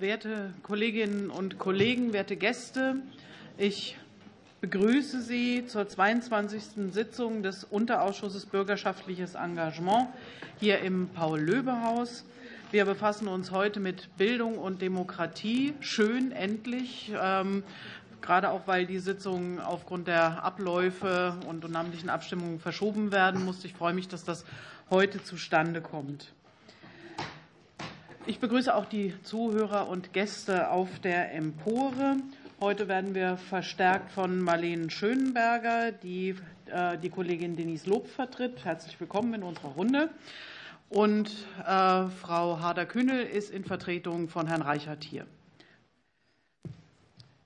Werte Kolleginnen und Kollegen, werte Gäste, ich begrüße Sie zur 22. Sitzung des Unterausschusses Bürgerschaftliches Engagement hier im Paul-Löbe-Haus. Wir befassen uns heute mit Bildung und Demokratie. Schön, endlich. Ähm, gerade auch weil die Sitzungen aufgrund der Abläufe und namentlichen Abstimmungen verschoben werden musste. Ich freue mich, dass das heute zustande kommt. Ich begrüße auch die Zuhörer und Gäste auf der Empore. Heute werden wir verstärkt von Marlene Schönenberger, die äh, die Kollegin Denise Lob vertritt. Herzlich willkommen in unserer Runde. Und äh, Frau Harder-Kühnel ist in Vertretung von Herrn Reichert hier.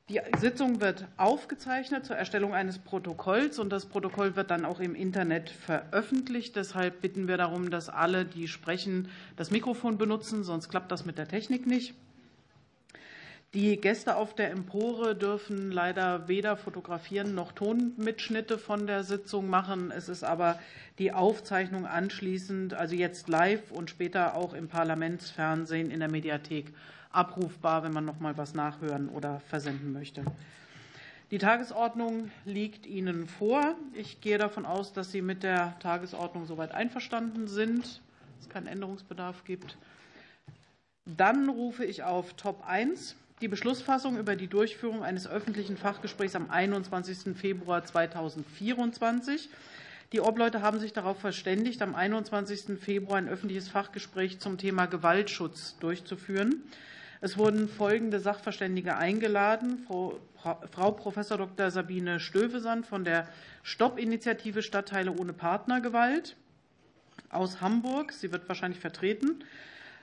Die Sitzung wird aufgezeichnet zur Erstellung eines Protokolls und das Protokoll wird dann auch im Internet veröffentlicht. Deshalb bitten wir darum, dass alle, die sprechen, das Mikrofon benutzen, sonst klappt das mit der Technik nicht. Die Gäste auf der Empore dürfen leider weder fotografieren noch Tonmitschnitte von der Sitzung machen. Es ist aber die Aufzeichnung anschließend, also jetzt live und später auch im Parlamentsfernsehen in der Mediathek abrufbar, wenn man noch mal was nachhören oder versenden möchte. Die Tagesordnung liegt Ihnen vor. Ich gehe davon aus, dass Sie mit der Tagesordnung soweit einverstanden sind, dass es keinen Änderungsbedarf gibt. Dann rufe ich auf Top 1 die Beschlussfassung über die Durchführung eines öffentlichen Fachgesprächs am 21. Februar 2024. Die Obleute haben sich darauf verständigt, am 21. Februar ein öffentliches Fachgespräch zum Thema Gewaltschutz durchzuführen. Es wurden folgende Sachverständige eingeladen. Frau Prof. Dr. Sabine Stövesand von der Stopp-Initiative Stadtteile ohne Partnergewalt aus Hamburg. Sie wird wahrscheinlich vertreten.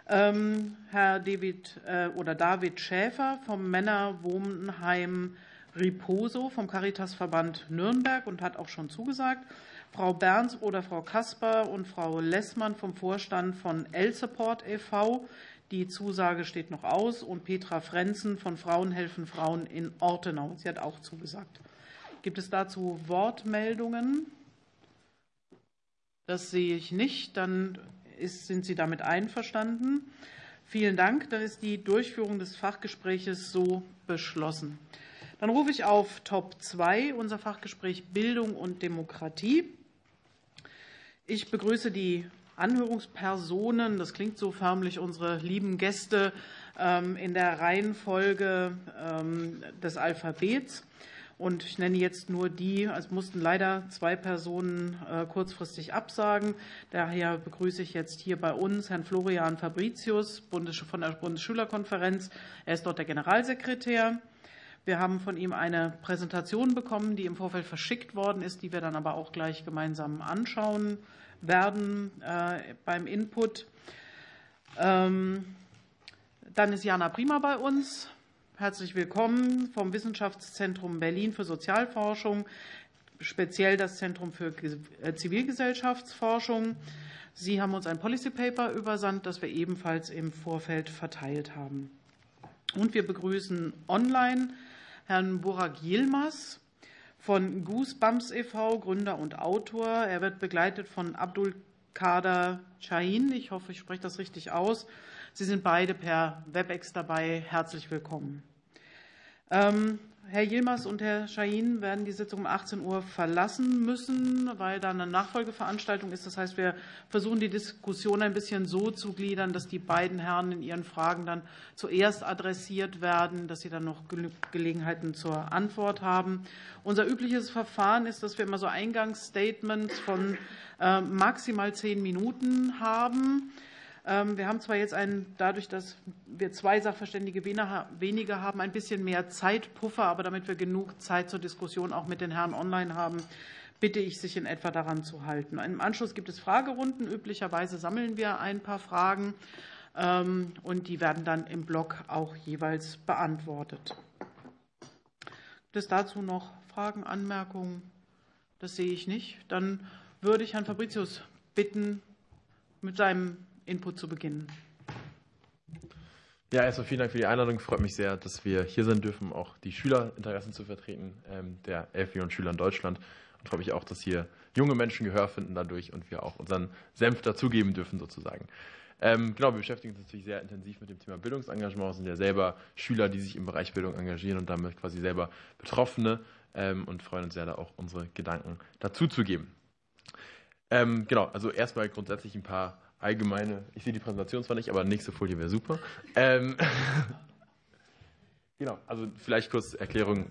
Ähm, Herr David äh, oder David Schäfer vom Männerwohnheim Riposo vom Caritasverband Nürnberg und hat auch schon zugesagt. Frau Berns oder Frau Kasper und Frau Lessmann vom Vorstand von L-Support e.V. Die Zusage steht noch aus. Und Petra Frenzen von Frauen helfen Frauen in Ortenau. Sie hat auch zugesagt. Gibt es dazu Wortmeldungen? Das sehe ich nicht. Dann ist, sind Sie damit einverstanden? Vielen Dank. Dann ist die Durchführung des Fachgespräches so beschlossen. Dann rufe ich auf Top 2, unser Fachgespräch Bildung und Demokratie. Ich begrüße die Anhörungspersonen, das klingt so förmlich, unsere lieben Gäste ähm, in der Reihenfolge ähm, des Alphabets. Und ich nenne jetzt nur die, es mussten leider zwei Personen äh, kurzfristig absagen. Daher begrüße ich jetzt hier bei uns Herrn Florian Fabricius von der Bundesschülerkonferenz. Er ist dort der Generalsekretär. Wir haben von ihm eine Präsentation bekommen, die im Vorfeld verschickt worden ist, die wir dann aber auch gleich gemeinsam anschauen werden äh, beim Input. Ähm, dann ist Jana Prima bei uns. Herzlich willkommen vom Wissenschaftszentrum Berlin für Sozialforschung, speziell das Zentrum für äh, Zivilgesellschaftsforschung. Sie haben uns ein Policy Paper übersandt, das wir ebenfalls im Vorfeld verteilt haben. Und wir begrüßen online Herrn Burak Yilmaz von Goosebumps e.V., Gründer und Autor. Er wird begleitet von Abdul Kader Chahin. Ich hoffe, ich spreche das richtig aus. Sie sind beide per WebEx dabei. Herzlich willkommen. Ähm, Herr Yilmaz und Herr Shahin werden die Sitzung um 18 Uhr verlassen müssen, weil da eine Nachfolgeveranstaltung ist. Das heißt, wir versuchen die Diskussion ein bisschen so zu gliedern, dass die beiden Herren in ihren Fragen dann zuerst adressiert werden, dass sie dann noch Gelegenheiten zur Antwort haben. Unser übliches Verfahren ist, dass wir immer so Eingangsstatements von äh, maximal zehn Minuten haben. Ähm, wir haben zwar jetzt einen, dadurch, dass wir zwei Sachverständige weniger haben, ein bisschen mehr Zeitpuffer, aber damit wir genug Zeit zur Diskussion auch mit den Herren online haben, bitte ich, sich in etwa daran zu halten. Im Anschluss gibt es Fragerunden. Üblicherweise sammeln wir ein paar Fragen ähm, und die werden dann im Block auch jeweils beantwortet. Gibt es dazu noch Fragen, Anmerkungen? Das sehe ich nicht. Dann würde ich Herrn Fabricius bitten, mit seinem Input zu beginnen. Ja, erstmal vielen Dank für die Einladung. Freut mich sehr, dass wir hier sein dürfen, auch die Schülerinteressen zu vertreten ähm, der 11 Millionen Schüler in Deutschland. Und freue mich auch, dass hier junge Menschen Gehör finden dadurch und wir auch unseren Senf dazugeben dürfen, sozusagen. Ähm, genau, wir beschäftigen uns natürlich sehr intensiv mit dem Thema Bildungsengagement, sind ja selber Schüler, die sich im Bereich Bildung engagieren und damit quasi selber Betroffene ähm, und freuen uns sehr, da auch unsere Gedanken dazu zu geben. Ähm, genau, also erstmal grundsätzlich ein paar allgemeine, ich sehe die Präsentation zwar nicht, aber nächste Folie wäre super. Ähm, genau, also vielleicht kurz Erklärung.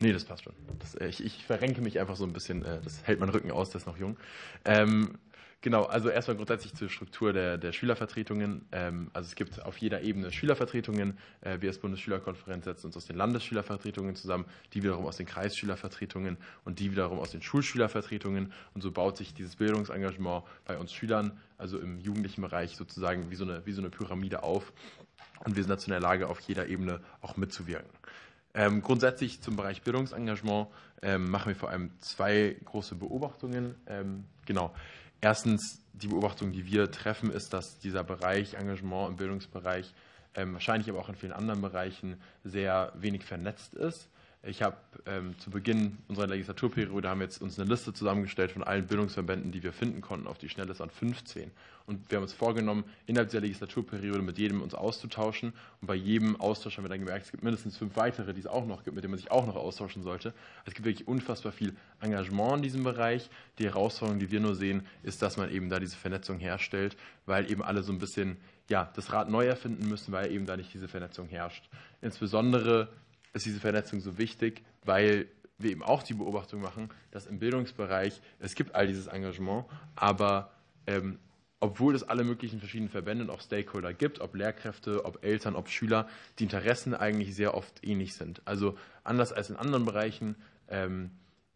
Nee, das passt schon. Das, äh, ich, ich, verrenke mich einfach so ein bisschen, äh, das hält mein Rücken aus, der ist noch jung. Ähm, Genau, also erstmal grundsätzlich zur Struktur der, der Schülervertretungen. Ähm, also es gibt auf jeder Ebene Schülervertretungen. Äh, wir als Bundesschülerkonferenz setzen uns aus den Landesschülervertretungen zusammen, die wiederum aus den Kreisschülervertretungen und die wiederum aus den Schulschülervertretungen. Und so baut sich dieses Bildungsengagement bei uns Schülern, also im jugendlichen Bereich sozusagen wie so eine, wie so eine Pyramide auf. Und wir sind dazu in der Lage, auf jeder Ebene auch mitzuwirken. Ähm, grundsätzlich zum Bereich Bildungsengagement ähm, machen wir vor allem zwei große Beobachtungen. Ähm, genau. Erstens, die Beobachtung, die wir treffen, ist, dass dieser Bereich Engagement im Bildungsbereich, ähm, wahrscheinlich aber auch in vielen anderen Bereichen, sehr wenig vernetzt ist. Ich habe ähm, zu Beginn unserer Legislaturperiode haben wir jetzt uns eine Liste zusammengestellt von allen Bildungsverbänden, die wir finden konnten, auf die Schnelle ist an 15. Und wir haben uns vorgenommen, innerhalb dieser Legislaturperiode mit jedem uns auszutauschen. Und bei jedem Austausch haben wir dann gemerkt, es gibt mindestens fünf weitere, die es auch noch gibt, mit denen man sich auch noch austauschen sollte. Es gibt wirklich unfassbar viel Engagement in diesem Bereich. Die Herausforderung, die wir nur sehen, ist, dass man eben da diese Vernetzung herstellt, weil eben alle so ein bisschen ja, das Rad neu erfinden müssen, weil eben da nicht diese Vernetzung herrscht. Insbesondere ist diese Vernetzung so wichtig, weil wir eben auch die Beobachtung machen, dass im Bildungsbereich es gibt all dieses Engagement, aber ähm, obwohl es alle möglichen verschiedenen Verbände und auch Stakeholder gibt, ob Lehrkräfte, ob Eltern, ob Schüler, die Interessen eigentlich sehr oft ähnlich sind. Also anders als in anderen Bereichen, ähm,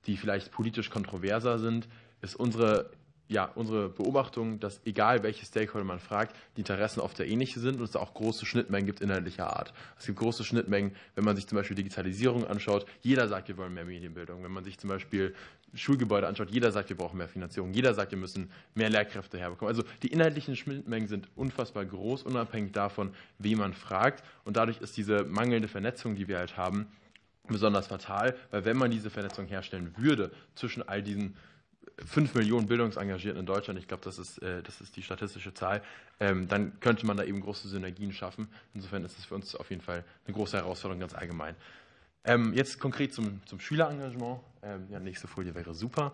die vielleicht politisch kontroverser sind, ist unsere ja, unsere Beobachtung, dass egal welche Stakeholder man fragt, die Interessen oft sehr ähnliche sind und es auch große Schnittmengen gibt inhaltlicher Art. Es gibt große Schnittmengen, wenn man sich zum Beispiel Digitalisierung anschaut. Jeder sagt, wir wollen mehr Medienbildung. Wenn man sich zum Beispiel Schulgebäude anschaut, jeder sagt, wir brauchen mehr Finanzierung. Jeder sagt, wir müssen mehr Lehrkräfte herbekommen. Also die inhaltlichen Schnittmengen sind unfassbar groß, unabhängig davon, wen man fragt. Und dadurch ist diese mangelnde Vernetzung, die wir halt haben, besonders fatal, weil wenn man diese Vernetzung herstellen würde zwischen all diesen 5 Millionen Bildungsengagierten in Deutschland, ich glaube, das, ist, äh, das ist die statistische Zahl, ähm, dann könnte man da eben große Synergien schaffen. Insofern ist es für uns auf jeden Fall eine große Herausforderung, ganz allgemein. Ähm, jetzt konkret zum, zum Schülerengagement. Ähm, ja, nächste Folie wäre super.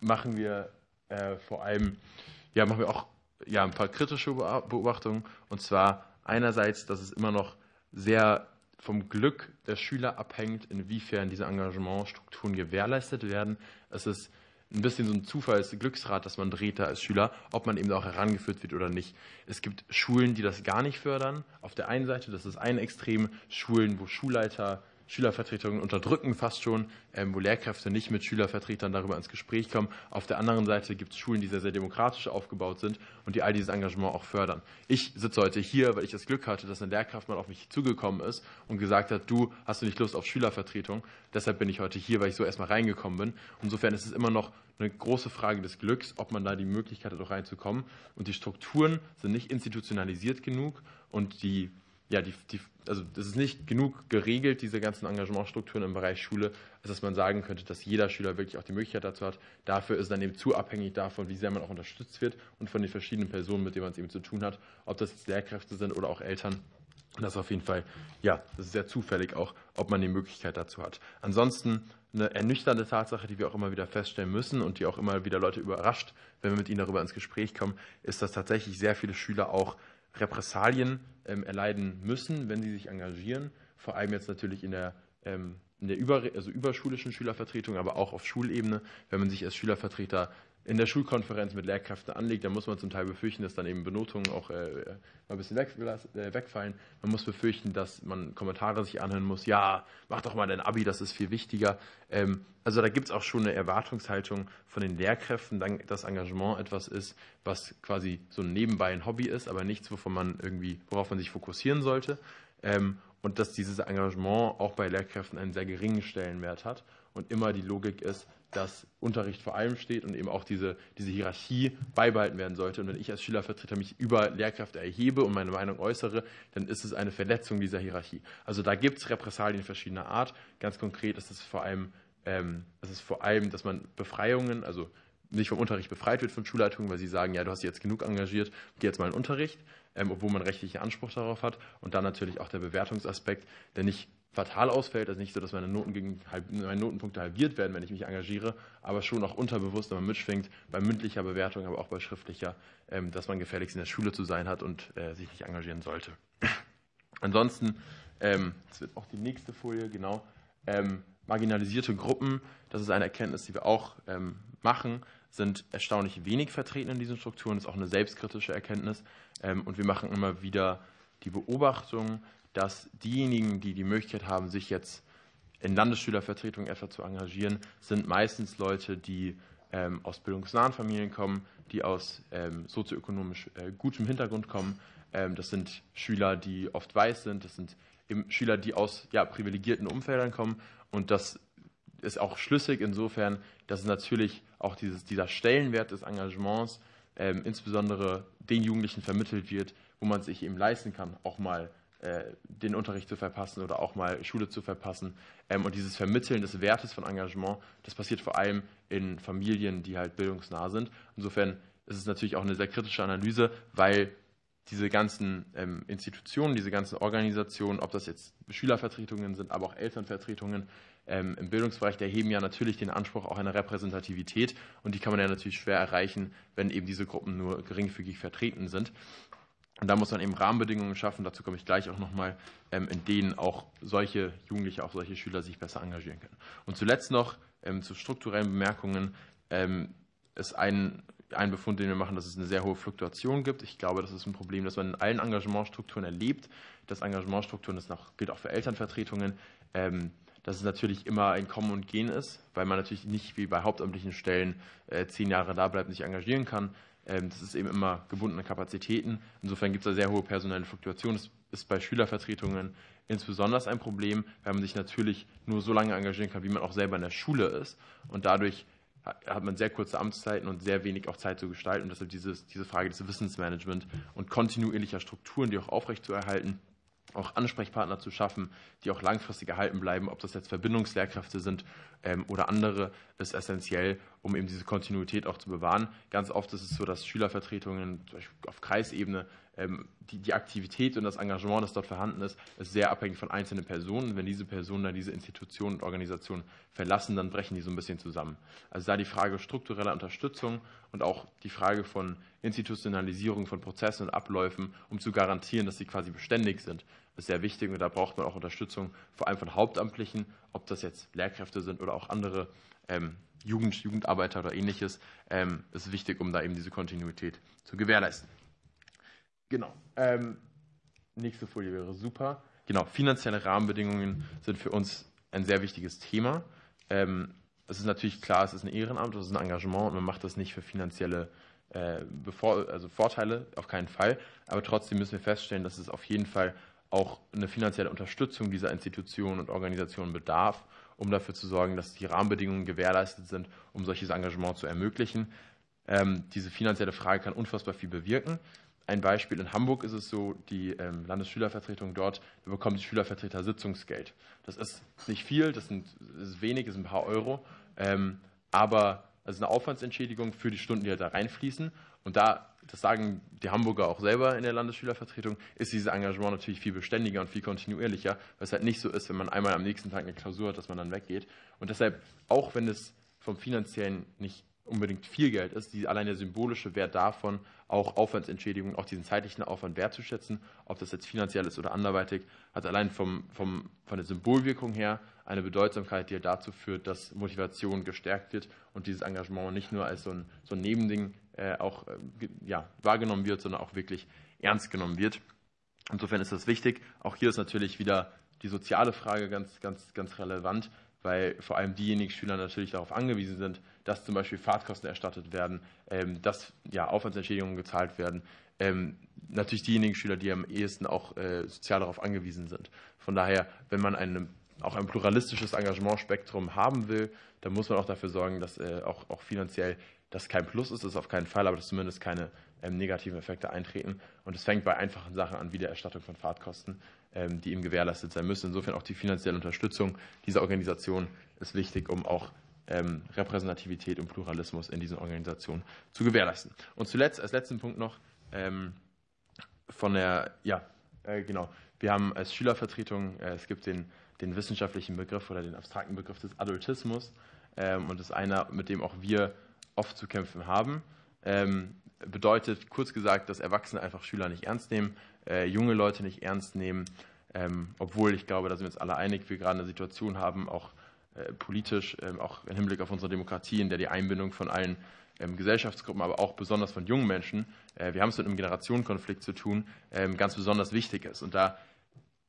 machen wir äh, vor allem, ja, machen wir auch ja, ein paar kritische Beobachtungen. Und zwar einerseits, dass es immer noch sehr vom Glück der Schüler abhängt, inwiefern diese Engagementstrukturen gewährleistet werden. Es ist ein bisschen so ein Zufallsglücksrad, das man dreht da als Schüler, ob man eben auch herangeführt wird oder nicht. Es gibt Schulen, die das gar nicht fördern. Auf der einen Seite, das ist ein Extrem, Schulen, wo Schulleiter Schülervertretungen unterdrücken fast schon, ähm, wo Lehrkräfte nicht mit Schülervertretern darüber ins Gespräch kommen. Auf der anderen Seite gibt es Schulen, die sehr, sehr demokratisch aufgebaut sind und die all dieses Engagement auch fördern. Ich sitze heute hier, weil ich das Glück hatte, dass eine Lehrkraft mal auf mich zugekommen ist und gesagt hat, du hast du nicht Lust auf Schülervertretung. Deshalb bin ich heute hier, weil ich so erstmal reingekommen bin. Insofern ist es immer noch eine große Frage des Glücks, ob man da die Möglichkeit hat, auch reinzukommen. Und die Strukturen sind nicht institutionalisiert genug und die ja, die, die, also das ist nicht genug geregelt, diese ganzen Engagementstrukturen im Bereich Schule, als dass man sagen könnte, dass jeder Schüler wirklich auch die Möglichkeit dazu hat. Dafür ist es dann eben zu abhängig davon, wie sehr man auch unterstützt wird und von den verschiedenen Personen, mit denen man es eben zu tun hat, ob das jetzt Lehrkräfte sind oder auch Eltern. Und das ist auf jeden Fall, ja, das ist sehr zufällig auch, ob man die Möglichkeit dazu hat. Ansonsten eine ernüchternde Tatsache, die wir auch immer wieder feststellen müssen und die auch immer wieder Leute überrascht, wenn wir mit ihnen darüber ins Gespräch kommen, ist, dass tatsächlich sehr viele Schüler auch Repressalien ähm, erleiden müssen, wenn sie sich engagieren. Vor allem jetzt natürlich in der, ähm, in der über, also überschulischen Schülervertretung, aber auch auf Schulebene, wenn man sich als Schülervertreter in der Schulkonferenz mit Lehrkräften anlegt, dann muss man zum Teil befürchten, dass dann eben Benotungen auch äh, mal ein bisschen weg, äh, wegfallen. Man muss befürchten, dass man Kommentare sich anhören muss, ja, mach doch mal dein Abi, das ist viel wichtiger. Ähm, also da gibt es auch schon eine Erwartungshaltung von den Lehrkräften, dass Engagement etwas ist, was quasi so nebenbei ein Hobby ist, aber nichts, wovon man irgendwie, worauf man sich fokussieren sollte. Ähm, und dass dieses Engagement auch bei Lehrkräften einen sehr geringen Stellenwert hat und immer die Logik ist, dass Unterricht vor allem steht und eben auch diese, diese Hierarchie beibehalten werden sollte. Und wenn ich als Schülervertreter mich über Lehrkräfte erhebe und meine Meinung äußere, dann ist es eine Verletzung dieser Hierarchie. Also da gibt es Repressalien verschiedener Art. Ganz konkret ist es vor allem, ähm, ist vor allem, dass man Befreiungen, also nicht vom Unterricht befreit wird von Schulleitungen, weil sie sagen, ja, du hast dich jetzt genug engagiert, geh jetzt mal in den Unterricht, ähm, obwohl man rechtlichen Anspruch darauf hat. Und dann natürlich auch der Bewertungsaspekt, der nicht fatal ausfällt, also nicht so, dass meine, Noten gegen, meine Notenpunkte halbiert werden, wenn ich mich engagiere, aber schon auch unterbewusst, wenn man mitschwingt, bei mündlicher Bewertung, aber auch bei schriftlicher, ähm, dass man gefälligst in der Schule zu sein hat und äh, sich nicht engagieren sollte. Ansonsten, ähm, das wird auch die nächste Folie, genau, ähm, marginalisierte Gruppen, das ist eine Erkenntnis, die wir auch ähm, machen, sind erstaunlich wenig vertreten in diesen Strukturen. Das ist auch eine selbstkritische Erkenntnis. Ähm, und wir machen immer wieder die Beobachtung, dass diejenigen, die die Möglichkeit haben, sich jetzt in Landesschülervertretungen etwa zu engagieren, sind meistens Leute, die ähm, aus bildungsnahen Familien kommen, die aus ähm, sozioökonomisch äh, gutem Hintergrund kommen. Ähm, das sind Schüler, die oft weiß sind. Das sind Schüler, die aus ja, privilegierten Umfeldern kommen. Und das ist auch schlüssig insofern, dass natürlich auch dieses, dieser Stellenwert des Engagements insbesondere den Jugendlichen vermittelt wird, wo man sich eben leisten kann, auch mal den Unterricht zu verpassen oder auch mal Schule zu verpassen. Ähm, und dieses Vermitteln des Wertes von Engagement, das passiert vor allem in Familien, die halt bildungsnah sind. Insofern ist es natürlich auch eine sehr kritische Analyse, weil diese ganzen ähm, Institutionen, diese ganzen Organisationen, ob das jetzt Schülervertretungen sind, aber auch Elternvertretungen ähm, im Bildungsbereich, die erheben ja natürlich den Anspruch auch einer Repräsentativität und die kann man ja natürlich schwer erreichen, wenn eben diese Gruppen nur geringfügig vertreten sind. Und da muss man eben Rahmenbedingungen schaffen, dazu komme ich gleich auch nochmal, ähm, in denen auch solche Jugendliche, auch solche Schüler sich besser engagieren können. Und zuletzt noch ähm, zu strukturellen Bemerkungen ähm, ist ein, ein Befund, den wir machen, dass es eine sehr hohe Fluktuation gibt. Ich glaube, das ist ein Problem, das man in allen Engagementstrukturen erlebt. Das Engagementstrukturen, das gilt auch für Elternvertretungen, dass es natürlich immer ein Kommen und Gehen ist, weil man natürlich nicht wie bei hauptamtlichen Stellen äh, zehn Jahre da bleibt und sich engagieren kann. Ähm, das ist eben immer gebundene Kapazitäten. Insofern gibt es da sehr hohe personelle Fluktuation. Das ist bei Schülervertretungen insbesondere ein Problem, weil man sich natürlich nur so lange engagieren kann, wie man auch selber in der Schule ist. Und dadurch hat man sehr kurze Amtszeiten und sehr wenig auch Zeit zu gestalten. Und deshalb dieses, diese Frage des Wissensmanagement und kontinuierlicher Strukturen, die auch aufrechtzuerhalten, auch Ansprechpartner zu schaffen, die auch langfristig erhalten bleiben, ob das jetzt Verbindungslehrkräfte sind ähm, oder andere, ist essentiell, um eben diese Kontinuität auch zu bewahren. Ganz oft ist es so, dass Schülervertretungen auf Kreisebene die, die Aktivität und das Engagement, das dort vorhanden ist, ist sehr abhängig von einzelnen Personen. Wenn diese Personen dann diese Institutionen und Organisationen verlassen, dann brechen die so ein bisschen zusammen. Also da die Frage struktureller Unterstützung und auch die Frage von Institutionalisierung von Prozessen und Abläufen, um zu garantieren, dass sie quasi beständig sind, ist sehr wichtig. Und da braucht man auch Unterstützung, vor allem von Hauptamtlichen, ob das jetzt Lehrkräfte sind oder auch andere ähm, Jugend, Jugendarbeiter oder ähnliches, ähm, ist wichtig, um da eben diese Kontinuität zu gewährleisten. Genau. Ähm, nächste Folie wäre super. Genau, finanzielle Rahmenbedingungen sind für uns ein sehr wichtiges Thema. Ähm, es ist natürlich klar, es ist ein Ehrenamt, es ist ein Engagement und man macht das nicht für finanzielle äh, also Vorteile, auf keinen Fall. Aber trotzdem müssen wir feststellen, dass es auf jeden Fall auch eine finanzielle Unterstützung dieser Institutionen und Organisationen bedarf, um dafür zu sorgen, dass die Rahmenbedingungen gewährleistet sind, um solches Engagement zu ermöglichen. Ähm, diese finanzielle Frage kann unfassbar viel bewirken. Ein Beispiel in Hamburg ist es so, die ähm, Landesschülervertretung dort bekommen die Schülervertreter Sitzungsgeld. Das ist nicht viel, das, sind, das ist wenig, das sind ein paar Euro, ähm, aber es ist eine Aufwandsentschädigung für die Stunden, die halt da reinfließen. Und da, das sagen die Hamburger auch selber in der Landesschülervertretung, ist dieses Engagement natürlich viel beständiger und viel kontinuierlicher, weil es halt nicht so ist, wenn man einmal am nächsten Tag eine Klausur hat, dass man dann weggeht. Und deshalb, auch wenn es vom finanziellen nicht unbedingt viel Geld ist, die, allein der symbolische Wert davon, auch Aufwandsentschädigung, auch diesen zeitlichen Aufwand wertzuschätzen, ob das jetzt finanziell ist oder anderweitig, hat allein vom, vom, von der Symbolwirkung her eine Bedeutsamkeit, die dazu führt, dass Motivation gestärkt wird und dieses Engagement nicht nur als so ein, so ein Nebending äh, auch äh, ja, wahrgenommen wird, sondern auch wirklich ernst genommen wird. Insofern ist das wichtig. Auch hier ist natürlich wieder die soziale Frage ganz, ganz, ganz relevant weil vor allem diejenigen Schüler natürlich darauf angewiesen sind, dass zum Beispiel Fahrtkosten erstattet werden, ähm, dass ja, Aufwandsentschädigungen gezahlt werden. Ähm, natürlich diejenigen Schüler, die am ehesten auch äh, sozial darauf angewiesen sind. Von daher, wenn man eine, auch ein pluralistisches Engagementspektrum haben will, dann muss man auch dafür sorgen, dass äh, auch, auch finanziell das kein Plus ist, ist auf keinen Fall, aber dass zumindest keine ähm, negativen Effekte eintreten. Und es fängt bei einfachen Sachen an, wie der Erstattung von Fahrtkosten, die ihm gewährleistet sein müssen. Insofern auch die finanzielle Unterstützung dieser Organisation ist wichtig, um auch ähm, Repräsentativität und Pluralismus in diesen Organisationen zu gewährleisten. Und zuletzt, als letzten Punkt noch, ähm, von der, ja, äh, genau, wir haben als Schülervertretung, äh, es gibt den, den wissenschaftlichen Begriff oder den abstrakten Begriff des Adultismus ähm, und das ist einer, mit dem auch wir oft zu kämpfen haben. Bedeutet, kurz gesagt, dass Erwachsene einfach Schüler nicht ernst nehmen, äh, junge Leute nicht ernst nehmen, obwohl ich glaube, da sind wir uns alle einig, wir gerade eine Situation haben, auch politisch, ähm, auch im Hinblick auf unsere Demokratie, in der die Einbindung von allen ähm, Gesellschaftsgruppen, aber auch besonders von jungen Menschen, äh, wir haben es mit einem Generationenkonflikt zu tun, ähm, ganz besonders wichtig ist. Und da,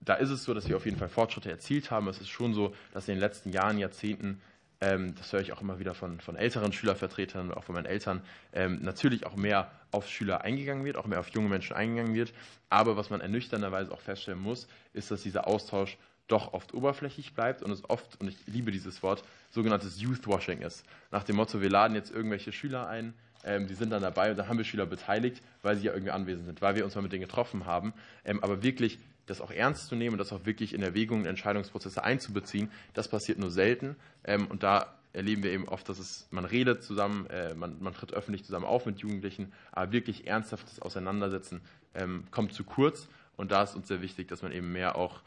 da ist es so, dass wir auf jeden Fall Fortschritte erzielt haben. Es ist schon so, dass in den letzten Jahren, Jahrzehnten das höre ich auch immer wieder von, von älteren Schülervertretern, auch von meinen Eltern, natürlich auch mehr auf Schüler eingegangen wird, auch mehr auf junge Menschen eingegangen wird. Aber was man ernüchternderweise auch feststellen muss, ist, dass dieser Austausch doch oft oberflächlich bleibt und es oft, und ich liebe dieses Wort, sogenanntes Youthwashing ist. Nach dem Motto, wir laden jetzt irgendwelche Schüler ein, ähm, die sind dann dabei und dann haben wir Schüler beteiligt, weil sie ja irgendwie anwesend sind, weil wir uns mal mit denen getroffen haben. Ähm, aber wirklich das auch ernst zu nehmen und das auch wirklich in Erwägungen, Entscheidungsprozesse einzubeziehen, das passiert nur selten. Ähm, und da erleben wir eben oft, dass es, man redet zusammen, äh, man, man tritt öffentlich zusammen auf mit Jugendlichen, aber wirklich ernsthaftes Auseinandersetzen ähm, kommt zu kurz. Und da ist uns sehr wichtig, dass man eben mehr auch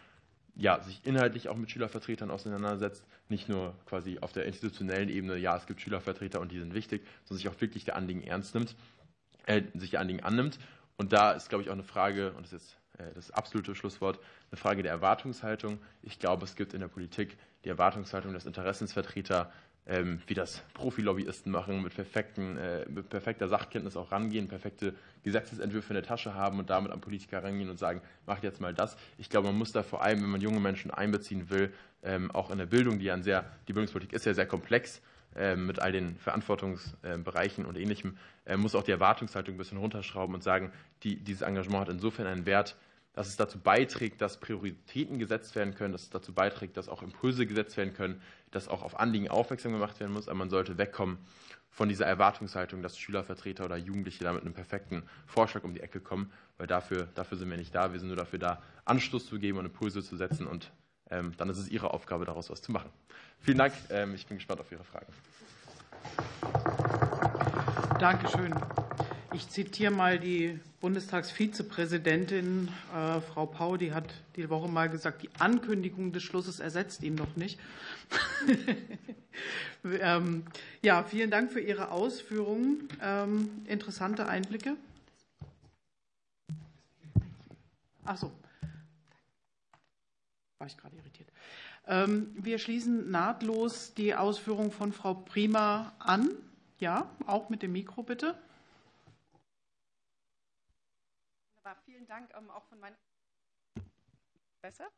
ja, sich inhaltlich auch mit Schülervertretern auseinandersetzt, nicht nur quasi auf der institutionellen Ebene, ja, es gibt Schülervertreter und die sind wichtig, sondern sich auch wirklich der Anliegen ernst nimmt, äh, sich der Anliegen annimmt. Und da ist, glaube ich, auch eine Frage, und das ist jetzt äh, das absolute Schlusswort, eine Frage der Erwartungshaltung. Ich glaube, es gibt in der Politik die Erwartungshaltung, dass Interessensvertreter ähm, wie das Profilobbyisten machen, mit, perfekten, äh, mit perfekter Sachkenntnis auch rangehen, perfekte Gesetzesentwürfe in der Tasche haben und damit an Politiker rangehen und sagen, mach jetzt mal das. Ich glaube, man muss da vor allem, wenn man junge Menschen einbeziehen will, ähm, auch in der Bildung, die ja sehr, die Bildungspolitik ist ja sehr komplex, ähm, mit all den Verantwortungsbereichen und Ähnlichem, muss auch die Erwartungshaltung ein bisschen runterschrauben und sagen, die, dieses Engagement hat insofern einen Wert, dass es dazu beiträgt, dass Prioritäten gesetzt werden können, dass es dazu beiträgt, dass auch Impulse gesetzt werden können, dass auch auf Anliegen aufmerksam gemacht werden muss. Aber man sollte wegkommen von dieser Erwartungshaltung, dass Schülervertreter oder Jugendliche da mit einem perfekten Vorschlag um die Ecke kommen, weil dafür, dafür sind wir nicht da. Wir sind nur dafür da, Anstoß zu geben und Impulse zu setzen und ähm, dann ist es Ihre Aufgabe, daraus was zu machen. Vielen Dank. Ähm, ich bin gespannt auf Ihre Fragen. Dankeschön. Ich zitiere mal die Bundestagsvizepräsidentin, äh, Frau Pau, die hat die Woche mal gesagt, die Ankündigung des Schlusses ersetzt ihn noch nicht. ähm, ja, vielen Dank für Ihre Ausführungen. Ähm, interessante Einblicke. Ach so. War ich gerade irritiert. Ähm, wir schließen nahtlos die Ausführungen von Frau Prima an. Ja, auch mit dem Mikro bitte. Vielen Dank ähm, auch von meiner Besser?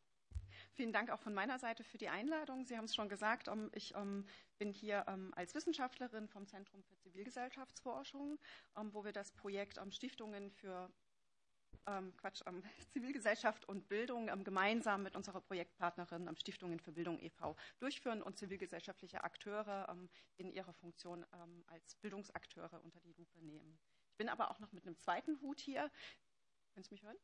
Vielen Dank auch von meiner Seite für die Einladung. Sie haben es schon gesagt, ähm, ich ähm, bin hier als Wissenschaftlerin vom Zentrum für Zivilgesellschaftsforschung, wo wir das Projekt Stiftungen für Quatsch, Zivilgesellschaft und Bildung gemeinsam mit unserer Projektpartnerin Stiftungen für Bildung e.V. durchführen und zivilgesellschaftliche Akteure in ihrer Funktion als Bildungsakteure unter die Lupe nehmen. Ich bin aber auch noch mit einem zweiten Hut hier. Können Sie mich hören?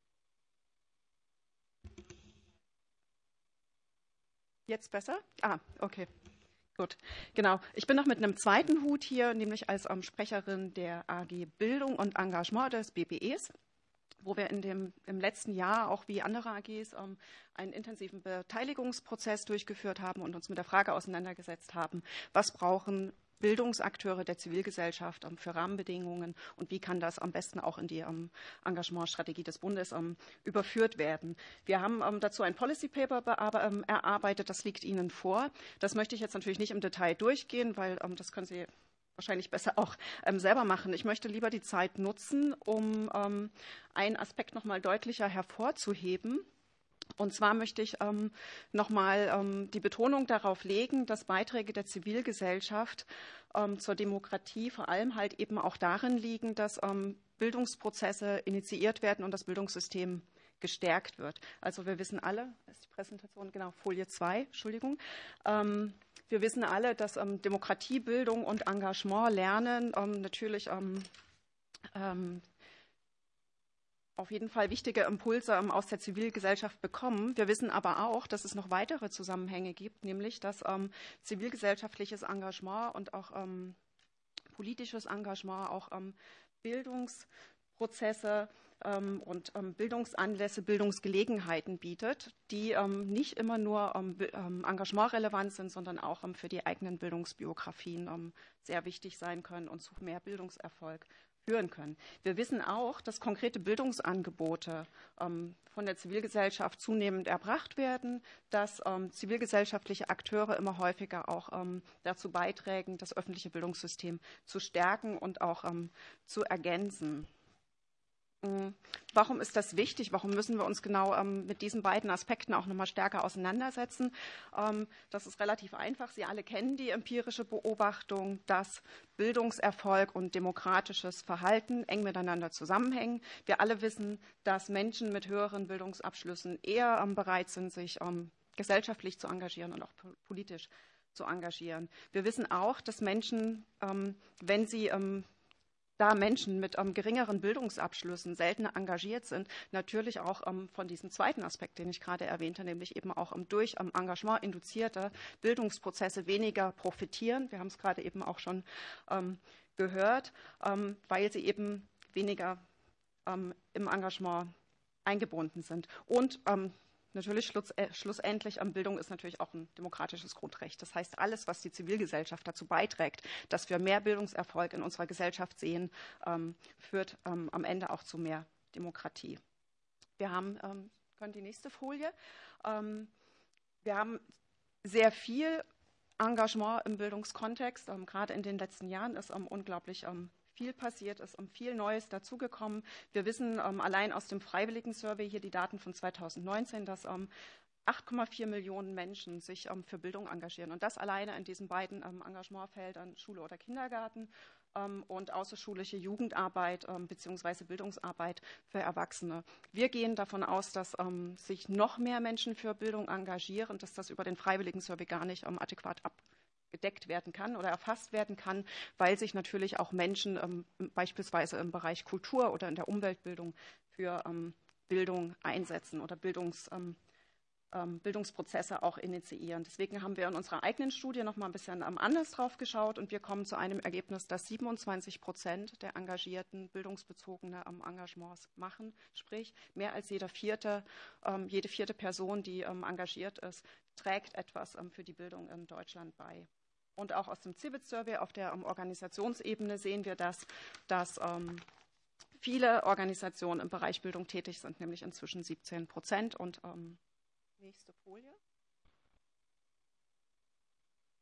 Jetzt besser? Ah, okay. Gut, genau. Ich bin noch mit einem zweiten Hut hier, nämlich als ähm, Sprecherin der AG Bildung und Engagement des BPEs, wo wir in dem, im letzten Jahr auch wie andere AGs ähm, einen intensiven Beteiligungsprozess durchgeführt haben und uns mit der Frage auseinandergesetzt haben, was brauchen Bildungsakteure der Zivilgesellschaft ähm, für Rahmenbedingungen und wie kann das am besten auch in die ähm, Engagementstrategie des Bundes ähm, überführt werden. Wir haben dazu ein Policy Paper erarbeitet, das liegt Ihnen vor. Das möchte ich jetzt natürlich nicht im Detail durchgehen, weil das können Sie wahrscheinlich besser auch selber machen. Ich möchte lieber die Zeit nutzen, um einen Aspekt noch mal deutlicher hervorzuheben. Und zwar möchte ich ähm, nochmal ähm, die Betonung darauf legen, dass Beiträge der Zivilgesellschaft ähm, zur Demokratie vor allem halt eben auch darin liegen, dass ähm, Bildungsprozesse initiiert werden und das Bildungssystem gestärkt wird. Also wir wissen alle, ist die Präsentation genau Folie 2, Entschuldigung. Ähm, wir wissen alle, dass ähm, Demokratiebildung und Engagement lernen natürlich auf jeden Fall wichtige Impulse ähm, aus der Zivilgesellschaft bekommen. Wir wissen aber auch, dass es noch weitere Zusammenhänge gibt, nämlich dass ähm, zivilgesellschaftliches Engagement und auch ähm, politisches Engagement, auch ähm, Bildungsprozesse ähm, und ähm, Bildungsanlässe, Bildungsgelegenheiten bietet, die nicht immer nur engagementrelevant sind, sondern auch für die eigenen Bildungsbiografien sehr wichtig sein können und zu mehr Bildungserfolg führen können. Wir wissen auch, dass konkrete Bildungsangebote ähm, von der Zivilgesellschaft zunehmend erbracht werden, dass ähm, zivilgesellschaftliche Akteure immer häufiger auch ähm, dazu beitragen, das öffentliche Bildungssystem zu stärken und auch zu ergänzen. Mm, warum ist das wichtig? Warum müssen wir uns genau ähm, mit diesen beiden Aspekten auch nochmal stärker auseinandersetzen? Ähm, das ist relativ einfach. Sie alle kennen die empirische Beobachtung, dass Bildungserfolg und demokratisches Verhalten eng miteinander zusammenhängen. Wir alle wissen, dass Menschen mit höheren Bildungsabschlüssen eher ähm, bereit sind, sich ähm, gesellschaftlich zu engagieren und auch politisch zu engagieren. Wir wissen auch, dass Menschen, ähm, wenn sie ähm, da Menschen mit ähm, geringeren Bildungsabschlüssen seltener engagiert sind, natürlich auch ähm, von diesem zweiten Aspekt, den ich gerade erwähnte, nämlich eben auch ähm, durch ähm, Engagement induzierte Bildungsprozesse weniger profitieren. Wir haben es gerade eben auch schon ähm, gehört, ähm, weil sie eben weniger im Engagement eingebunden sind. Und Natürlich schluss, äh, schlussendlich am Bildung ist natürlich auch ein demokratisches Grundrecht. Das heißt, alles, was die Zivilgesellschaft dazu beiträgt, dass wir mehr Bildungserfolg in unserer Gesellschaft sehen, ähm, führt ähm, am Ende auch zu mehr Demokratie. Wir haben, ähm, können die nächste Folie. Ähm, wir haben sehr viel Engagement im Bildungskontext. Ähm, gerade in den letzten Jahren ist ähm, unglaublich viel passiert ist und viel Neues dazugekommen. Wir wissen ähm, allein aus dem Freiwilligen Survey hier die Daten von 2019, dass ähm, 8,4 Millionen Menschen sich ähm, für Bildung engagieren. Und das alleine in diesen beiden ähm, Engagementfeldern Schule oder Kindergarten ähm, und außerschulische Jugendarbeit ähm, bzw. Bildungsarbeit für Erwachsene. Wir gehen davon aus, dass ähm, sich noch mehr Menschen für Bildung engagieren, dass das über den Freiwilligen Survey gar nicht ähm, adäquat ab gedeckt werden kann oder erfasst werden kann, weil sich natürlich auch Menschen ähm, beispielsweise im Bereich Kultur oder in der Umweltbildung für ähm, Bildung einsetzen oder Bildungs, ähm, ähm Bildungsprozesse auch initiieren. Deswegen haben wir in unserer eigenen Studie noch mal ein bisschen ähm, anders drauf geschaut und wir kommen zu einem Ergebnis, dass 27 Prozent der Engagierten bildungsbezogene ähm, Engagements machen, sprich mehr als jeder vierte, jede vierte Person, die engagiert ist, trägt etwas für die Bildung in Deutschland bei. Und auch aus dem Civit Survey auf der Organisationsebene sehen wir das, dass ähm, viele Organisationen im Bereich Bildung tätig sind, nämlich inzwischen 17 Prozent. Und ähm, nächste Folie.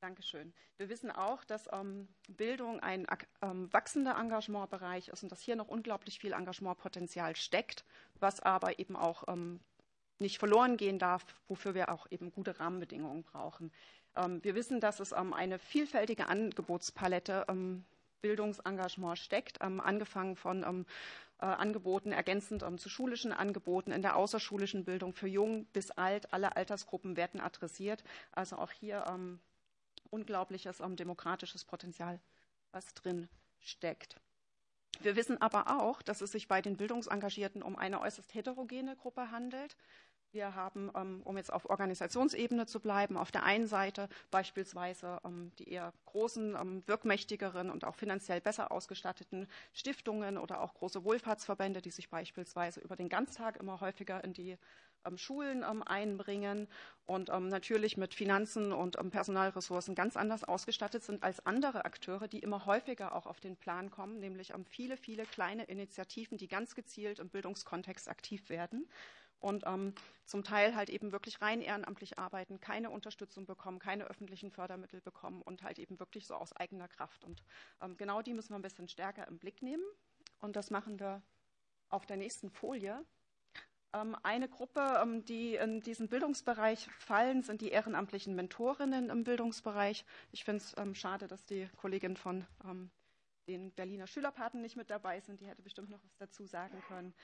Dankeschön. Wir wissen auch, dass ähm, Bildung ein wachsender Engagementbereich ist und dass hier noch unglaublich viel Engagementpotenzial steckt, was aber eben auch nicht verloren gehen darf, wofür wir auch eben gute Rahmenbedingungen brauchen. Ähm, wir wissen, dass es ähm, eine vielfältige Angebotspalette im Bildungsengagement steckt, ähm, angefangen von äh, Angeboten ergänzend zu schulischen Angeboten in der außerschulischen Bildung für jung bis alt. Alle Altersgruppen werden adressiert. Also auch hier unglaubliches demokratisches Potenzial, was drin steckt. Wir wissen aber auch, dass es sich bei den Bildungsengagierten um eine äußerst heterogene Gruppe handelt. Wir haben, ähm, um jetzt auf Organisationsebene zu bleiben, auf der einen Seite beispielsweise ähm, die eher großen, ähm, wirkmächtigeren und auch finanziell besser ausgestatteten Stiftungen oder auch große Wohlfahrtsverbände, die sich beispielsweise über den Ganztag immer häufiger in die Schulen einbringen und natürlich mit Finanzen und Personalressourcen ganz anders ausgestattet sind als andere Akteure, die immer häufiger auch auf den Plan kommen, nämlich viele, viele kleine Initiativen, die ganz gezielt im Bildungskontext aktiv werden und ähm, zum Teil halt eben wirklich rein ehrenamtlich arbeiten, keine Unterstützung bekommen, keine öffentlichen Fördermittel bekommen und halt eben wirklich so aus eigener Kraft. Und ähm, genau die müssen wir ein bisschen stärker im Blick nehmen. Und das machen wir auf der nächsten Folie. Ähm, eine Gruppe, ähm, die in diesen Bildungsbereich fallen, sind die ehrenamtlichen Mentorinnen im Bildungsbereich. Ich finde es ähm, schade, dass die Kollegin von den Berliner Schülerpaten nicht mit dabei sind. Die hätte bestimmt noch was dazu sagen können.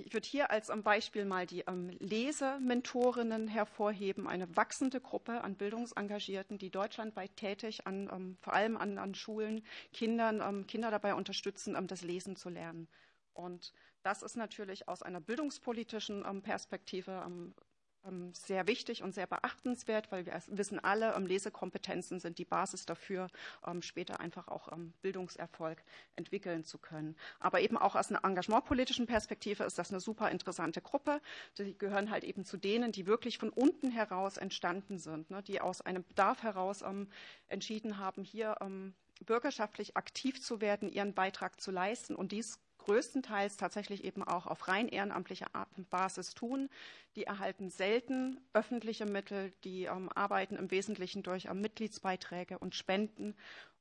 Ich würde hier als Beispiel mal die ähm, Lesementorinnen hervorheben, eine wachsende Gruppe an Bildungsengagierten, die deutschlandweit tätig an, ähm, vor allem an, an Schulen, Kindern, ähm, Kinder dabei unterstützen, das Lesen zu lernen. Und Das ist natürlich aus einer bildungspolitischen ähm, Perspektive ähm, ähm, sehr wichtig und sehr beachtenswert, weil wir wissen alle, ähm, Lesekompetenzen sind die Basis dafür, ähm, später einfach auch Bildungserfolg entwickeln zu können. Aber eben auch aus einer engagementpolitischen Perspektive ist das eine super interessante Gruppe. Die gehören halt eben zu denen, die wirklich von unten heraus entstanden sind, ne, die aus einem Bedarf heraus entschieden haben, hier bürgerschaftlich aktiv zu werden, ihren Beitrag zu leisten und dies größtenteils tatsächlich eben auch auf rein ehrenamtlicher Basis tun. Die erhalten selten öffentliche Mittel, die ähm, arbeiten im Wesentlichen durch ähm, Mitgliedsbeiträge und Spenden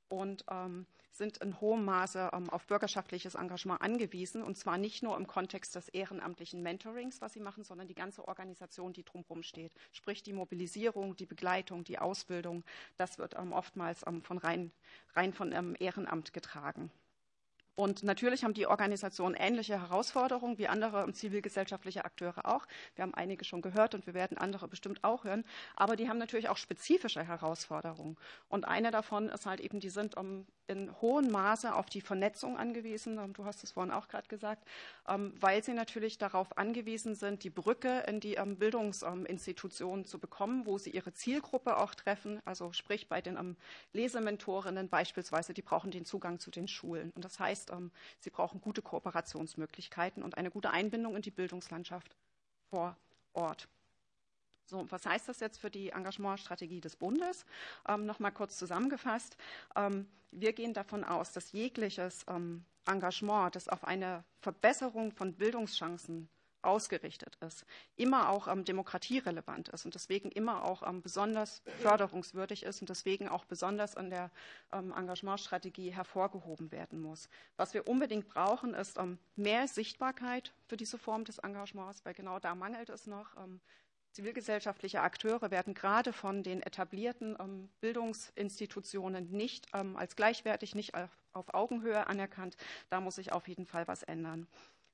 und ähm, sind in hohem Maße ähm, auf bürgerschaftliches Engagement angewiesen. Und zwar nicht nur im Kontext des ehrenamtlichen Mentorings, was sie machen, sondern die ganze Organisation, die drumherum steht. Sprich die Mobilisierung, die Begleitung, die Ausbildung. Das wird ähm, oftmals ähm, von rein, rein von Ehrenamt getragen. Und natürlich haben die Organisationen ähnliche Herausforderungen wie andere zivilgesellschaftliche Akteure auch. Wir haben einige schon gehört und wir werden andere bestimmt auch hören. Aber die haben natürlich auch spezifische Herausforderungen. Und eine davon ist halt eben, die sind in hohem Maße auf die Vernetzung angewiesen. Du hast es vorhin auch gerade gesagt, ähm, weil sie natürlich darauf angewiesen sind, die Brücke in die ähm, Bildungsinstitutionen zu bekommen, wo sie ihre Zielgruppe auch treffen. Also sprich bei den Lesementorinnen beispielsweise, die brauchen den Zugang zu den Schulen. Und das heißt, ähm, sie brauchen gute Kooperationsmöglichkeiten und eine gute Einbindung in die Bildungslandschaft vor Ort. So, was heißt das jetzt für die Engagementstrategie des Bundes? Ähm, Nochmal kurz zusammengefasst. Ähm, wir gehen davon aus, dass jegliches ähm, Engagement, das auf eine Verbesserung von Bildungschancen ausgerichtet ist, immer auch ähm, demokratierelevant ist und deswegen immer auch ähm, besonders förderungswürdig ist und deswegen auch besonders in der ähm, Engagementstrategie hervorgehoben werden muss. Was wir unbedingt brauchen, ist ähm, mehr Sichtbarkeit für diese Form des Engagements, weil genau da mangelt es noch. Ähm, zivilgesellschaftliche Akteure werden gerade von den etablierten Bildungsinstitutionen nicht als gleichwertig, nicht auf, Augenhöhe anerkannt. Da muss sich auf jeden Fall was ändern.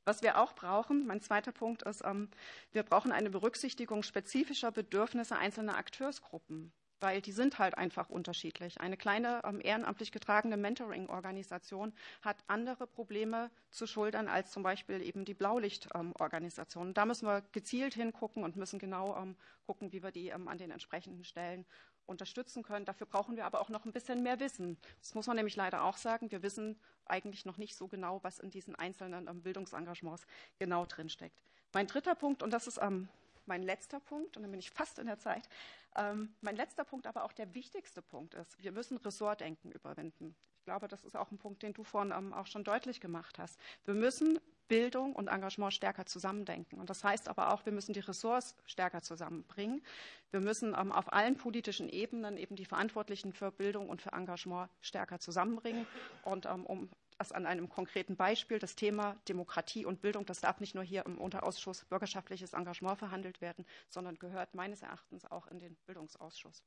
Was wir auch brauchen, mein zweiter Punkt ist, ähm, wir brauchen eine Berücksichtigung spezifischer Bedürfnisse einzelner Akteursgruppen weil die sind halt einfach unterschiedlich. Eine kleine ähm, ehrenamtlich getragene Mentoring-Organisation hat andere Probleme zu schultern als zum Beispiel eben die Blaulicht-Organisation. Da müssen wir gezielt hingucken und müssen genau ähm, gucken, wie wir die an den entsprechenden Stellen unterstützen können. Dafür brauchen wir aber auch noch ein bisschen mehr Wissen. Das muss man nämlich leider auch sagen. Wir wissen eigentlich noch nicht so genau, was in diesen einzelnen ähm, Bildungsengagements genau drinsteckt. Mein dritter Punkt, und das ist ähm, mein letzter Punkt, und dann bin ich fast in der Zeit, ähm, mein letzter Punkt, aber auch der wichtigste Punkt ist, wir müssen Ressortdenken überwinden. Ich glaube, das ist auch ein Punkt, den du vorhin ähm, auch schon deutlich gemacht hast. Wir müssen Bildung und Engagement stärker zusammendenken. Und das heißt aber auch, wir müssen die Ressorts stärker zusammenbringen. Wir müssen ähm, auf allen politischen Ebenen eben die Verantwortlichen für Bildung und für Engagement stärker zusammenbringen. Und ähm, um das an einem konkreten Beispiel. Das Thema Demokratie und Bildung, das darf nicht nur hier im Unterausschuss bürgerschaftliches Engagement verhandelt werden, sondern gehört meines Erachtens auch in den Bildungsausschuss.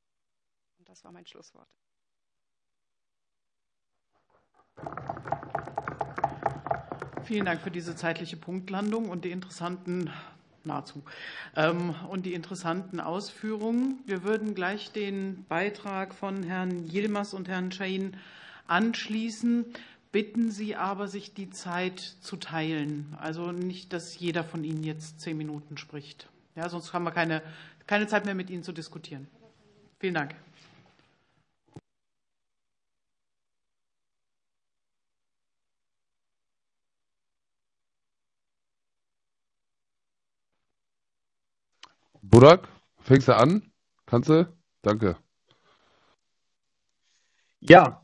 Und das war mein Schlusswort. Vielen Dank für diese zeitliche Punktlandung und die interessanten nahezu ähm, und die interessanten Ausführungen. Wir würden gleich den Beitrag von Herrn Yilmaz und Herrn Chain anschließen bitten Sie aber, sich die Zeit zu teilen. Also nicht, dass jeder von Ihnen jetzt zehn Minuten spricht. Ja, sonst haben wir keine, keine Zeit mehr, mit Ihnen zu diskutieren. Vielen Dank. Burak, fängst du an? Kannst du? Danke. Ja,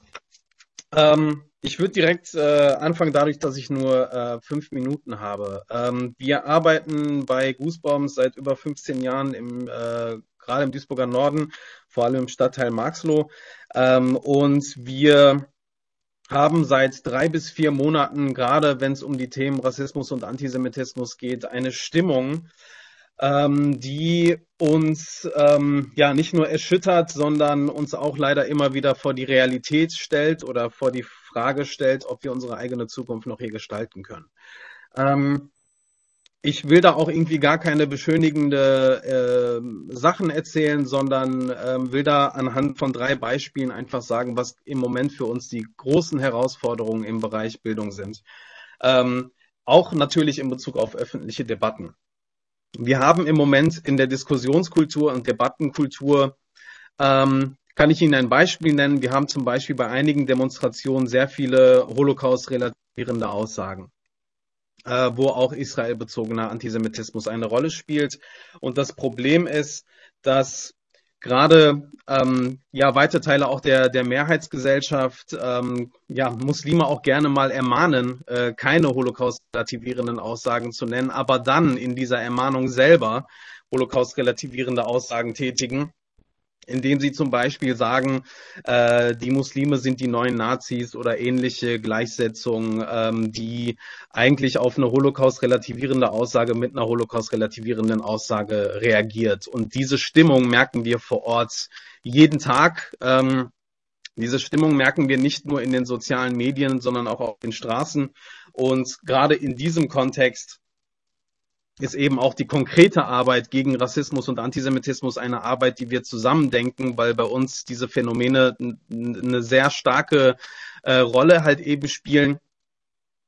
ähm, ich würde direkt äh, anfangen dadurch, dass ich nur äh, fünf Minuten habe. Ähm, wir arbeiten bei Goosebombs seit über 15 Jahren im äh, gerade im Duisburger Norden, vor allem im Stadtteil Marxloh. Ähm, und wir haben seit drei bis vier Monaten, gerade wenn es um die Themen Rassismus und Antisemitismus geht, eine Stimmung, ähm, die uns ähm, ja nicht nur erschüttert, sondern uns auch leider immer wieder vor die Realität stellt oder vor die Frage stellt, ob wir unsere eigene Zukunft noch hier gestalten können. Ähm, ich will da auch irgendwie gar keine beschönigende äh, Sachen erzählen, sondern äh, will da anhand von drei Beispielen einfach sagen, was im Moment für uns die großen Herausforderungen im Bereich Bildung sind. Ähm, auch natürlich in Bezug auf öffentliche Debatten. Wir haben im Moment in der Diskussionskultur und Debattenkultur, ähm, kann ich Ihnen ein Beispiel nennen. Wir haben zum Beispiel bei einigen Demonstrationen sehr viele Holocaust-relativierende Aussagen, äh, wo auch israelbezogener Antisemitismus eine Rolle spielt. Und das Problem ist, dass gerade ähm, ja weite Teile auch der der Mehrheitsgesellschaft ähm, ja Muslime auch gerne mal ermahnen, äh, keine Holocaust-relativierenden Aussagen zu nennen, aber dann in dieser Ermahnung selber Holocaust-relativierende Aussagen tätigen indem sie zum Beispiel sagen, äh, die Muslime sind die neuen Nazis oder ähnliche Gleichsetzungen, ähm, die eigentlich auf eine Holocaust-relativierende Aussage mit einer Holocaust-relativierenden Aussage reagiert. Und diese Stimmung merken wir vor Ort jeden Tag. Ähm, diese Stimmung merken wir nicht nur in den sozialen Medien, sondern auch auf den Straßen. Und gerade in diesem Kontext ist eben auch die konkrete Arbeit gegen Rassismus und Antisemitismus eine Arbeit, die wir zusammendenken, weil bei uns diese Phänomene eine sehr starke äh, Rolle halt eben spielen.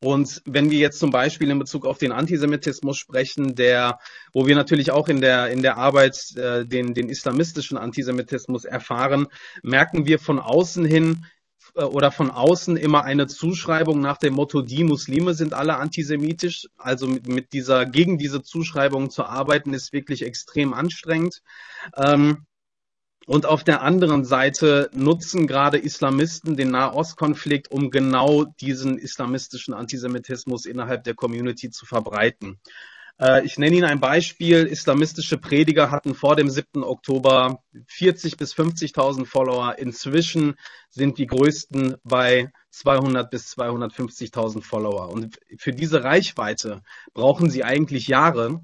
Und wenn wir jetzt zum Beispiel in Bezug auf den Antisemitismus sprechen, der, wo wir natürlich auch in der, in der Arbeit äh, den, den islamistischen Antisemitismus erfahren, merken wir von außen hin, oder von außen immer eine Zuschreibung nach dem Motto, die Muslime sind alle antisemitisch. Also mit, mit dieser, gegen diese Zuschreibung zu arbeiten, ist wirklich extrem anstrengend. Ähm, und auf der anderen Seite nutzen gerade Islamisten den Nahostkonflikt, um genau diesen islamistischen Antisemitismus innerhalb der Community zu verbreiten. Äh, ich nenne Ihnen ein Beispiel. Islamistische Prediger hatten vor dem 7. Oktober 40 bis 50.000 Follower. Inzwischen sind die größten bei 200 bis 250.000 Follower. Und für diese Reichweite brauchen sie eigentlich Jahre.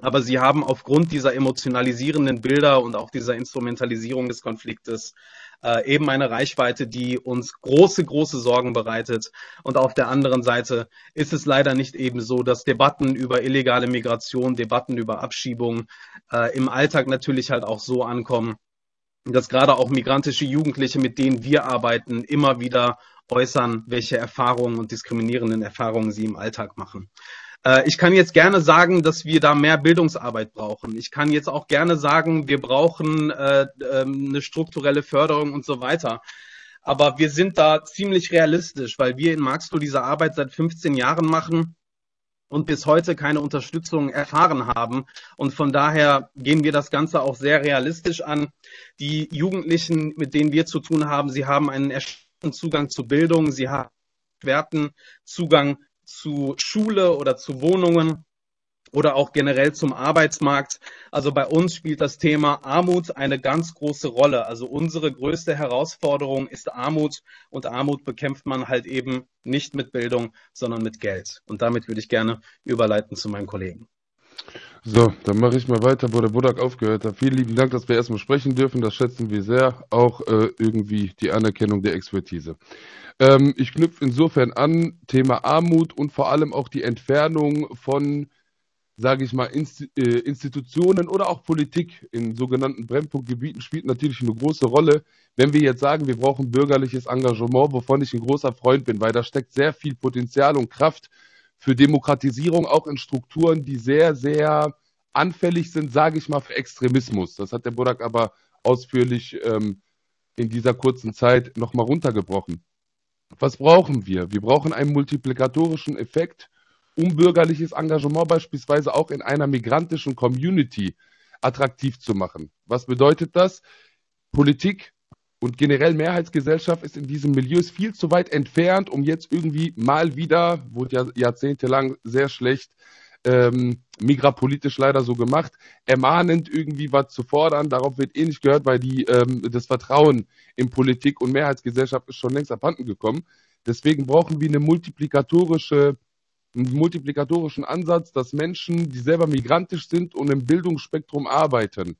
Aber sie haben aufgrund dieser emotionalisierenden Bilder und auch dieser Instrumentalisierung des Konfliktes äh, eben eine Reichweite, die uns große, große Sorgen bereitet. Und auf der anderen Seite ist es leider nicht eben so, dass Debatten über illegale Migration, Debatten über Abschiebung äh, im Alltag natürlich halt auch so ankommen, dass gerade auch migrantische Jugendliche, mit denen wir arbeiten, immer wieder äußern, welche Erfahrungen und diskriminierenden Erfahrungen sie im Alltag machen. Äh, ich kann jetzt gerne sagen, dass wir da mehr Bildungsarbeit brauchen. Ich kann jetzt auch gerne sagen, wir brauchen äh, äh, eine strukturelle Förderung und so weiter. Aber wir sind da ziemlich realistisch, weil wir in Marxloh diese Arbeit seit 15 Jahren machen und bis heute keine Unterstützung erfahren haben. Und von daher gehen wir das Ganze auch sehr realistisch an. Die Jugendlichen, mit denen wir zu tun haben, sie haben einen erschwerten Zugang zu Bildung, sie haben erschwerten Zugang zu Schule oder zu Wohnungen oder auch generell zum Arbeitsmarkt. Also bei uns spielt das Thema Armut eine ganz große Rolle. Also unsere größte Herausforderung ist Armut und Armut bekämpft man halt eben nicht mit Bildung, sondern mit Geld. Und damit würde ich gerne überleiten zu meinem Kollegen. So, dann mache ich mal weiter, wo der Budak aufgehört hat. Vielen lieben Dank, dass wir erstmal sprechen dürfen. Das schätzen wir sehr. Auch äh, irgendwie die Anerkennung der Expertise. Ähm, ich knüpfe insofern an, Thema Armut und vor allem auch die Entfernung von, sage ich mal, Inst äh, Institutionen oder auch Politik in sogenannten Brennpunktgebieten spielt natürlich eine große Rolle. Wenn wir jetzt sagen, wir brauchen bürgerliches Engagement, wovon ich ein großer Freund bin, weil da steckt sehr viel Potenzial und Kraft für Demokratisierung, auch in Strukturen, die sehr, sehr anfällig sind, sage ich mal, für Extremismus. Das hat der Burak aber ausführlich ähm, in dieser kurzen Zeit nochmal runtergebrochen. Was brauchen wir? Wir brauchen einen multiplikatorischen Effekt, um bürgerliches Engagement beispielsweise auch in einer migrantischen Community attraktiv zu machen. Was bedeutet das? Politik und generell Mehrheitsgesellschaft ist in diesem Milieu viel zu weit entfernt, um jetzt irgendwie mal wieder, wurde ja jahrzehntelang sehr schlecht ähm, migrapolitisch leider so gemacht, ermahnend irgendwie was zu fordern. Darauf wird eh nicht gehört, weil die, ähm, das Vertrauen in Politik und Mehrheitsgesellschaft ist schon längst abhanden gekommen. Deswegen brauchen wir eine multiplikatorische, einen multiplikatorischen Ansatz, dass Menschen, die selber migrantisch sind und im Bildungsspektrum arbeiten,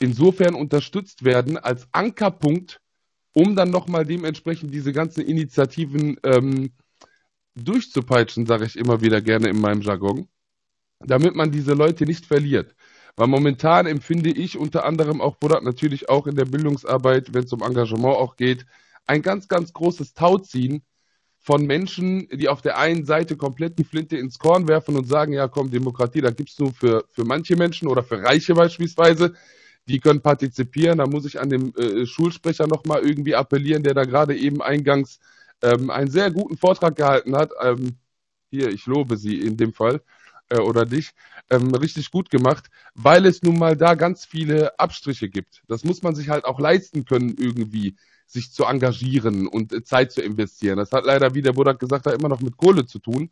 insofern unterstützt werden als Ankerpunkt, um dann nochmal dementsprechend diese ganzen Initiativen ähm, durchzupeitschen, sage ich immer wieder gerne in meinem Jargon, damit man diese Leute nicht verliert. Weil momentan empfinde ich unter anderem auch, Buddha, natürlich auch in der Bildungsarbeit, wenn es um Engagement auch geht, ein ganz, ganz großes Tauziehen von Menschen, die auf der einen Seite komplett die Flinte ins Korn werfen und sagen, ja komm, Demokratie, da gibt's nur für, für manche Menschen oder für Reiche beispielsweise, die können partizipieren. Da muss ich an den äh, Schulsprecher nochmal irgendwie appellieren, der da gerade eben eingangs ähm, einen sehr guten Vortrag gehalten hat. Ähm, hier, ich lobe Sie in dem Fall äh, oder dich, ähm, richtig gut gemacht, weil es nun mal da ganz viele Abstriche gibt. Das muss man sich halt auch leisten können irgendwie sich zu engagieren und äh, Zeit zu investieren. Das hat leider, wie der Budak gesagt hat, immer noch mit Kohle zu tun.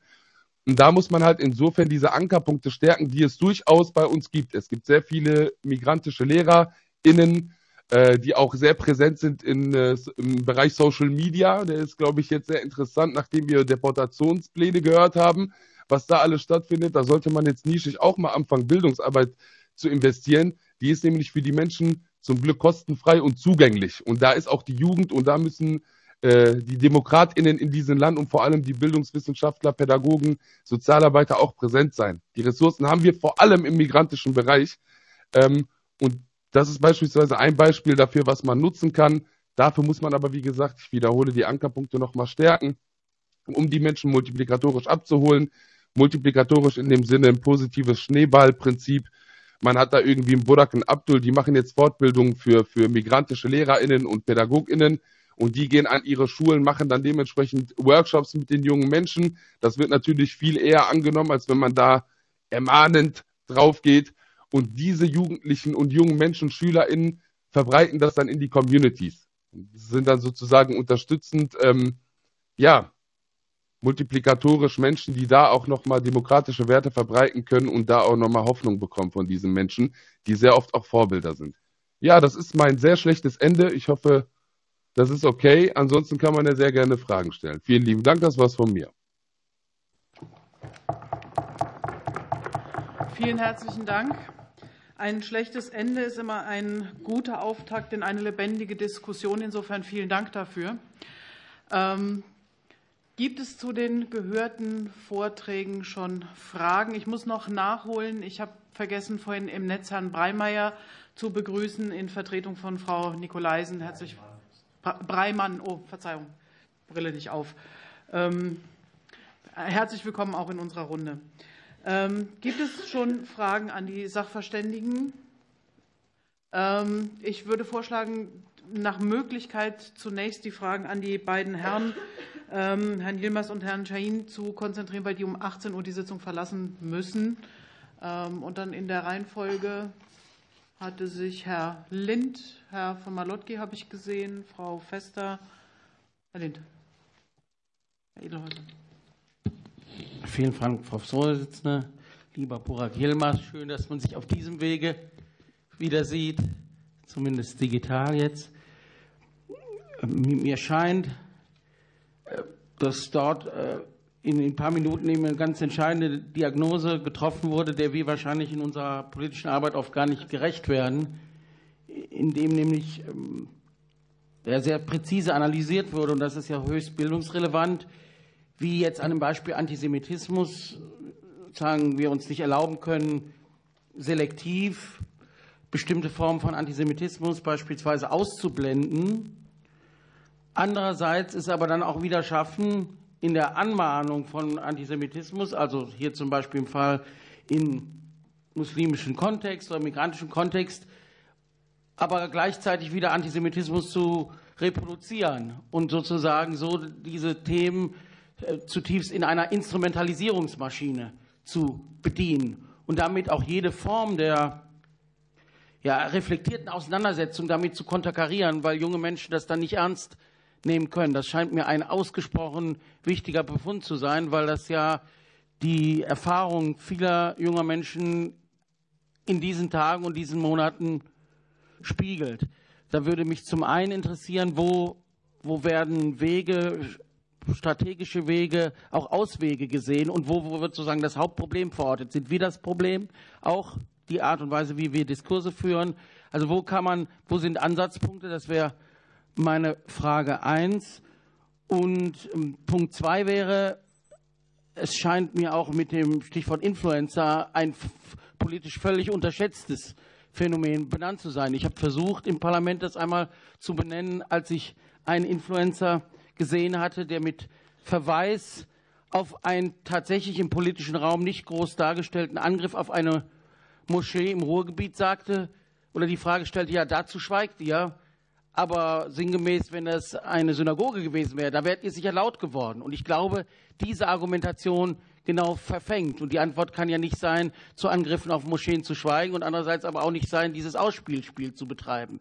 Und da muss man halt insofern diese Ankerpunkte stärken, die es durchaus bei uns gibt. Es gibt sehr viele migrantische LehrerInnen, äh, die auch sehr präsent sind in, äh, im Bereich Social Media. Der ist, glaube ich, jetzt sehr interessant, nachdem wir Deportationspläne gehört haben, was da alles stattfindet. Da sollte man jetzt nischig auch mal anfangen, Bildungsarbeit zu investieren. Die ist nämlich für die Menschen zum Glück kostenfrei und zugänglich. Und da ist auch die Jugend und da müssen die DemokratInnen in diesem Land und vor allem die Bildungswissenschaftler, Pädagogen, Sozialarbeiter auch präsent sein. Die Ressourcen haben wir vor allem im migrantischen Bereich. Ähm, und das ist beispielsweise ein Beispiel dafür, was man nutzen kann. Dafür muss man aber, wie gesagt, ich wiederhole die Ankerpunkte nochmal stärken, um die Menschen multiplikatorisch abzuholen. Multiplikatorisch in dem Sinne ein positives Schneeballprinzip, man hat da irgendwie einen Burak und Abdul, die machen jetzt Fortbildungen für, für migrantische LehrerInnen und PädagogInnen und die gehen an ihre Schulen, machen dann dementsprechend Workshops mit den jungen Menschen. Das wird natürlich viel eher angenommen, als wenn man da ermahnend drauf geht. Und diese Jugendlichen und jungen Menschen, SchülerInnen, verbreiten das dann in die Communities. Sind dann sozusagen unterstützend, ähm, ja, multiplikatorisch Menschen, die da auch nochmal demokratische Werte verbreiten können und da auch nochmal Hoffnung bekommen von diesen Menschen, die sehr oft auch Vorbilder sind. Ja, das ist mein sehr schlechtes Ende. Ich hoffe, das ist okay. Ansonsten kann man ja sehr gerne Fragen stellen. Vielen lieben Dank, das war's von mir. Vielen herzlichen Dank. Ein schlechtes Ende ist immer ein guter Auftakt in eine lebendige Diskussion. Insofern vielen Dank dafür. Ähm, Gibt es zu den gehörten Vorträgen schon Fragen? Ich muss noch nachholen. Ich habe vergessen, vorhin im Netz Herrn Breimeyer zu begrüßen in Vertretung von Frau Nikolaisen. Herzlich Breimann, oh, Verzeihung, Brille nicht auf. Ähm, herzlich willkommen auch in unserer Runde. Ähm, gibt es schon Fragen an die Sachverständigen? Ähm, ich würde vorschlagen, nach Möglichkeit zunächst die Fragen an die beiden Herren Herrn Yilmaz und Herrn Shahin zu konzentrieren, weil die um 18 Uhr die Sitzung verlassen müssen. Und dann in der Reihenfolge hatte sich Herr Lind, Herr von Malotki habe ich gesehen, Frau Fester. Herr Lind. Herr Edelhäuser. Vielen Dank, Frau Vorsitzende. Lieber Burak Yilmaz, schön, dass man sich auf diesem Wege wieder sieht, zumindest digital jetzt. Mir scheint, dass dort äh, in ein paar Minuten eben eine ganz entscheidende Diagnose getroffen wurde, der wir wahrscheinlich in unserer politischen Arbeit oft gar nicht gerecht werden, indem nämlich ähm, der sehr präzise analysiert wurde, und das ist ja höchst bildungsrelevant, wie jetzt an dem Beispiel Antisemitismus sagen wir uns nicht erlauben können, selektiv bestimmte Formen von Antisemitismus beispielsweise auszublenden. Andererseits ist aber dann auch wieder schaffen, in der Anmahnung von Antisemitismus, also hier zum Beispiel im Fall in muslimischen Kontext oder migrantischen Kontext, aber gleichzeitig wieder Antisemitismus zu reproduzieren und sozusagen so diese Themen äh, zutiefst in einer Instrumentalisierungsmaschine zu bedienen und damit auch jede Form der ja, reflektierten Auseinandersetzung damit zu konterkarieren, weil junge Menschen das dann nicht ernst nehmen nehmen können. Das scheint mir ein ausgesprochen wichtiger Befund zu sein, weil das ja die Erfahrung vieler junger Menschen in diesen Tagen und diesen Monaten spiegelt. Da würde mich zum einen interessieren, wo, wo werden Wege, strategische Wege, auch Auswege gesehen und wo, wo wird sozusagen das Hauptproblem verortet? Sind wir das Problem? Auch die Art und Weise, wie wir Diskurse führen? Also wo kann man, wo sind Ansatzpunkte? Das wäre meine Frage 1. Und ähm, Punkt 2 wäre, es scheint mir auch mit dem Stichwort Influencer ein politisch völlig unterschätztes Phänomen benannt zu sein. Ich habe versucht, im Parlament das einmal zu benennen, als ich einen Influencer gesehen hatte, der mit Verweis auf einen tatsächlich im politischen Raum nicht groß dargestellten Angriff auf eine Moschee im Ruhrgebiet sagte oder die Frage stellte, ja, dazu schweigt ihr. Aber sinngemäß, wenn das eine Synagoge gewesen wäre, da wärt ihr sicher laut geworden. Und ich glaube, diese Argumentation genau verfängt. Und die Antwort kann ja nicht sein, zu Angriffen auf Moscheen zu schweigen und andererseits aber auch nicht sein, dieses Ausspielspiel zu betreiben.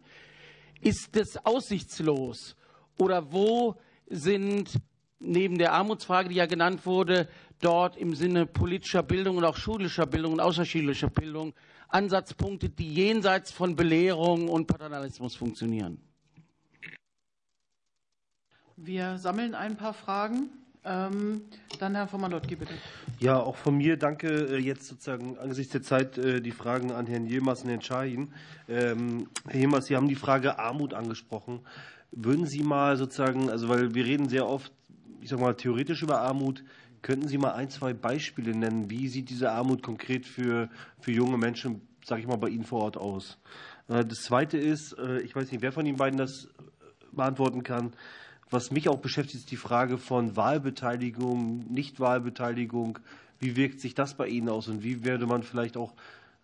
Ist es aussichtslos? Oder wo sind neben der Armutsfrage, die ja genannt wurde, dort im Sinne politischer Bildung und auch schulischer Bildung und außerschulischer Bildung Ansatzpunkte, die jenseits von Belehrung und Paternalismus funktionieren? Wir sammeln ein paar Fragen. Ähm, dann Herr von Malotki, bitte. Ja, auch von mir danke. Äh, jetzt sozusagen angesichts der Zeit äh, die Fragen an Herrn Jilmaz und Herrn Schahin. Ähm, Herr Jilmaz, Sie haben die Frage Armut angesprochen. Würden Sie mal sozusagen, also weil wir reden sehr oft, ich sag mal, theoretisch über Armut, könnten Sie mal ein, zwei Beispiele nennen? Wie sieht diese Armut konkret für, für junge Menschen, sage ich mal, bei Ihnen vor Ort aus? Äh, das Zweite ist, ich weiß nicht, wer von Ihnen beiden das beantworten kann. Was mich auch beschäftigt, ist die Frage von Wahlbeteiligung, Nichtwahlbeteiligung. Wie wirkt sich das bei Ihnen aus und wie würde man vielleicht auch,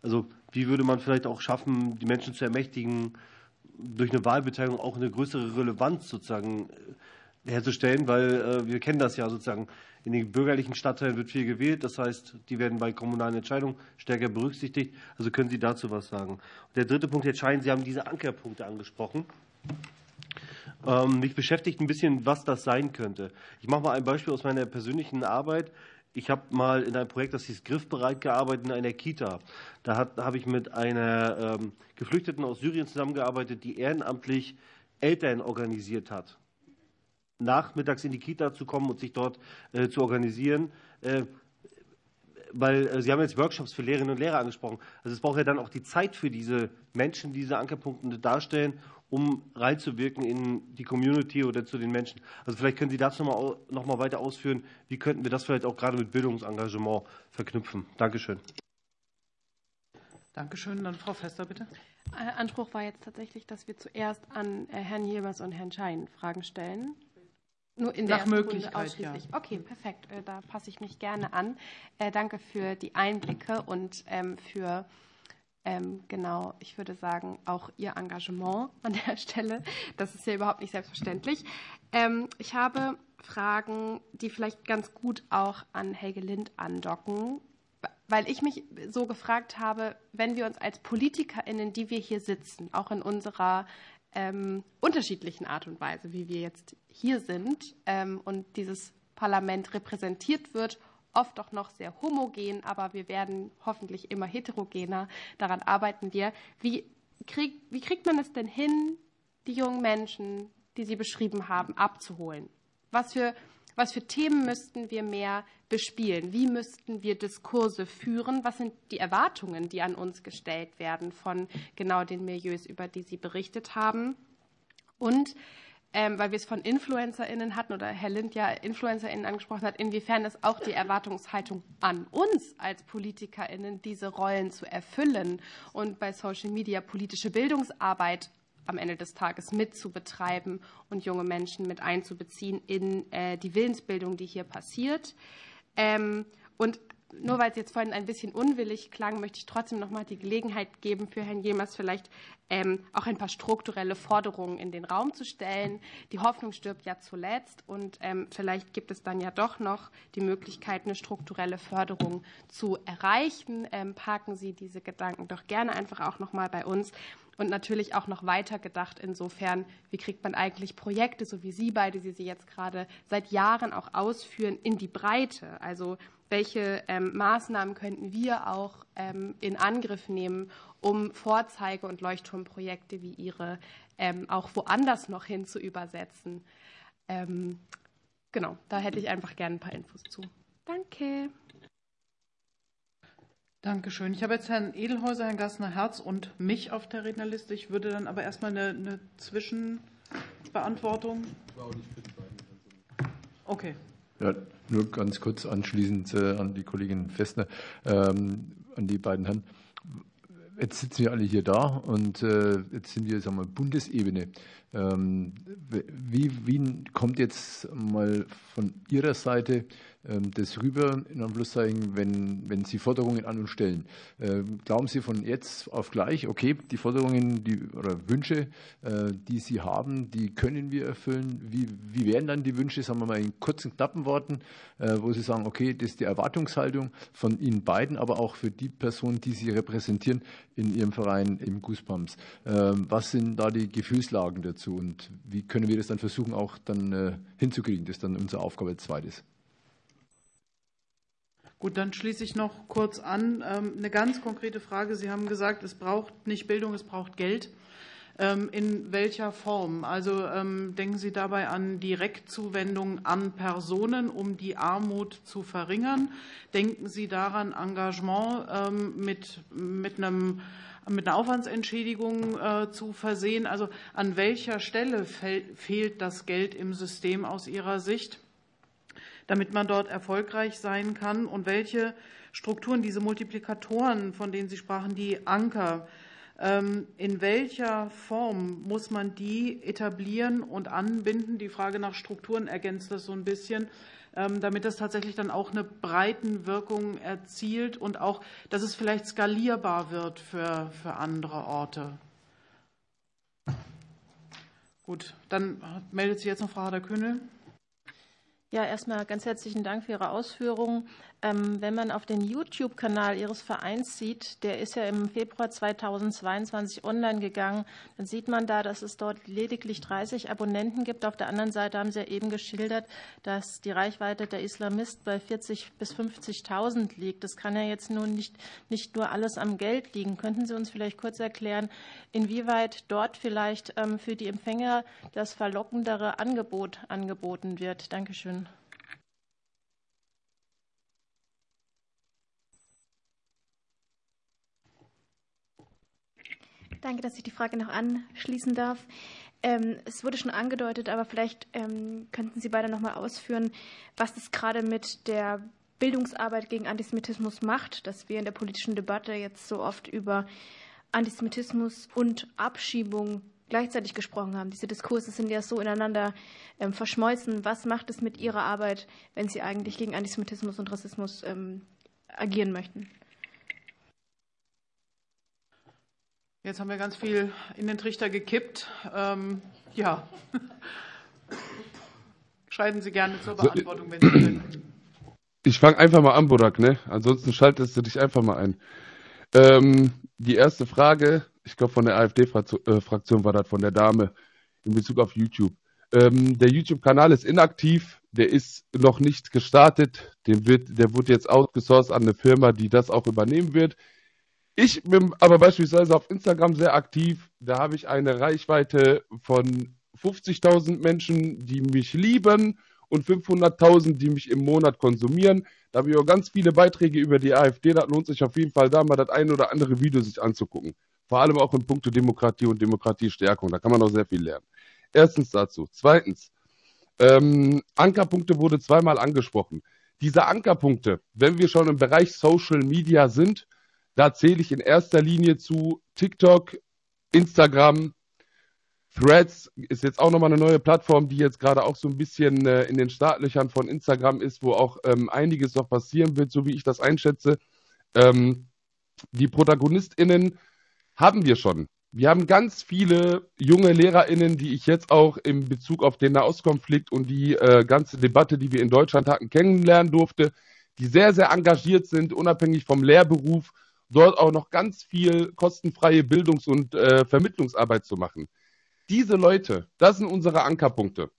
also wie würde man vielleicht auch schaffen, die Menschen zu ermächtigen, durch eine Wahlbeteiligung auch eine größere Relevanz sozusagen äh, herzustellen, weil äh, wir kennen das ja sozusagen. In den bürgerlichen Stadtteilen wird viel gewählt, das heißt, die werden bei kommunalen Entscheidungen stärker berücksichtigt. Also können Sie dazu was sagen? Der dritte Punkt, Herr Schein, Sie haben diese Ankerpunkte angesprochen. Ähm, mich beschäftigt ein bisschen, was das sein könnte. Ich mache mal ein Beispiel aus meiner persönlichen Arbeit. Ich habe mal in einem Projekt, das hieß Griffbereit, gearbeitet in einer Kita. Da habe ich mit einer ähm, Geflüchteten aus Syrien zusammengearbeitet, die ehrenamtlich Eltern organisiert hat. Nachmittags in die Kita zu kommen und sich dort äh, zu organisieren. Äh, weil äh, Sie haben jetzt Workshops für Lehrerinnen und Lehrer angesprochen. Also es braucht ja dann auch die Zeit für diese Menschen, die diese Ankerpunkte darstellen, um reinzuwirken in die Community oder zu den Menschen. Also vielleicht können Sie das noch mal, noch mal weiter ausführen. Wie könnten wir das vielleicht auch gerade mit Bildungsengagement verknüpfen? Dankeschön. Dankeschön. Dann Frau Fester, bitte. Äh, Anspruch war jetzt tatsächlich, dass wir zuerst an äh, Herrn Jebers und Herrn Schein Fragen stellen. Nur in Nach Möglichkeit, ja. Okay, perfekt. Äh, da passe ich mich gerne an. Danke für die Einblicke und ähm, für ähm, genau, ich würde sagen, auch Ihr Engagement an der Stelle. Das ist ja überhaupt nicht selbstverständlich. Ähm, ich habe Fragen, die vielleicht ganz gut auch an Helge Lind andocken, weil ich mich so gefragt habe, wenn wir uns als PolitikerInnen, die wir hier sitzen, auch in unserer ähm, unterschiedlichen Art und Weise, wie wir jetzt hier sind ähm, und dieses Parlament repräsentiert wird oft auch noch sehr homogen, aber wir werden hoffentlich immer heterogener. Daran arbeiten wir. Wie, krieg, wie kriegt man es denn hin, die jungen Menschen, die Sie beschrieben haben, abzuholen? Was für, was für Themen müssten wir mehr bespielen? Wie müssten wir Diskurse führen? Was sind die Erwartungen, die an uns gestellt werden von genau den Milieus, über die Sie berichtet haben? Und ähm, weil wir es von InfluencerInnen hatten oder Herr Lind ja InfluencerInnen angesprochen hat, inwiefern ist auch die Erwartungshaltung an uns als PolitikerInnen, diese Rollen zu erfüllen und bei Social Media politische Bildungsarbeit am Ende des Tages mitzubetreiben und junge Menschen mit einzubeziehen in äh, die Willensbildung, die hier passiert. Ähm, und nur weil es jetzt vorhin ein bisschen unwillig klang, möchte ich trotzdem noch mal die Gelegenheit geben, für Herrn Jemers vielleicht ähm, auch ein paar strukturelle Forderungen in den Raum zu stellen. Die Hoffnung stirbt ja zuletzt und ähm, vielleicht gibt es dann ja doch noch die Möglichkeit, eine strukturelle Förderung zu erreichen. Ähm, parken Sie diese Gedanken doch gerne einfach auch noch mal bei uns und natürlich auch noch weiter gedacht insofern, wie kriegt man eigentlich Projekte, so wie Sie beide, die Sie jetzt gerade seit Jahren auch ausführen, in die Breite. Also welche ähm, Maßnahmen könnten wir auch ähm, in Angriff nehmen, um Vorzeige- und Leuchtturmprojekte wie Ihre ähm, auch woanders noch hin zu übersetzen. Ähm, genau, da hätte ich einfach gerne ein paar Infos zu. Danke. Dankeschön. Ich habe jetzt Herrn Edelhäuser, Herrn Gassner-Herz und mich auf der Rednerliste. Ich würde dann aber erstmal eine, eine Zwischenbeantwortung. Okay. Ja, nur ganz kurz anschließend äh, an die Kollegin Festner, ähm, an die beiden Herren. jetzt sitzen wir alle hier da und äh, jetzt sind wir, sagen wir, Bundesebene. Ähm, wie, wie kommt jetzt mal von Ihrer Seite das rüber, in Anführungszeichen, wenn, wenn Sie Forderungen an uns stellen? Ähm, glauben Sie von jetzt auf gleich, okay, die Forderungen die, oder Wünsche, äh, die Sie haben, die können wir erfüllen? Wie, wie wären dann die Wünsche, sagen wir mal in kurzen, knappen Worten, äh, wo Sie sagen, okay, das ist die Erwartungshaltung von Ihnen beiden, aber auch für die Person, die Sie repräsentieren in Ihrem Verein im Goosebumps. Was sind da die Gefühlslagen dazu? dazu und wie können wir das dann versuchen, auch dann äh, hinzukriegen? Das ist dann unsere Aufgabe als zweites. Gut, dann schließe ich noch kurz an. Ähm, eine ganz konkrete Frage. Sie haben gesagt, es braucht nicht Bildung, es braucht Geld. Ähm, in welcher Form? Also ähm, denken Sie dabei an Direktzuwendung an Personen, um die Armut zu verringern? Denken Sie daran, Engagement mit, mit einem mit einer Aufwandsentschädigung äh, zu versehen. Also an welcher Stelle fehlt das Geld im System aus Ihrer Sicht, damit man dort erfolgreich sein kann? Und welche Strukturen, diese Multiplikatoren, von denen Sie sprachen, die Anker, ähm, in welcher Form muss man die etablieren und anbinden? Die Frage nach Strukturen ergänzt das so ein bisschen. Ähm, damit das tatsächlich dann auch eine Breitenwirkung erzielt und auch, dass es vielleicht skalierbar wird für, für andere Orte. Gut, dann meldet sich jetzt noch Frau Hader-Kühnel. Ja, erstmal ganz herzlichen Dank für Ihre Ausführungen. Ähm, wenn man auf den YouTube-Kanal Ihres Vereins sieht, der ist ja im Februar 2022 online gegangen, dann sieht man da, dass es dort lediglich 30 Abonnenten gibt. Auf der anderen Seite haben Sie ja eben geschildert, dass die Reichweite der Islamisten bei 40.000 bis 50.000 liegt. Das kann ja jetzt nun nicht, nicht nur alles am Geld liegen. Könnten Sie uns vielleicht kurz erklären, inwieweit dort vielleicht ähm, für die Empfänger das verlockendere Angebot angeboten wird? Dankeschön. Danke, dass ich die Frage noch anschließen darf. Ähm, es wurde schon angedeutet, aber vielleicht ähm, könnten Sie beide noch mal ausführen, was das gerade mit der Bildungsarbeit gegen Antisemitismus macht, dass wir in der politischen Debatte jetzt so oft über Antisemitismus und Abschiebung gleichzeitig gesprochen haben. Diese Diskurse sind ja so ineinander ähm, verschmolzen. Was macht es mit Ihrer Arbeit, wenn Sie eigentlich gegen Antisemitismus und Rassismus agieren möchten? Jetzt haben wir ganz viel in den Trichter gekippt. Ähm, ja. Schreiben Sie gerne zur Beantwortung, wenn Sie können. Ich fange einfach mal an, Burak, ne? Ansonsten schaltest du dich einfach mal ein. Ähm, die erste Frage, ich glaube von der AfD-Fraktion war das von der Dame in Bezug auf YouTube. Ähm, der YouTube-Kanal ist inaktiv, der ist noch nicht gestartet, dem wird, der wurde jetzt outgesourced an eine Firma, die das auch übernehmen wird. Ich bin aber beispielsweise auf Instagram sehr aktiv. Da habe ich eine Reichweite von 50.000 Menschen, die mich lieben und 500.000, die mich im Monat konsumieren. Da habe ich auch ganz viele Beiträge über die AfD. Da lohnt sich auf jeden Fall da mal das eine oder andere Video sich anzugucken. Vor allem auch in puncto Demokratie und Demokratiestärkung. Da kann man auch sehr viel lernen. Erstens dazu. Zweitens, ähm, Ankerpunkte wurde zweimal angesprochen. Diese Ankerpunkte, wenn wir schon im Bereich Social Media sind, da zähle ich in erster Linie zu TikTok, Instagram, Threads ist jetzt auch nochmal eine neue Plattform, die jetzt gerade auch so ein bisschen äh, in den Startlöchern von Instagram ist, wo auch ähm, einiges noch passieren wird, so wie ich das einschätze. Ähm, die ProtagonistInnen haben wir schon. Wir haben ganz viele junge LehrerInnen, die ich jetzt auch in Bezug auf den Nahostkonflikt und die äh, ganze Debatte, die wir in Deutschland hatten, kennenlernen durfte, die sehr, sehr engagiert sind, unabhängig vom Lehrberuf dort auch noch ganz viel kostenfreie Bildungs- und äh, Vermittlungsarbeit zu machen. Diese Leute, das sind unsere Ankerpunkte.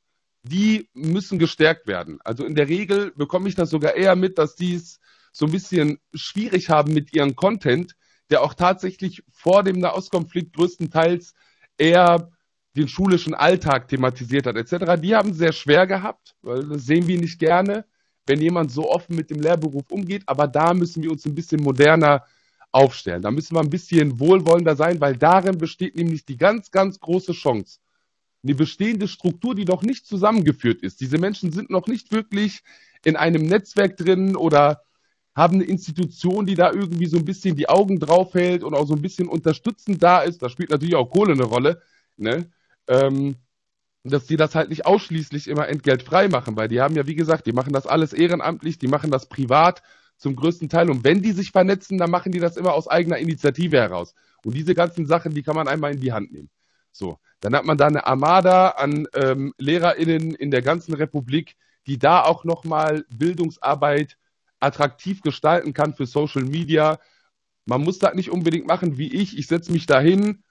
Die müssen gestärkt werden. Also in der Regel bekomme ich das sogar eher mit, dass die es so ein bisschen schwierig haben mit ihrem Content, der auch tatsächlich vor dem Nahostkonflikt größtenteils eher den schulischen Alltag thematisiert hat, etc. Die haben sehr schwer gehabt, weil das sehen wir nicht gerne, wenn jemand so offen mit dem Lehrberuf umgeht. Aber da müssen wir uns ein bisschen moderner aufstellen. Da müssen wir ein bisschen wohlwollender sein, weil darin besteht nämlich die ganz, ganz große Chance. Eine bestehende Struktur, die noch nicht zusammengeführt ist. Diese Menschen sind noch nicht wirklich in einem Netzwerk drin oder haben eine Institution, die da irgendwie so ein bisschen die Augen drauf hält und auch so ein bisschen unterstützend da ist. Da spielt natürlich auch Kohle eine Rolle, ne? Ähm, dass die das halt nicht ausschließlich immer entgeltfrei machen, weil die haben ja, wie gesagt, die machen das alles ehrenamtlich, die machen das privat zum größten Teil. Und wenn die sich vernetzen, dann machen die das immer aus eigener Initiative heraus. Und diese ganzen Sachen, die kann man einmal in die Hand nehmen. So, dann hat man da eine Armada an ähm, LehrerInnen in der ganzen Republik, die da auch nochmal Bildungsarbeit attraktiv gestalten kann für Social Media. Man muss das nicht unbedingt machen wie ich. Ich setze mich dahin,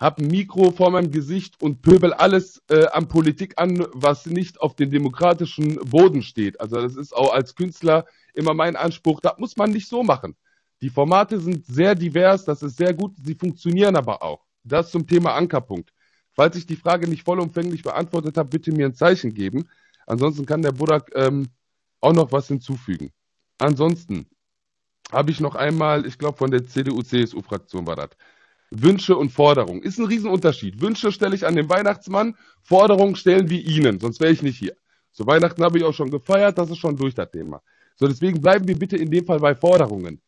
habe ein Mikro vor meinem Gesicht und pöbel alles äh, an Politik an, was nicht auf dem demokratischen Boden steht. Also das ist auch als Künstler immer mein Anspruch. Das muss man nicht so machen. Die Formate sind sehr divers, das ist sehr gut, sie funktionieren aber auch. Das zum Thema Ankerpunkt. Falls ich die Frage nicht vollumfänglich beantwortet habe, bitte mir ein Zeichen geben. Ansonsten kann der Budak ähm, auch noch was hinzufügen. Ansonsten habe ich noch einmal, ich glaube von der CDU-CSU-Fraktion war das, Wünsche und Forderungen. Ist ein Riesenunterschied. Wünsche stelle ich an den Weihnachtsmann, Forderungen stellen wir Ihnen, sonst wäre ich nicht hier. So Weihnachten habe ich auch schon gefeiert, das ist schon durch das Thema. So, deswegen bleiben wir bitte in dem Fall bei Forderungen.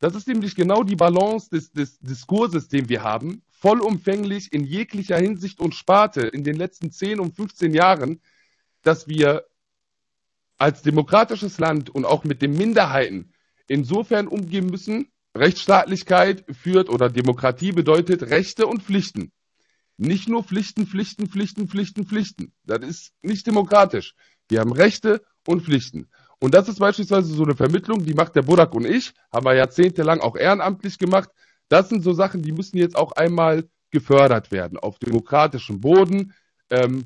Das ist nämlich genau die Balance des, des Diskurses, den wir haben, vollumfänglich in jeglicher Hinsicht und Sparte in den letzten 10 und 15 Jahren, dass wir als demokratisches Land und auch mit den Minderheiten insofern umgehen müssen, Rechtsstaatlichkeit führt oder Demokratie bedeutet Rechte und Pflichten. Nicht nur Pflichten, Pflichten, Pflichten, Pflichten, Pflichten. Das ist nicht demokratisch. Wir haben Rechte und Pflichten. Und das ist beispielsweise so eine Vermittlung, die macht der Burak und ich, haben wir jahrzehntelang auch ehrenamtlich gemacht. Das sind so Sachen, die müssen jetzt auch einmal gefördert werden auf demokratischem Boden. Ähm,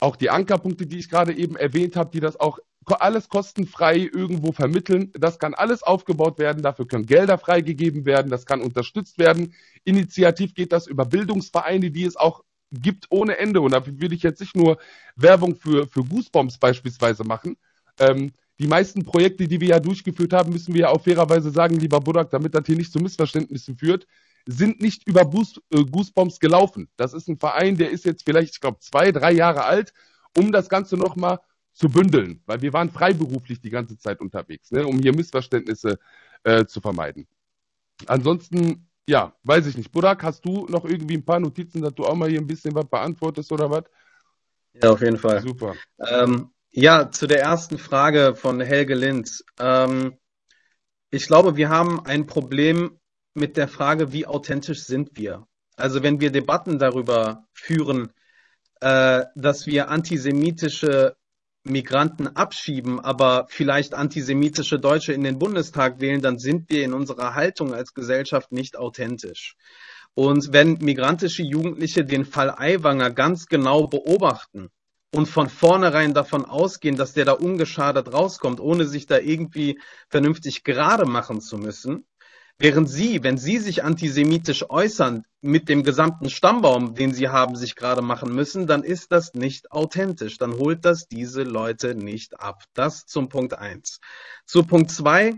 auch die Ankerpunkte, die ich gerade eben erwähnt habe, die das auch alles kostenfrei irgendwo vermitteln. Das kann alles aufgebaut werden, dafür können Gelder freigegeben werden, das kann unterstützt werden. Initiativ geht das über Bildungsvereine, die es auch gibt ohne Ende. Und dafür würde ich jetzt nicht nur Werbung für, für Goosebombs beispielsweise machen. Ähm, die meisten Projekte, die wir ja durchgeführt haben, müssen wir ja auch fairerweise sagen, lieber Budak, damit das hier nicht zu Missverständnissen führt, sind nicht über äh, Goosebombs gelaufen. Das ist ein Verein, der ist jetzt vielleicht, ich glaube, zwei, drei Jahre alt, um das Ganze nochmal zu bündeln, weil wir waren freiberuflich die ganze Zeit unterwegs, ne, um hier Missverständnisse äh, zu vermeiden. Ansonsten, ja, weiß ich nicht. Burak, hast du noch irgendwie ein paar Notizen, dass du auch mal hier ein bisschen was beantwortest oder was? Ja, auf jeden Fall. Super. Ähm, ja, zu der ersten Frage von Helge Linz. Ähm, ich glaube, wir haben ein Problem mit der Frage, wie authentisch sind wir? Also wenn wir Debatten darüber führen, äh, dass wir antisemitische Migranten abschieben, aber vielleicht antisemitische Deutsche in den Bundestag wählen, dann sind wir in unserer Haltung als Gesellschaft nicht authentisch. Und wenn migrantische Jugendliche den Fall Aiwanger ganz genau beobachten und von vornherein davon ausgehen, dass der da ungeschadet rauskommt, ohne sich da irgendwie vernünftig gerade machen zu müssen, Während Sie, wenn Sie sich antisemitisch äußern mit dem gesamten Stammbaum, den Sie haben sich gerade machen müssen, dann ist das nicht authentisch. Dann holt das diese Leute nicht ab. Das zum Punkt eins. Zu Punkt zwei,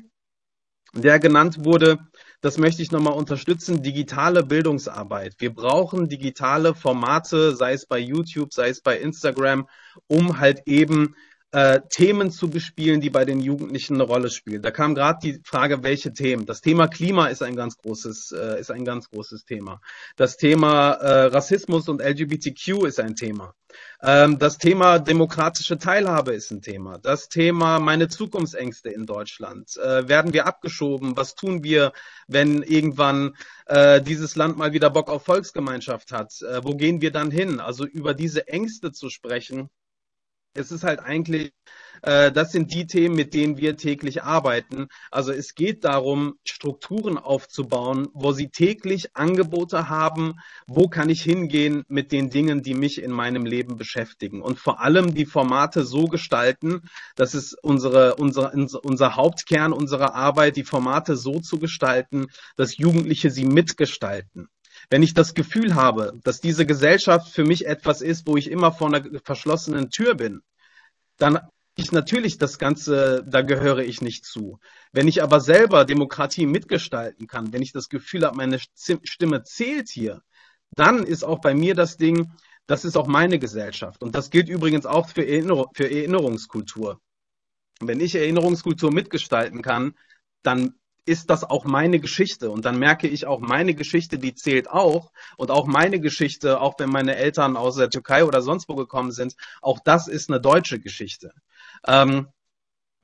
der genannt wurde, das möchte ich nochmal unterstützen, digitale Bildungsarbeit. Wir brauchen digitale Formate, sei es bei YouTube, sei es bei Instagram, um halt eben äh, Themen zu bespielen, die bei den Jugendlichen eine Rolle spielen. Da kam gerade die Frage, welche Themen. Das Thema Klima ist ein ganz großes, äh, ist ein ganz großes Thema. Das Thema äh, Rassismus und LGBTQ ist ein Thema. Ähm, das Thema demokratische Teilhabe ist ein Thema. Das Thema meine Zukunftsängste in Deutschland. Äh, werden wir abgeschoben? Was tun wir, wenn irgendwann äh, dieses Land mal wieder Bock auf Volksgemeinschaft hat? Äh, wo gehen wir dann hin? Also über diese Ängste zu sprechen, es ist halt eigentlich, äh, das sind die Themen, mit denen wir täglich arbeiten. Also es geht darum, Strukturen aufzubauen, wo sie täglich Angebote haben, wo kann ich hingehen mit den Dingen, die mich in meinem Leben beschäftigen. Und vor allem die Formate so gestalten, das ist unsere, unsere, unser Hauptkern unserer Arbeit, die Formate so zu gestalten, dass Jugendliche sie mitgestalten. Wenn ich das Gefühl habe, dass diese Gesellschaft für mich etwas ist, wo ich immer vor einer verschlossenen Tür bin, dann ich natürlich das Ganze, da gehöre ich nicht zu. Wenn ich aber selber Demokratie mitgestalten kann, wenn ich das Gefühl habe, meine Stimme zählt hier, dann ist auch bei mir das Ding, das ist auch meine Gesellschaft. Und das gilt übrigens auch für, Erinner für Erinnerungskultur. Wenn ich Erinnerungskultur mitgestalten kann, dann ist das auch meine Geschichte. Und dann merke ich auch, meine Geschichte, die zählt auch. Und auch meine Geschichte, auch wenn meine Eltern aus der Türkei oder sonst wo gekommen sind, auch das ist eine deutsche Geschichte. Ähm,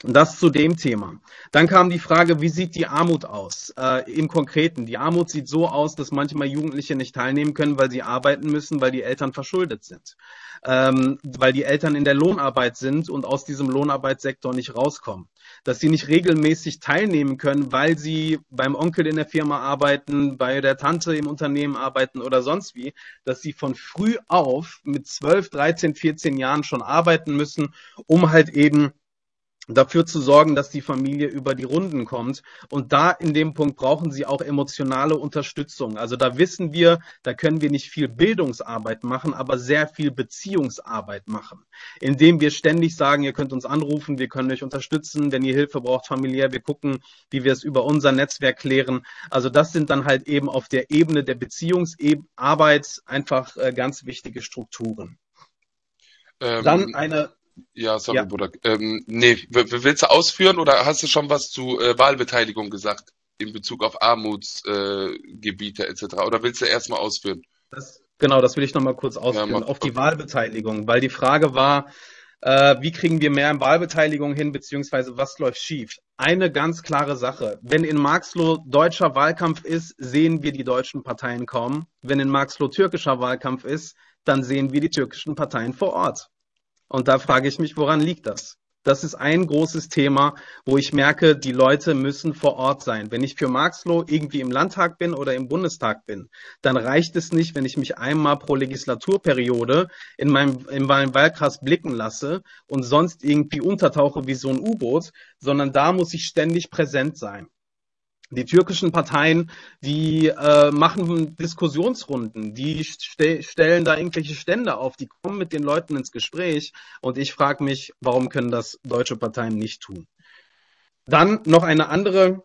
das zu dem Thema. Dann kam die Frage, wie sieht die Armut aus? Äh, Im Konkreten. Die Armut sieht so aus, dass manchmal Jugendliche nicht teilnehmen können, weil sie arbeiten müssen, weil die Eltern verschuldet sind. Ähm, weil die Eltern in der Lohnarbeit sind und aus diesem Lohnarbeitssektor nicht rauskommen. Dass sie nicht regelmäßig teilnehmen können, weil sie beim Onkel in der Firma arbeiten, bei der Tante im Unternehmen arbeiten oder sonst wie. Dass sie von früh auf mit 12, 13, 14 Jahren schon arbeiten müssen, um halt eben dafür zu sorgen, dass die Familie über die Runden kommt. Und da in dem Punkt brauchen sie auch emotionale Unterstützung. Also da wissen wir, da können wir nicht viel Bildungsarbeit machen, aber sehr viel Beziehungsarbeit machen, indem wir ständig sagen, ihr könnt uns anrufen, wir können euch unterstützen, wenn ihr Hilfe braucht familiär, wir gucken, wie wir es über unser Netzwerk klären. Also das sind dann halt eben auf der Ebene der Beziehungsarbeit einfach äh, ganz wichtige Strukturen. Ähm, Dann eine Ja, sorry, Ja. Bruder. Ähm, nee, willst du ausführen oder hast du schon was zu äh, Wahlbeteiligung gesagt in Bezug auf Armutsgebiete äh, etc. Oder willst du erstmal ausführen? Das, genau, das will ich nochmal kurz ausführen, mach- auf die Wahlbeteiligung, weil die Frage war, äh, wie kriegen wir mehr Wahlbeteiligung hin, beziehungsweise was läuft schief? Eine ganz klare Sache. Wenn in Marxloh deutscher Wahlkampf ist, sehen wir die deutschen Parteien kaum. Wenn in Marxloh türkischer Wahlkampf ist, dann sehen wir die türkischen Parteien vor Ort. Und da frage ich mich, woran liegt das? Das ist ein großes Thema, wo ich merke, die Leute müssen vor Ort sein. Wenn ich für Marxloh irgendwie im Landtag bin oder im Bundestag bin, dann reicht es nicht, wenn ich mich einmal pro Legislaturperiode in meinem, in meinem Wahlkreis blicken lasse und sonst irgendwie untertauche wie so ein U-Boot, sondern da muss ich ständig präsent sein. Die türkischen Parteien, die äh, machen Diskussionsrunden, die ste stellen da irgendwelche Stände auf, die kommen mit den Leuten ins Gespräch und ich frage mich, warum können das deutsche Parteien nicht tun? Dann noch eine andere,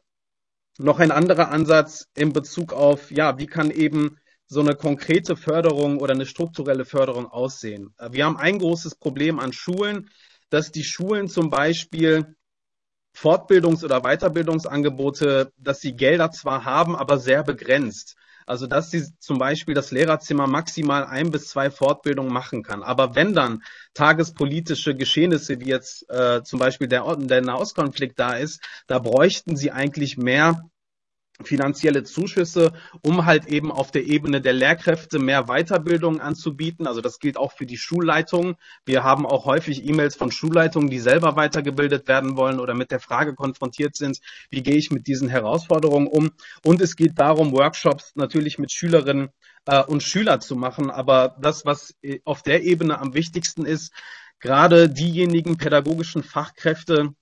noch ein anderer Ansatz in Bezug auf, ja, wie kann eben so eine konkrete Förderung oder eine strukturelle Förderung aussehen? Äh, Wir haben ein großes Problem an Schulen, dass die Schulen zum Beispiel Fortbildungs- oder Weiterbildungsangebote, dass sie Gelder zwar haben, aber sehr begrenzt. Also dass sie zum Beispiel das Lehrerzimmer maximal ein bis zwei Fortbildungen machen kann. Aber wenn dann tagespolitische Geschehnisse wie jetzt äh, zum Beispiel der, der Nahostkonflikt da ist, da bräuchten sie eigentlich mehr finanzielle Zuschüsse, um halt eben auf der Ebene der Lehrkräfte mehr Weiterbildung anzubieten. Also das gilt auch für die Schulleitungen. Wir haben auch häufig E-Mails von Schulleitungen, die selber weitergebildet werden wollen oder mit der Frage konfrontiert sind, wie gehe ich mit diesen Herausforderungen um. Und es geht darum, Workshops natürlich mit Schülerinnen äh, und Schülern zu machen. Aber das, was äh, auf der Ebene am wichtigsten ist, gerade diejenigen pädagogischen Fachkräfte,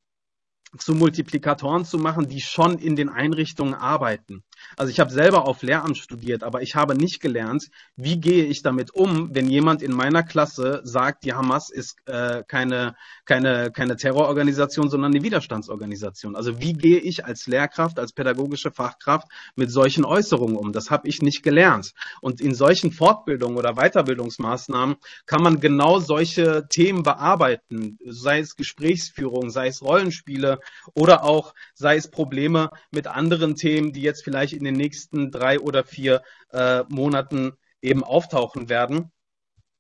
zu Multiplikatoren zu machen, die schon in den Einrichtungen arbeiten. Also ich habe selber auf Lehramt studiert, aber ich habe nicht gelernt, wie gehe ich damit um, wenn jemand in meiner Klasse sagt, die Hamas ist äh, keine, keine, keine Terrororganisation, sondern eine Widerstandsorganisation. Also wie gehe ich als Lehrkraft, als pädagogische Fachkraft mit solchen Äußerungen um? Das habe ich nicht gelernt. Und in solchen Fortbildungen oder Weiterbildungsmaßnahmen kann man genau solche Themen bearbeiten, sei es Gesprächsführung, sei es Rollenspiele oder auch sei es Probleme mit anderen Themen, die jetzt vielleicht in den nächsten drei oder vier äh, Monaten eben auftauchen werden.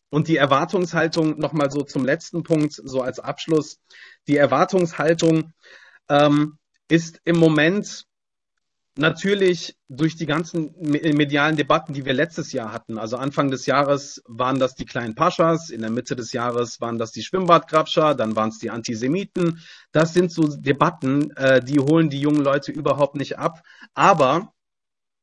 Und die Erwartungshaltung, nochmal so zum letzten Punkt, so als Abschluss, die Erwartungshaltung ähm, ist im Moment natürlich durch die ganzen me- medialen Debatten, die wir letztes Jahr hatten, also Anfang des Jahres waren das die kleinen Paschas, in der Mitte des Jahres waren das die Schwimmbadgrabscher, dann waren es die Antisemiten. Das sind so Debatten, äh, die holen die jungen Leute überhaupt nicht ab. Aber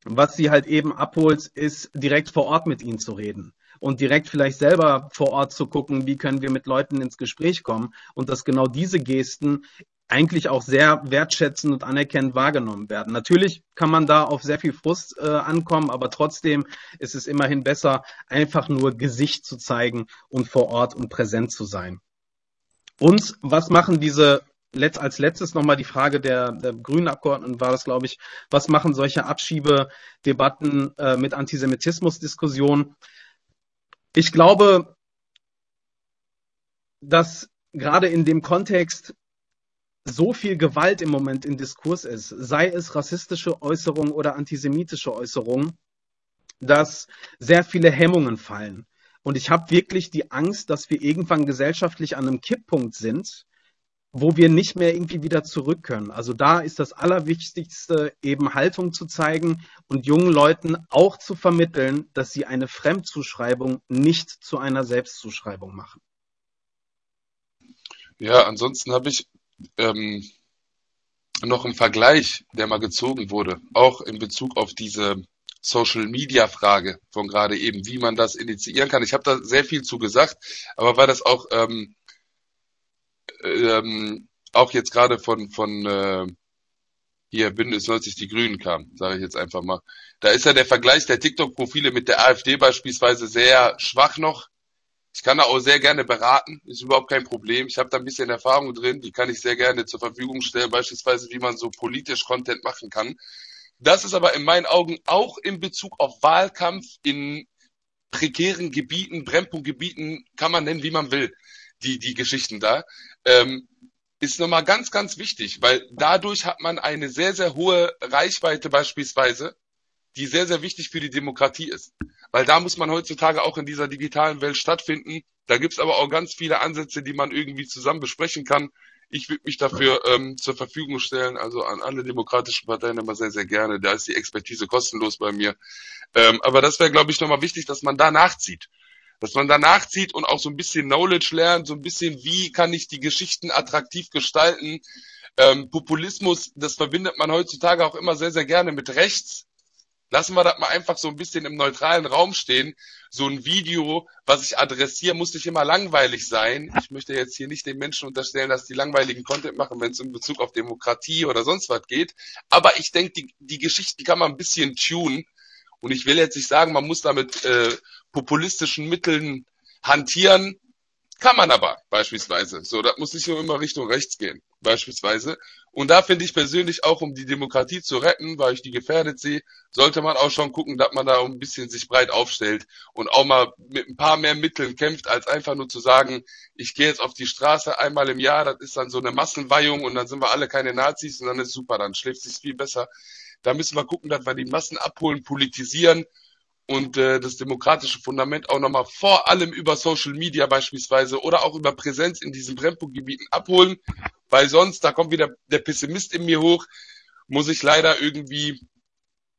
was sie halt eben abholt, ist direkt vor Ort mit ihnen zu reden und direkt vielleicht selber vor Ort zu gucken, wie können wir mit Leuten ins Gespräch kommen und dass genau diese Gesten eigentlich auch sehr wertschätzend und anerkennend wahrgenommen werden. Natürlich kann man da auf sehr viel Frust äh, ankommen, aber trotzdem ist es immerhin besser, einfach nur Gesicht zu zeigen und vor Ort und präsent zu sein. Und was machen diese letzt, als letztes nochmal die Frage der, der grünen Abgeordneten war das, glaube ich, was machen solche Abschiebedebatten äh, mit Antisemitismusdiskussionen? Ich glaube, dass gerade in dem Kontext so viel Gewalt im Moment im Diskurs ist, sei es rassistische Äußerungen oder antisemitische Äußerungen, dass sehr viele Hemmungen fallen. Und ich habe wirklich die Angst, dass wir irgendwann gesellschaftlich an einem Kipppunkt sind, wo wir nicht mehr irgendwie wieder zurück können. Also da ist das Allerwichtigste, eben Haltung zu zeigen und jungen Leuten auch zu vermitteln, dass sie eine Fremdzuschreibung nicht zu einer Selbstzuschreibung machen. Ja, ansonsten habe ich ähm, noch einen Vergleich, der mal gezogen wurde, auch in Bezug auf diese Social-Media-Frage von gerade eben, wie man das initiieren kann. Ich habe da sehr viel zu gesagt, aber weil das auch ähm, ähm, auch jetzt gerade von von äh, hier Bündnis 90 die Grünen kam, sage ich jetzt einfach mal. Da ist ja der Vergleich der TikTok-Profile mit der AfD beispielsweise sehr schwach noch. Ich kann da auch sehr gerne beraten, ist überhaupt kein Problem. Ich habe da ein bisschen Erfahrung drin, die kann ich sehr gerne zur Verfügung stellen, beispielsweise wie man so politisch Content machen kann. Das ist aber in meinen Augen auch in Bezug auf Wahlkampf in prekären Gebieten, Brennpunktgebieten, kann man nennen, wie man will, die, die Geschichten da, ähm, ist nochmal ganz, ganz wichtig, weil dadurch hat man eine sehr, sehr hohe Reichweite beispielsweise, die sehr, sehr wichtig für die Demokratie ist. Weil da muss man heutzutage auch in dieser digitalen Welt stattfinden. Da gibt's aber auch ganz viele Ansätze, die man irgendwie zusammen besprechen kann. Ich würde mich dafür ähm, zur Verfügung stellen, also an alle demokratischen Parteien immer sehr, sehr gerne. Da ist die Expertise kostenlos bei mir. Ähm, aber das wäre, glaube ich, nochmal wichtig, dass man da nachzieht. Dass man da nachzieht und auch so ein bisschen Knowledge lernt, so ein bisschen, wie kann ich die Geschichten attraktiv gestalten. Ähm, Populismus, das verbindet man heutzutage auch immer sehr, sehr gerne mit rechts. Lassen wir das mal einfach so ein bisschen im neutralen Raum stehen. So ein Video, was ich adressiere, muss nicht immer langweilig sein. Ich möchte jetzt hier nicht den Menschen unterstellen, dass die langweiligen Content machen, wenn es in Bezug auf Demokratie oder sonst was geht. Aber ich denke, die, die Geschichten kann man ein bisschen tunen. Und ich will jetzt nicht sagen, man muss damit äh, populistischen Mitteln hantieren. Kann man aber beispielsweise. So, das muss nicht immer Richtung rechts gehen, beispielsweise. Und da finde ich persönlich auch, um die Demokratie zu retten, weil ich die gefährdet sehe, sollte man auch schon gucken, dass man da ein bisschen sich breit aufstellt und auch mal mit ein paar mehr Mitteln kämpft, als einfach nur zu sagen, ich gehe jetzt auf die Straße einmal im Jahr, das ist dann so eine Massenweihung und dann sind wir alle keine Nazis und dann ist super, dann schläft sich viel besser. Da müssen wir gucken, dass wir die Massen abholen, politisieren und äh, das demokratische Fundament auch nochmal vor allem über Social Media beispielsweise oder auch über Präsenz in diesen Brennpunktgebieten abholen, weil sonst, da kommt wieder der Pessimist in mir hoch, muss ich leider irgendwie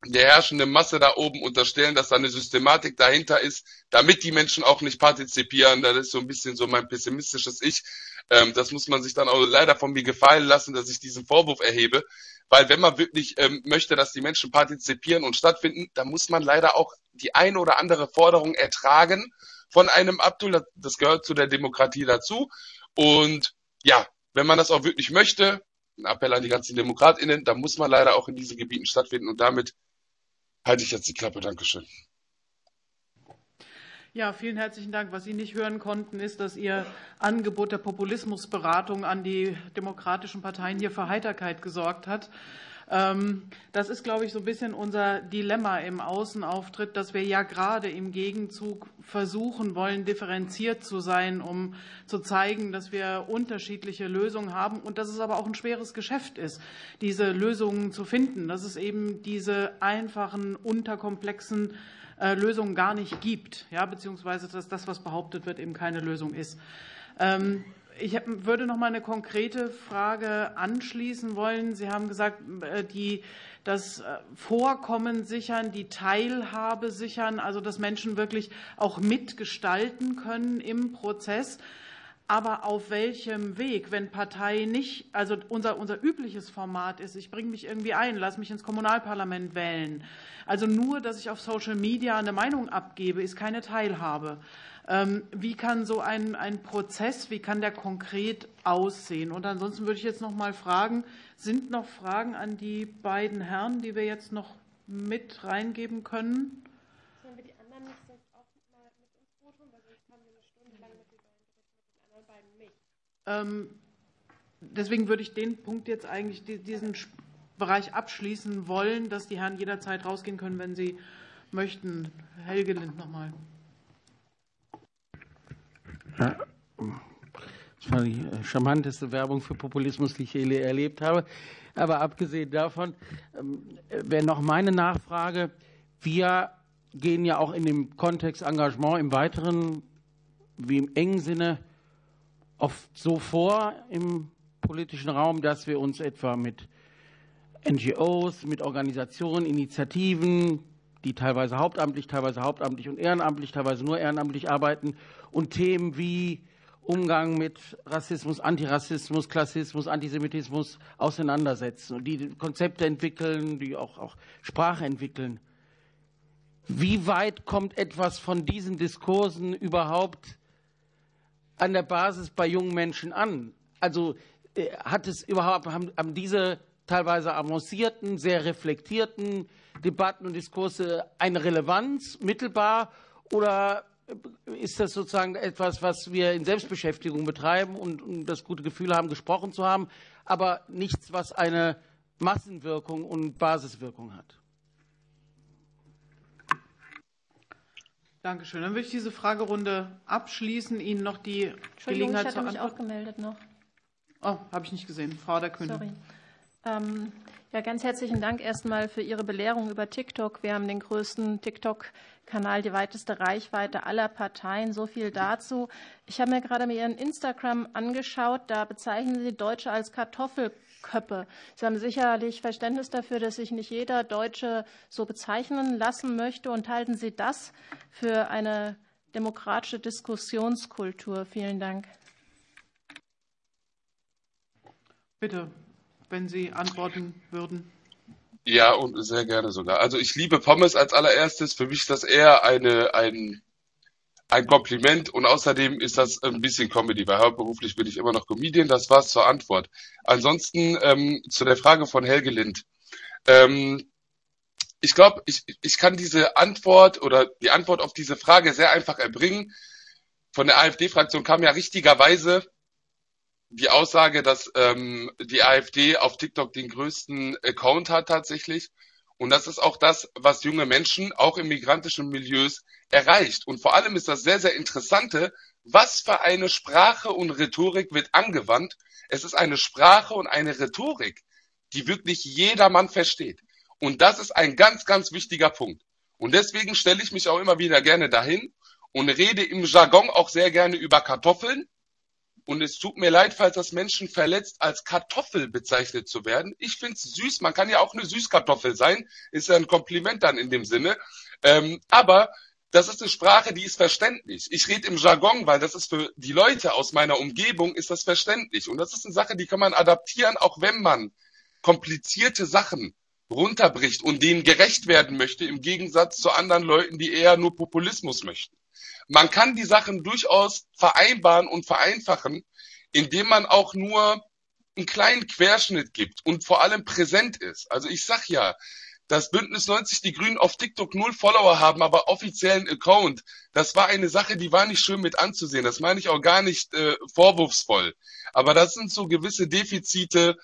der herrschenden Masse da oben unterstellen, dass da eine Systematik dahinter ist, damit die Menschen auch nicht partizipieren. Das ist so ein bisschen so mein pessimistisches Ich. Ähm, das muss man sich dann auch leider von mir gefallen lassen, dass ich diesen Vorwurf erhebe. Weil wenn man wirklich ähm, möchte, dass die Menschen partizipieren und stattfinden, dann muss man leider auch die eine oder andere Forderung ertragen von einem Abdul. Das gehört zu der Demokratie dazu. Und ja, wenn man das auch wirklich möchte, ein Appell an die ganzen DemokratInnen, dann muss man leider auch in diesen Gebieten stattfinden. Und damit halte ich jetzt die Klappe. Dankeschön. Ja, vielen herzlichen Dank. Was Sie nicht hören konnten, ist, dass Ihr Angebot der Populismusberatung an die demokratischen Parteien hier für Heiterkeit gesorgt hat. Ähm, das ist, glaube ich, so ein bisschen unser Dilemma im Außenauftritt, dass wir ja gerade im Gegenzug versuchen wollen, differenziert zu sein, um zu zeigen, dass wir unterschiedliche Lösungen haben und dass es aber auch ein schweres Geschäft ist, diese Lösungen zu finden, dass es eben diese einfachen, unterkomplexen Lösung gar nicht gibt, ja, beziehungsweise dass das, was behauptet wird, eben keine Lösung ist. Ähm, ich würde noch mal eine konkrete Frage anschließen wollen. Sie haben gesagt, äh, die, das äh, Vorkommen sichern, die Teilhabe sichern, also dass Menschen wirklich auch mitgestalten können im Prozess. Aber auf welchem Weg, wenn Partei nicht, also unser, unser übliches Format ist, ich bringe mich irgendwie ein, lass mich ins Kommunalparlament wählen. Also nur, dass ich auf Social Media eine Meinung abgebe, ist keine Teilhabe. Ähm, wie kann so ein, ein Prozess, wie kann der konkret aussehen? Und ansonsten würde ich jetzt noch mal fragen, sind noch Fragen an die beiden Herren, die wir jetzt noch mit reingeben können? Deswegen würde ich den Punkt jetzt eigentlich, diesen Bereich abschließen wollen, dass die Herren jederzeit rausgehen können, wenn sie möchten. Helge Lind nochmal. Das war die äh, charmanteste Werbung für Populismus, die ich je erlebt habe. Aber abgesehen davon ähm, wäre noch meine Nachfrage. Wir gehen ja auch in dem Kontext Engagement im weiteren, wie im engen Sinne, oft so vor im politischen Raum, dass wir uns etwa mit NGOs, mit Organisationen, Initiativen, die teilweise hauptamtlich, teilweise hauptamtlich und ehrenamtlich, teilweise nur ehrenamtlich arbeiten und Themen wie Umgang mit Rassismus, Antirassismus, Klassismus, Antisemitismus auseinandersetzen und die Konzepte entwickeln, die auch, auch Sprache entwickeln. Wie weit kommt etwas von diesen Diskursen überhaupt an der Basis bei jungen Menschen an? Also äh, hat es überhaupt, haben, haben diese teilweise avancierten, sehr reflektierten Debatten und Diskurse eine Relevanz mittelbar oder ist das sozusagen etwas, was wir in Selbstbeschäftigung betreiben und, und das gute Gefühl haben, gesprochen zu haben, aber nichts, was eine Massenwirkung und Basiswirkung hat? Dankeschön. Dann würde ich diese Fragerunde abschließen. Ihnen noch die Gelegenheit ich hatte mich auch gemeldet noch. Oh, habe ich nicht gesehen. Frau der Kühne. Sorry. Ähm, ja, ganz herzlichen Dank erstmal für Ihre Belehrung über TikTok. Wir haben den größten TikTok-Kanal, die weiteste Reichweite aller Parteien. So viel dazu. Ich habe mir gerade mal Ihren Instagram angeschaut. Da bezeichnen Sie Deutsche als Kartoffelköppe. Sie haben sicherlich Verständnis dafür, dass sich nicht jeder Deutsche so bezeichnen lassen möchte. Und halten Sie das für eine demokratische Diskussionskultur? Vielen Dank. Bitte, wenn Sie antworten würden. Ja, und sehr gerne sogar. Also ich liebe Pommes als allererstes. Für mich ist das eher eine, ein, ein Kompliment und außerdem ist das ein bisschen Comedy, weil hauptberuflich bin ich immer noch Comedian. Das war's zur Antwort. Ansonsten ähm, zu der Frage von Helge Lind. Ähm, ich glaube, ich, ich kann diese Antwort oder die Antwort auf diese Frage sehr einfach erbringen. Von der AfD-Fraktion kam ja richtigerweise die Aussage, dass ähm, die AfD auf TikTok den größten Account hat tatsächlich. Und das ist auch das, was junge Menschen auch in migrantischen Milieus erreicht. Und vor allem ist das sehr, sehr Interessante, was für eine Sprache und Rhetorik wird angewandt. Es ist eine Sprache und eine Rhetorik, die wirklich jedermann versteht. Und das ist ein ganz, ganz wichtiger Punkt. Und deswegen stelle ich mich auch immer wieder gerne dahin und rede im Jargon auch sehr gerne über Kartoffeln, und es tut mir leid, falls das Menschen verletzt, als Kartoffel bezeichnet zu werden. Ich finde es süß. Man kann ja auch eine Süßkartoffel sein. Ist ja ein Kompliment dann in dem Sinne. Ähm, aber das ist eine Sprache, die ist verständlich. Ich rede im Jargon, weil das ist für die Leute aus meiner Umgebung ist das verständlich. Und das ist eine Sache, die kann man adaptieren, auch wenn man komplizierte Sachen runterbricht und denen gerecht werden möchte, im Gegensatz zu anderen Leuten, die eher nur Populismus möchten. Man kann die Sachen durchaus vereinbaren und vereinfachen, indem man auch nur einen kleinen Querschnitt gibt und vor allem präsent ist. Also ich sag ja, dass Bündnis 90 die Grünen auf TikTok null Follower haben, aber offiziellen Account, das war eine Sache, die war nicht schön mit anzusehen. Das meine ich auch gar nicht äh, vorwurfsvoll. Aber das sind so gewisse Defizite,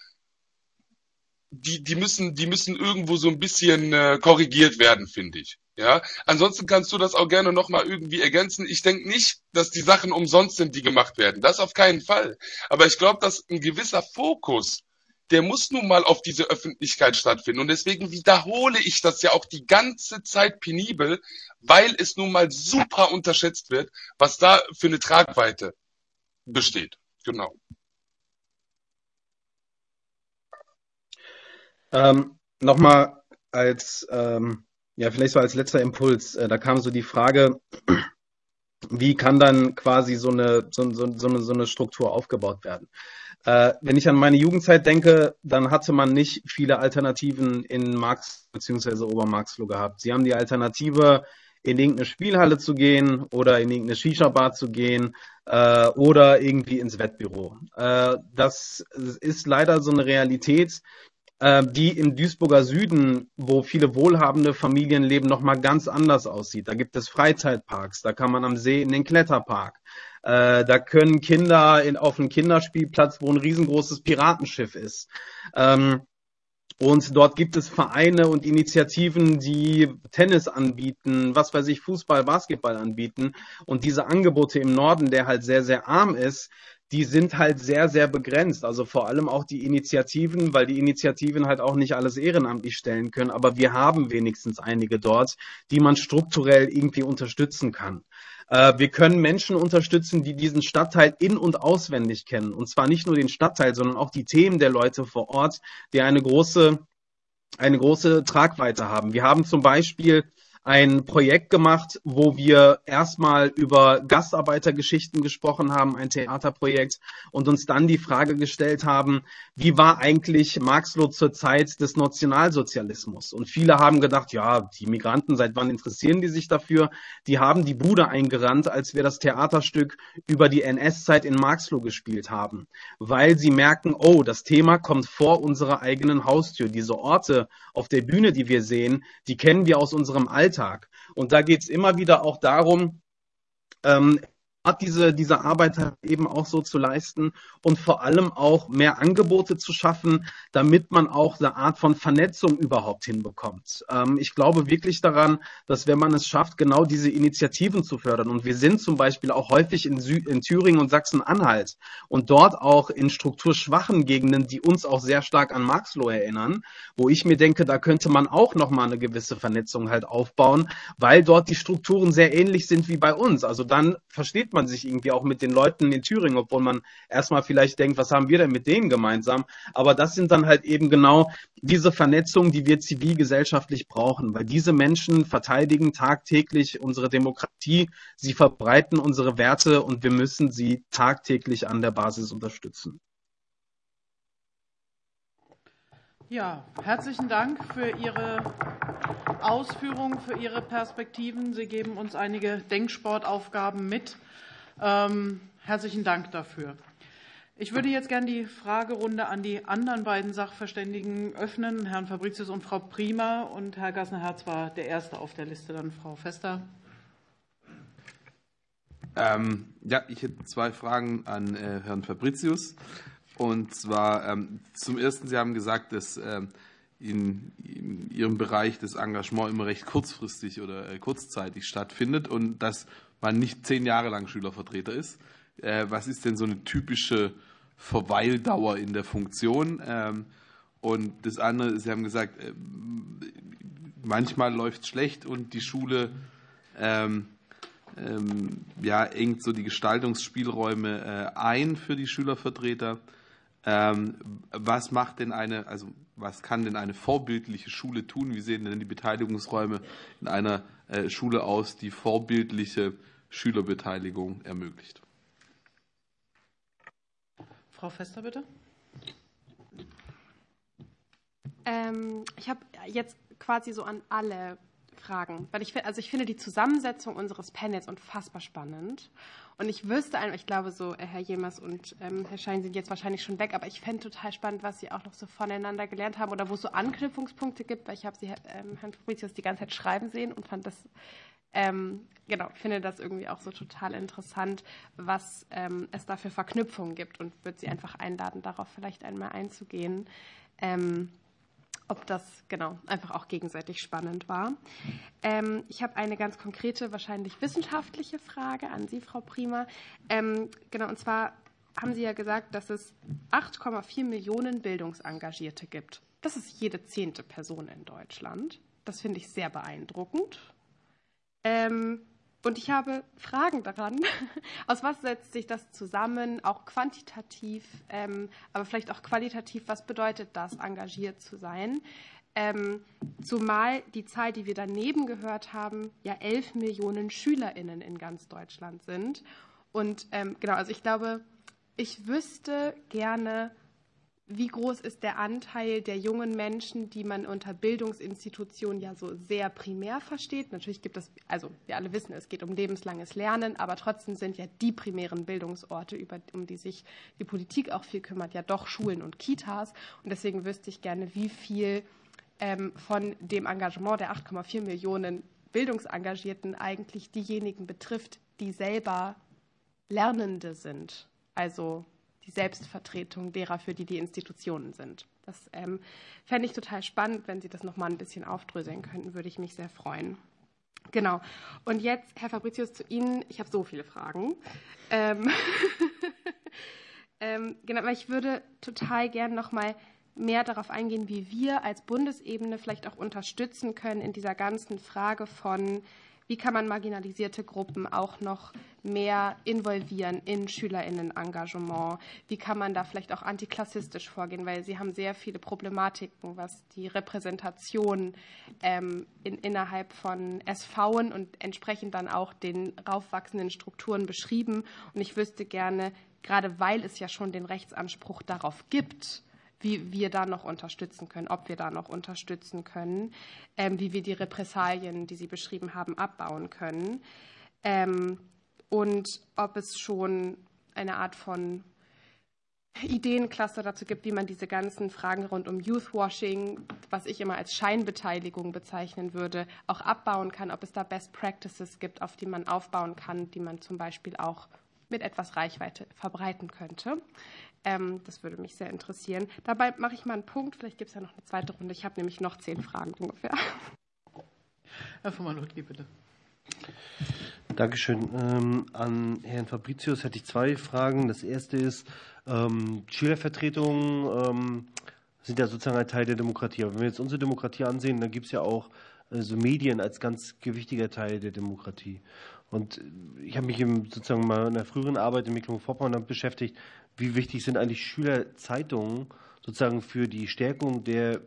die, die müssen, die müssen irgendwo so ein bisschen äh, korrigiert werden, finde ich. Ja, ansonsten kannst du das auch gerne nochmal irgendwie ergänzen. Ich denke nicht, dass die Sachen umsonst sind, die gemacht werden. Das auf keinen Fall. Aber ich glaube, dass ein gewisser Fokus, der muss nun mal auf diese Öffentlichkeit stattfinden. Und deswegen wiederhole ich das ja auch die ganze Zeit penibel, weil es nun mal super unterschätzt wird, was da für eine Tragweite besteht. Genau. Ähm, Nochmal als ähm ja, vielleicht so als letzter Impuls. Äh, da kam so die Frage, wie kann dann quasi so eine, so, so, so eine, so eine Struktur aufgebaut werden? Äh, wenn ich an meine Jugendzeit denke, dann hatte man nicht viele Alternativen in Marx bzw. Obermarxloh gehabt. Sie haben die Alternative, in irgendeine Spielhalle zu gehen oder in irgendeine Shisha-Bar zu gehen äh, oder irgendwie ins Wettbüro. Äh, das ist leider so eine Realität, die im Duisburger Süden, wo viele wohlhabende Familien leben, nochmal ganz anders aussieht. Da gibt es Freizeitparks, da kann man am See in den Kletterpark. Äh, da können Kinder in, auf einen Kinderspielplatz, wo ein riesengroßes Piratenschiff ist. Ähm, und dort gibt es Vereine und Initiativen, die Tennis anbieten, was weiß ich, Fußball, Basketball anbieten. Und diese Angebote im Norden, der halt sehr, sehr arm ist, die sind halt sehr, sehr begrenzt. Also vor allem auch die Initiativen, weil die Initiativen halt auch nicht alles ehrenamtlich stellen können. Aber wir haben wenigstens einige dort, die man strukturell irgendwie unterstützen kann. Äh, wir können Menschen unterstützen, die diesen Stadtteil in- und auswendig kennen. Und zwar nicht nur den Stadtteil, sondern auch die Themen der Leute vor Ort, die eine große, eine große Tragweite haben. Wir haben zum Beispiel ein Projekt gemacht, wo wir erstmal über Gastarbeitergeschichten gesprochen haben, ein Theaterprojekt, und uns dann die Frage gestellt haben, wie war eigentlich Marxloh zur Zeit des Nationalsozialismus? Und viele haben gedacht, ja, die Migranten, seit wann interessieren die sich dafür? Die haben die Bude eingerannt, als wir das Theaterstück über die NS-Zeit in Marxloh gespielt haben, weil sie merken, oh, das Thema kommt vor unserer eigenen Haustür. Diese Orte auf der Bühne, die wir sehen, die kennen wir aus unserem Alltag. Alltag. Und da geht es immer wieder auch darum, ähm, diese, diese Arbeit halt eben auch so zu leisten und vor allem auch mehr Angebote zu schaffen, damit man auch eine Art von Vernetzung überhaupt hinbekommt. Ähm, ich glaube wirklich daran, dass wenn man es schafft, genau diese Initiativen zu fördern und wir sind zum Beispiel auch häufig in, Sü in Thüringen und Sachsen-Anhalt und dort auch in strukturschwachen Gegenden, die uns auch sehr stark an Marxloh erinnern, wo ich mir denke, da könnte man auch nochmal eine gewisse Vernetzung halt aufbauen, weil dort die Strukturen sehr ähnlich sind wie bei uns. Also dann versteht man sich irgendwie auch mit den Leuten in Thüringen, obwohl man erstmal vielleicht denkt, was haben wir denn mit denen gemeinsam? Aber das sind dann halt eben genau diese Vernetzungen, die wir zivilgesellschaftlich brauchen, weil diese Menschen verteidigen tagtäglich unsere Demokratie, sie verbreiten unsere Werte und wir müssen sie tagtäglich an der Basis unterstützen. Ja, herzlichen Dank für Ihre Ausführungen, für Ihre Perspektiven. Sie geben uns einige Denksportaufgaben mit. Ähm, herzlichen Dank dafür. Ich würde jetzt gerne die Fragerunde an die anderen beiden Sachverständigen öffnen, Herrn Fabricius und Frau Prima. Und Herr Gassner-Herz war der Erste auf der Liste, dann Frau Fester. Ähm, ja, ich hätte zwei Fragen an äh, Herrn Fabricius. Und zwar ähm, zum Ersten, Sie haben gesagt, dass ähm, in, in, Ihrem Bereich das Engagement immer recht kurzfristig oder äh, kurzzeitig stattfindet und dass man nicht zehn Jahre lang Schülervertreter ist. Äh, was ist denn so eine typische Verweildauer in der Funktion? Ähm, und das andere, Sie haben gesagt, äh, manchmal läuft es schlecht und die Schule ähm, ähm, ja, engt so die Gestaltungsspielräume ein für die Schülervertreter. Ähm, was macht denn eine, also was kann denn eine vorbildliche Schule tun? Wie sehen denn die Beteiligungsräume in einer äh, Schule aus, die vorbildliche Schülerbeteiligung ermöglicht? Frau Fester, bitte. Ähm, ich habe jetzt quasi so an alle Fragen, weil ich, also ich finde die Zusammensetzung unseres Panels unfassbar spannend. Und ich wüsste einfach, ich glaube so, äh, Herr Jemers und ähm, Herr Schein sind jetzt wahrscheinlich schon weg, aber ich fände total spannend, was Sie auch noch so voneinander gelernt haben oder wo es so Anknüpfungspunkte gibt, weil ich habe Sie, ähm, Herrn Fabricius, die ganze Zeit schreiben sehen und fand das, ähm, genau, finde das irgendwie auch so total interessant, was ähm, es da für Verknüpfungen gibt und würde Sie einfach einladen, darauf vielleicht einmal einzugehen. Ähm, ob das genau einfach auch gegenseitig spannend war. Ähm, ich habe eine ganz konkrete, wahrscheinlich wissenschaftliche Frage an Sie, Frau Prima. Ähm, genau, und zwar haben Sie ja gesagt, dass es 8,4 Millionen Bildungsengagierte gibt. Das ist jede zehnte Person in Deutschland. Das finde ich sehr beeindruckend. Ähm, und ich habe Fragen daran, aus was setzt sich das zusammen, auch quantitativ, ähm, aber vielleicht auch qualitativ, was bedeutet das, engagiert zu sein? Ähm, zumal die Zahl, die wir daneben gehört haben, ja 11 Millionen SchülerInnen in ganz Deutschland sind. Und ähm, genau, also ich glaube, ich wüsste gerne, wie groß ist der Anteil der jungen Menschen, die man unter Bildungsinstitutionen ja so sehr primär versteht? Natürlich gibt es, also wir alle wissen, es geht um lebenslanges Lernen, aber trotzdem sind ja die primären Bildungsorte, über, um die sich die Politik auch viel kümmert, ja doch Schulen und Kitas. Und deswegen wüsste ich gerne, wie viel ähm, von dem Engagement der 8,4 Millionen Bildungsengagierten eigentlich diejenigen betrifft, die selber Lernende sind. Also die Selbstvertretung derer, für die die Institutionen sind. Das ähm, fände ich total spannend. Wenn Sie das noch mal ein bisschen aufdröseln könnten, würde ich mich sehr freuen. Genau. Und jetzt, Herr Fabricius, zu Ihnen. Ich habe so viele Fragen. Ähm ähm, genau, weil ich würde total gern noch mal mehr darauf eingehen, wie wir als Bundesebene vielleicht auch unterstützen können in dieser ganzen Frage von wie kann man marginalisierte Gruppen auch noch mehr involvieren in Schülerinnenengagement? Wie kann man da vielleicht auch antiklassistisch vorgehen? Weil Sie haben sehr viele Problematiken, was die Repräsentation ähm, in, innerhalb von SVen und entsprechend dann auch den raufwachsenden Strukturen beschrieben. Und ich wüsste gerne, gerade weil es ja schon den Rechtsanspruch darauf gibt, wie wir da noch unterstützen können, ob wir da noch unterstützen können, ähm, wie wir die Repressalien, die Sie beschrieben haben, abbauen können ähm, und ob es schon eine Art von Ideencluster dazu gibt, wie man diese ganzen Fragen rund um Youthwashing, was ich immer als Scheinbeteiligung bezeichnen würde, auch abbauen kann, ob es da Best Practices gibt, auf die man aufbauen kann, die man zum Beispiel auch mit etwas Reichweite verbreiten könnte. Ähm, das würde mich sehr interessieren. Dabei mache ich mal einen Punkt. Vielleicht gibt es ja noch eine zweite Runde. Ich habe nämlich noch zehn Fragen ungefähr. Herr Fumanutki, bitte. Dankeschön. Ähm, an Herrn Fabricius hätte ich zwei Fragen. Das erste ist, ähm, Schülervertretungen ähm, sind ja sozusagen ein Teil der Demokratie. Aber wenn wir jetzt unsere Demokratie ansehen, dann gibt es ja auch also Medien als ganz gewichtiger Teil der Demokratie. Und ich habe mich im, sozusagen mal in der früheren Arbeit in Mecklenburg-Vorpommern damit beschäftigt, wie wichtig sind eigentlich Schülerzeitungen sozusagen für die Stärkung der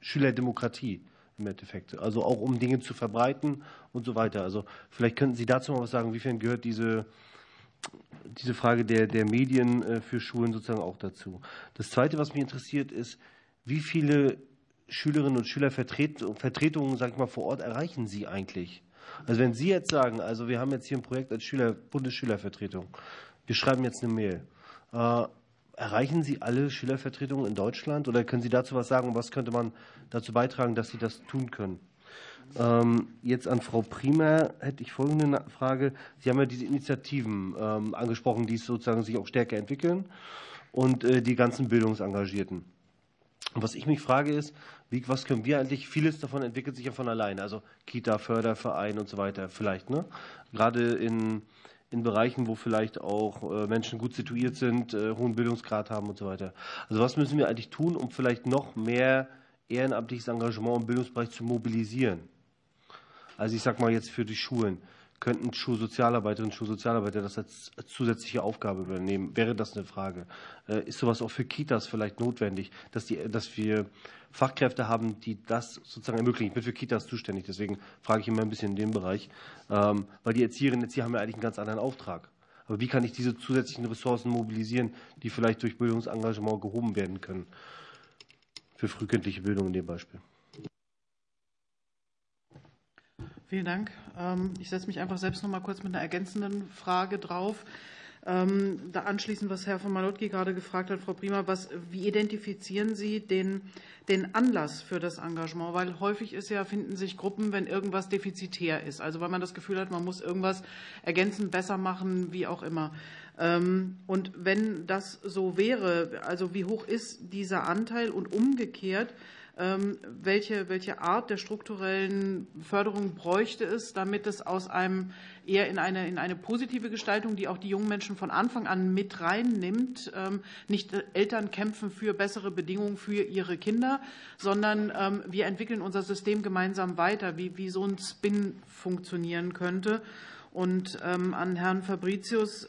Schülerdemokratie im Endeffekt. Also auch um Dinge zu verbreiten und so weiter. Also vielleicht könnten Sie dazu mal was sagen, inwiefern gehört diese, diese Frage der, der Medien äh, für Schulen sozusagen auch dazu. Das Zweite, was mich interessiert, ist, wie viele Schülerinnen und Schülervertretungen, sag ich mal, vor Ort erreichen Sie eigentlich? Also wenn Sie jetzt sagen, also wir haben jetzt hier ein Projekt als Schüler, Bundesschülervertretung, wir schreiben jetzt eine Mail. Äh, erreichen Sie alle Schülervertretungen in Deutschland oder können Sie dazu was sagen? Was könnte man dazu beitragen, dass Sie das tun können? Ähm, jetzt an Frau Priemer hätte ich folgende Frage. Sie haben ja diese Initiativen ähm, angesprochen, die sozusagen sich auch stärker entwickeln und äh, die ganzen Bildungsengagierten. Was ich mich frage ist, wie, was können wir eigentlich, vieles davon entwickelt sich ja von alleine, also Kita, Förderverein und so weiter vielleicht, ne? Gerade in, in Bereichen, wo vielleicht auch äh, Menschen gut situiert sind, äh, hohen Bildungsgrad haben und so weiter. Also was müssen wir eigentlich tun, um vielleicht noch mehr ehrenamtliches Engagement im Bildungsbereich zu mobilisieren? Also ich sage mal jetzt für die Schulen könnten Schulsozialarbeiterinnen und Schulsozialarbeiter das als zusätzliche Aufgabe übernehmen? Wäre das eine Frage? Äh, ist sowas auch für Kitas vielleicht notwendig, dass, die, dass wir Fachkräfte haben, die das sozusagen ermöglichen? Ich bin für Kitas zuständig, deswegen frage ich immer ein bisschen in dem Bereich, ähm, weil die Erzieherinnen und Erzieher haben ja eigentlich einen ganz anderen Auftrag. Aber wie kann ich diese zusätzlichen Ressourcen mobilisieren, die vielleicht durch Bildungsengagement gehoben werden können? Für frühkindliche Bildung in dem Beispiel. Vielen Dank. Ähm, ich setze mich einfach selbst noch mal kurz mit einer ergänzenden Frage drauf. Ähm, da anschließend, was Herr von Malotki gerade gefragt hat, Frau Prima, was, wie identifizieren Sie den, den Anlass für das Engagement? Weil häufig ist ja, finden sich Gruppen, wenn irgendwas defizitär ist. Also weil man das Gefühl hat, man muss irgendwas ergänzen, besser machen, wie auch immer. Ähm, und wenn das so wäre, also wie hoch ist dieser Anteil und umgekehrt, welche, welche Art der strukturellen Förderung bräuchte es, damit es aus einem eher in eine, in eine positive Gestaltung, die auch die jungen Menschen von Anfang an mit reinnimmt, ähm, nicht Eltern kämpfen für bessere Bedingungen für ihre Kinder, sondern ähm, wir entwickeln unser System gemeinsam weiter, wie, wie so ein Spin funktionieren könnte. Und an Herrn Fabricius,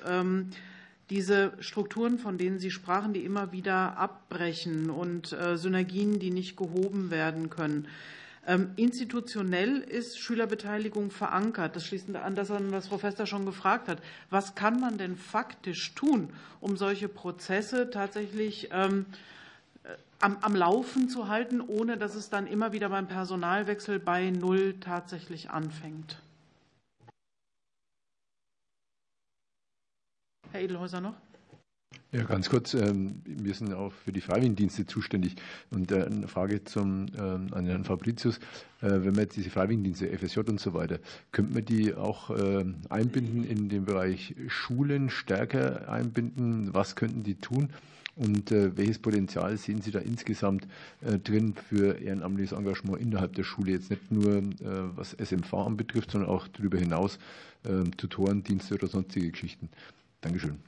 diese Strukturen, von denen Sie sprachen, die immer wieder abbrechen und äh, Synergien, die nicht gehoben werden können. Ähm, institutionell ist Schülerbeteiligung verankert. Das schließt an das an, was Frau Fester schon gefragt hat. Was kann man denn faktisch tun, um solche Prozesse tatsächlich ähm, äh, am, am Laufen zu halten, ohne dass es dann immer wieder beim Personalwechsel bei Null tatsächlich anfängt? Herr Edelhäuser noch? Ja, ganz kurz. Ähm, wir sind auch für die Freiwilligendienste zuständig. Und äh, eine Frage zum, ähm, an Herrn Fabricius. Äh, wenn man jetzt diese Freiwilligendienste, FSJ und so weiter, könnte man die auch ähm, einbinden in den Bereich Schulen, stärker einbinden? Was könnten die tun? Und äh, welches Potenzial sehen Sie da insgesamt drin für ehrenamtliches Engagement innerhalb der Schule? Jetzt nicht nur was SMV anbetrifft, sondern auch darüber hinaus Tutorendienste oder sonstige Geschichten. Dankeschön.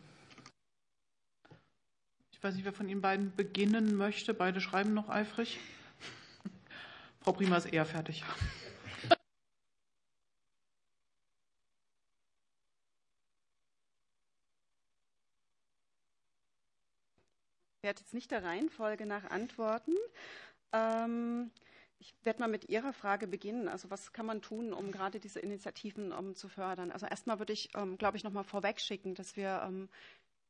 Ich weiß nicht, wer von Ihnen beiden beginnen möchte. Beide schreiben noch eifrig. Frau Prima ist eher fertig. Ich werde jetzt nicht der Reihenfolge nach antworten. Ähm, ich werde mal mit Ihrer Frage beginnen. Also was kann man tun, um gerade diese Initiativen um, zu fördern? Also erstmal würde ich, ähm, glaube ich, noch mal vorweg schicken, dass wir ähm,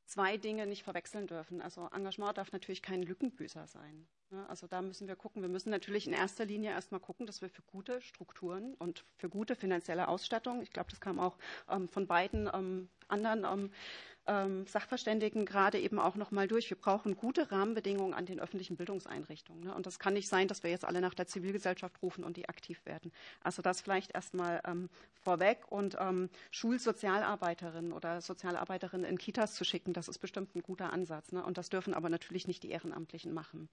zwei Dinge nicht verwechseln dürfen. Also Engagement darf natürlich kein Lückenbüßer sein. Ne? Also da müssen wir gucken. Wir müssen natürlich in erster Linie erstmal gucken, dass wir für gute Strukturen und für gute finanzielle Ausstattung, ich glaube, das kam auch ähm, von beiden ähm, anderen ähm, Sachverständigen gerade eben auch noch mal durch. Wir brauchen gute Rahmenbedingungen an den öffentlichen Bildungseinrichtungen. Ne? Und das kann nicht sein, dass wir jetzt alle nach der Zivilgesellschaft rufen und die aktiv werden. Also das vielleicht erstmal ähm, vorweg. Und ähm, Schulsozialarbeiterinnen oder Sozialarbeiterinnen in Kitas zu schicken, das ist bestimmt ein guter Ansatz. Ne? Und das dürfen aber natürlich nicht die Ehrenamtlichen machen.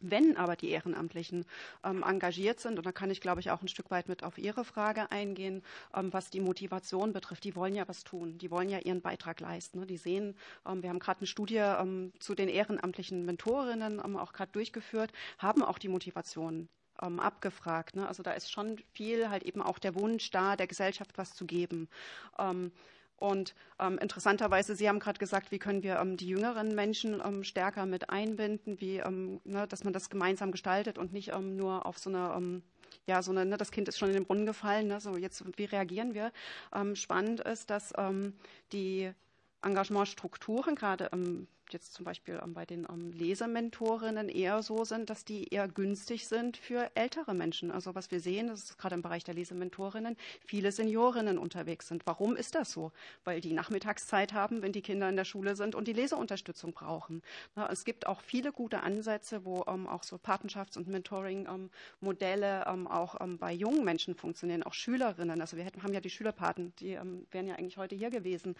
Wenn aber die Ehrenamtlichen ähm, engagiert sind, und da kann ich, glaube ich, auch ein Stück weit mit auf Ihre Frage eingehen, ähm, was die Motivation betrifft, die wollen ja was tun, die wollen ja ihren Beitrag leisten. Ne? Die sehen, ähm, wir haben gerade eine Studie ähm, zu den ehrenamtlichen Mentorinnen ähm, auch gerade durchgeführt, haben auch die Motivation ähm, abgefragt. Ne? Also da ist schon viel halt eben auch der Wunsch da, der Gesellschaft was zu geben. Und ähm, interessanterweise, Sie haben gerade gesagt, wie können wir ähm, die jüngeren Menschen ähm, stärker mit einbinden, wie, ähm, ne, dass man das gemeinsam gestaltet und nicht ähm, nur auf so eine ähm, ja, so eine, ne, das Kind ist schon in den Brunnen gefallen, ne, so jetzt, wie reagieren wir? spannend ist, dass die Engagementstrukturen, gerade jetzt zum Beispiel ähm, bei den ähm, Lesementorinnen eher so sind, dass die eher günstig sind für ältere Menschen. Also was wir sehen, ist gerade im Bereich der Lesementorinnen, viele Seniorinnen unterwegs sind. Warum ist das so? Weil die Nachmittagszeit haben, wenn die Kinder in der Schule sind und die Leseunterstützung brauchen. es gibt auch viele gute Ansätze, wo ähm, auch so Patenschafts- und Mentoring-Modelle auch bei jungen Menschen funktionieren, auch Schülerinnen. Also wir haben ja die Schülerpaten, die wären ja eigentlich heute hier gewesen.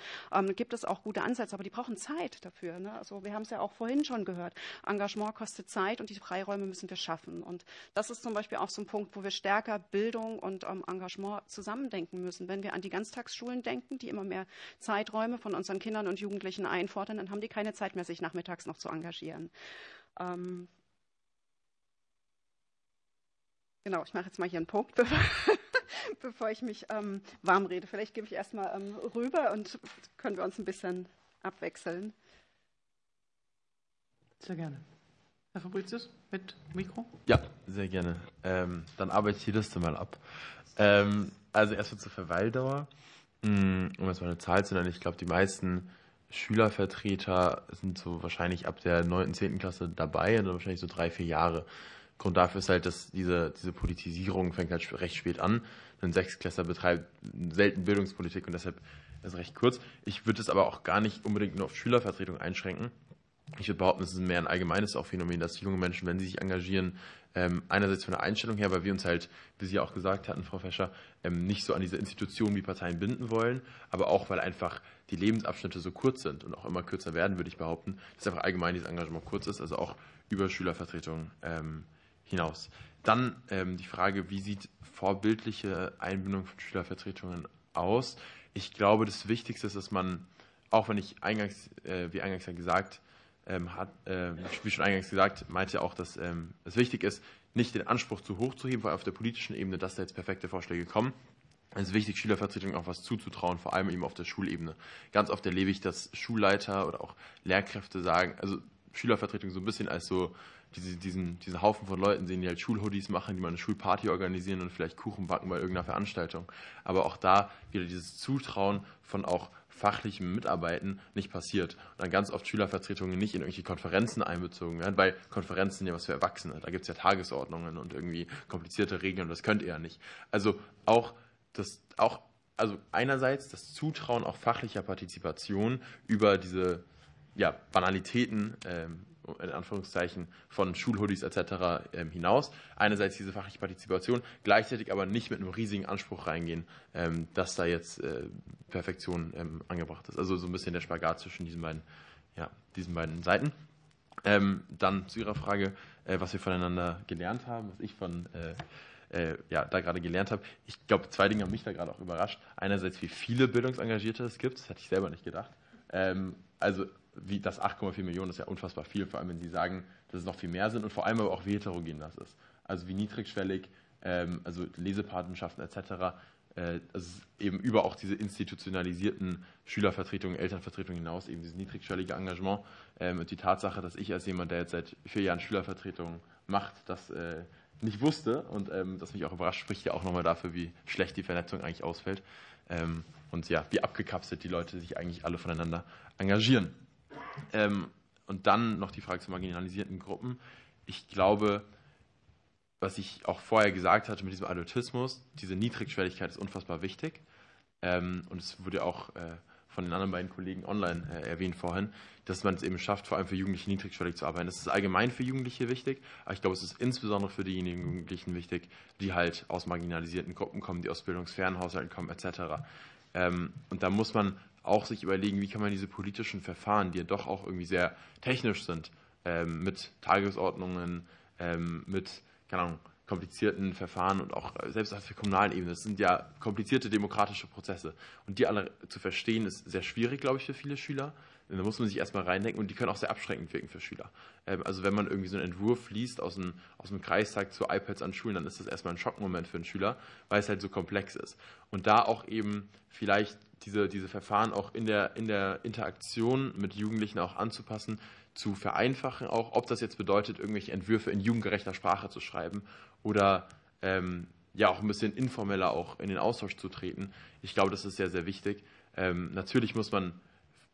gibt es auch gute Ansätze, aber die brauchen Zeit dafür. Ne? Also wir haben es ja auch vorhin schon gehört. Engagement kostet Zeit und die Freiräume müssen wir schaffen. Und das ist zum Beispiel auch so ein Punkt, wo wir stärker Bildung und ähm, Engagement zusammendenken müssen. Wenn wir an die Ganztagsschulen denken, die immer mehr Zeiträume von unseren Kindern und Jugendlichen einfordern, dann haben die keine Zeit mehr, sich nachmittags noch zu engagieren. Ähm Genau, ich mache jetzt mal hier einen Punkt, bevor, bevor ich mich ähm, warm rede. Vielleicht gebe ich erstmal ähm, rüber und können wir uns ein bisschen abwechseln. Sehr gerne. Herr Fabricius, mit Mikro? Ja, sehr gerne. Ähm, dann arbeite ich die Liste mal ab. Ähm, also erstmal zur Verweildauer. Mm, um jetzt mal eine Zahl zu nennen, ich glaube, die meisten Schülervertreter sind so wahrscheinlich ab der 9., 10. Klasse dabei und wahrscheinlich so drei, vier Jahre. Grund dafür ist halt, dass diese, diese Politisierung fängt halt recht spät an. Ein Sechstklässler betreibt selten Bildungspolitik und deshalb ist es recht kurz. Ich würde es aber auch gar nicht unbedingt nur auf Schülervertretung einschränken. Ich würde behaupten, es ist mehr ein allgemeines auch Phänomen, dass junge Menschen, wenn sie sich engagieren, ähm, einerseits von der Einstellung her, weil wir uns halt, wie Sie auch gesagt hatten, Frau Fescher, ähm, nicht so an diese Institutionen wie Parteien binden wollen, aber auch, weil einfach die Lebensabschnitte so kurz sind und auch immer kürzer werden, würde ich behaupten, dass einfach allgemein dieses Engagement kurz ist, also auch über Schülervertretung ähm, hinaus. Dann die Frage, wie sieht vorbildliche Einbindung von Schülervertretungen aus? Ich glaube, das Wichtigste ist, dass man, auch wenn ich eingangs, äh, wie eingangs ja gesagt, ähm, hat, äh, wie schon eingangs gesagt, meinte auch, dass ähm, es wichtig ist, nicht den Anspruch zu hoch zu heben, weil auf der politischen Ebene, dass da jetzt perfekte Vorschläge kommen. Es ist wichtig, Schülervertretungen auch was zuzutrauen, vor allem eben auf der Schulebene. Ganz oft erlebe ich, dass Schulleiter oder auch Lehrkräfte sagen, also Schülervertretung so ein bisschen als so diese, diesen, diesen Haufen von Leuten sehen, die halt Schulhoodies machen, die mal eine Schulparty organisieren und vielleicht Kuchen backen bei irgendeiner Veranstaltung. Aber auch da wieder dieses Zutrauen von auch fachlichem Mitarbeiten nicht passiert. Und dann ganz oft Schülervertretungen nicht in irgendwelche Konferenzen einbezogen werden, weil Konferenzen sind ja was für Erwachsene. Da gibt es ja Tagesordnungen und irgendwie komplizierte Regeln und das könnt ihr ja nicht. Also auch das, auch, also einerseits das Zutrauen auch fachlicher Partizipation über diese ja, Banalitäten ähm, in Anführungszeichen von Schulhoodies etc. Ähm, hinaus. Einerseits diese fachliche Partizipation, gleichzeitig aber nicht mit einem riesigen Anspruch reingehen, ähm, dass da jetzt äh, Perfektion ähm, angebracht ist. Also so ein bisschen der Spagat zwischen diesen beiden, ja, diesen beiden Seiten. dann zu Ihrer Frage, äh, was wir voneinander gelernt haben, was ich von äh, ja, da gerade gelernt habe. Ich glaube, zwei Dinge haben mich da gerade auch überrascht. Einerseits, wie viele Bildungsengagierte es gibt, das hatte ich selber nicht gedacht. also wie das 8,4 Millionen ist ja unfassbar viel, vor allem wenn Sie sagen, dass es noch viel mehr sind und vor allem aber auch wie heterogen das ist. Also wie niedrigschwellig, ähm, also Lesepatenschaften etc. Äh, also eben über auch diese institutionalisierten Schülervertretungen, Elternvertretungen hinaus eben dieses niedrigschwellige Engagement ähm, und die Tatsache, dass ich als jemand, der jetzt seit vier Jahren Schülervertretungen macht, das äh, nicht wusste und ähm, das mich auch überrascht, spricht ja auch nochmal dafür, wie schlecht die Vernetzung eigentlich ausfällt ähm, und ja, wie abgekapselt die Leute sich eigentlich alle voneinander engagieren. Ähm, und dann noch die Frage zu marginalisierten Gruppen. Ich glaube, was ich auch vorher gesagt hatte mit diesem Adultismus, diese Niedrigschwelligkeit ist unfassbar wichtig. Ähm, und es wurde auch äh, von den anderen beiden Kollegen online äh, erwähnt vorhin, dass man es eben schafft, vor allem für Jugendliche niedrigschwellig zu arbeiten. Das ist allgemein für Jugendliche wichtig, aber ich glaube, es ist insbesondere für diejenigen Jugendlichen wichtig, die halt aus marginalisierten Gruppen kommen, die aus bildungsfernen Haushalten kommen, etc. Ähm, und da muss man auch sich überlegen, wie kann man diese politischen Verfahren, die ja doch auch irgendwie sehr technisch sind, ähm, mit Tagesordnungen, ähm, mit, keine Ahnung, komplizierten Verfahren und auch äh, selbst auf der kommunalen Ebene. Das sind ja komplizierte demokratische Prozesse. Und die alle zu verstehen, ist sehr schwierig, glaube ich, für viele Schüler. Da muss man sich erstmal reindenken und die können auch sehr abschreckend wirken für Schüler. Ähm, also wenn man irgendwie so einen Entwurf liest aus dem, aus dem Kreistag zu iPads an Schulen, dann ist das erstmal ein Schockmoment für einen Schüler, weil es halt so komplex ist. Und da auch eben vielleicht diese, diese Verfahren auch in der, in der Interaktion mit Jugendlichen auch anzupassen, zu vereinfachen, auch ob das jetzt bedeutet, irgendwelche Entwürfe in jugendgerechter Sprache zu schreiben oder ähm, ja auch ein bisschen informeller auch in den Austausch zu treten. Ich glaube, das ist sehr, sehr wichtig. Ähm, natürlich muss man,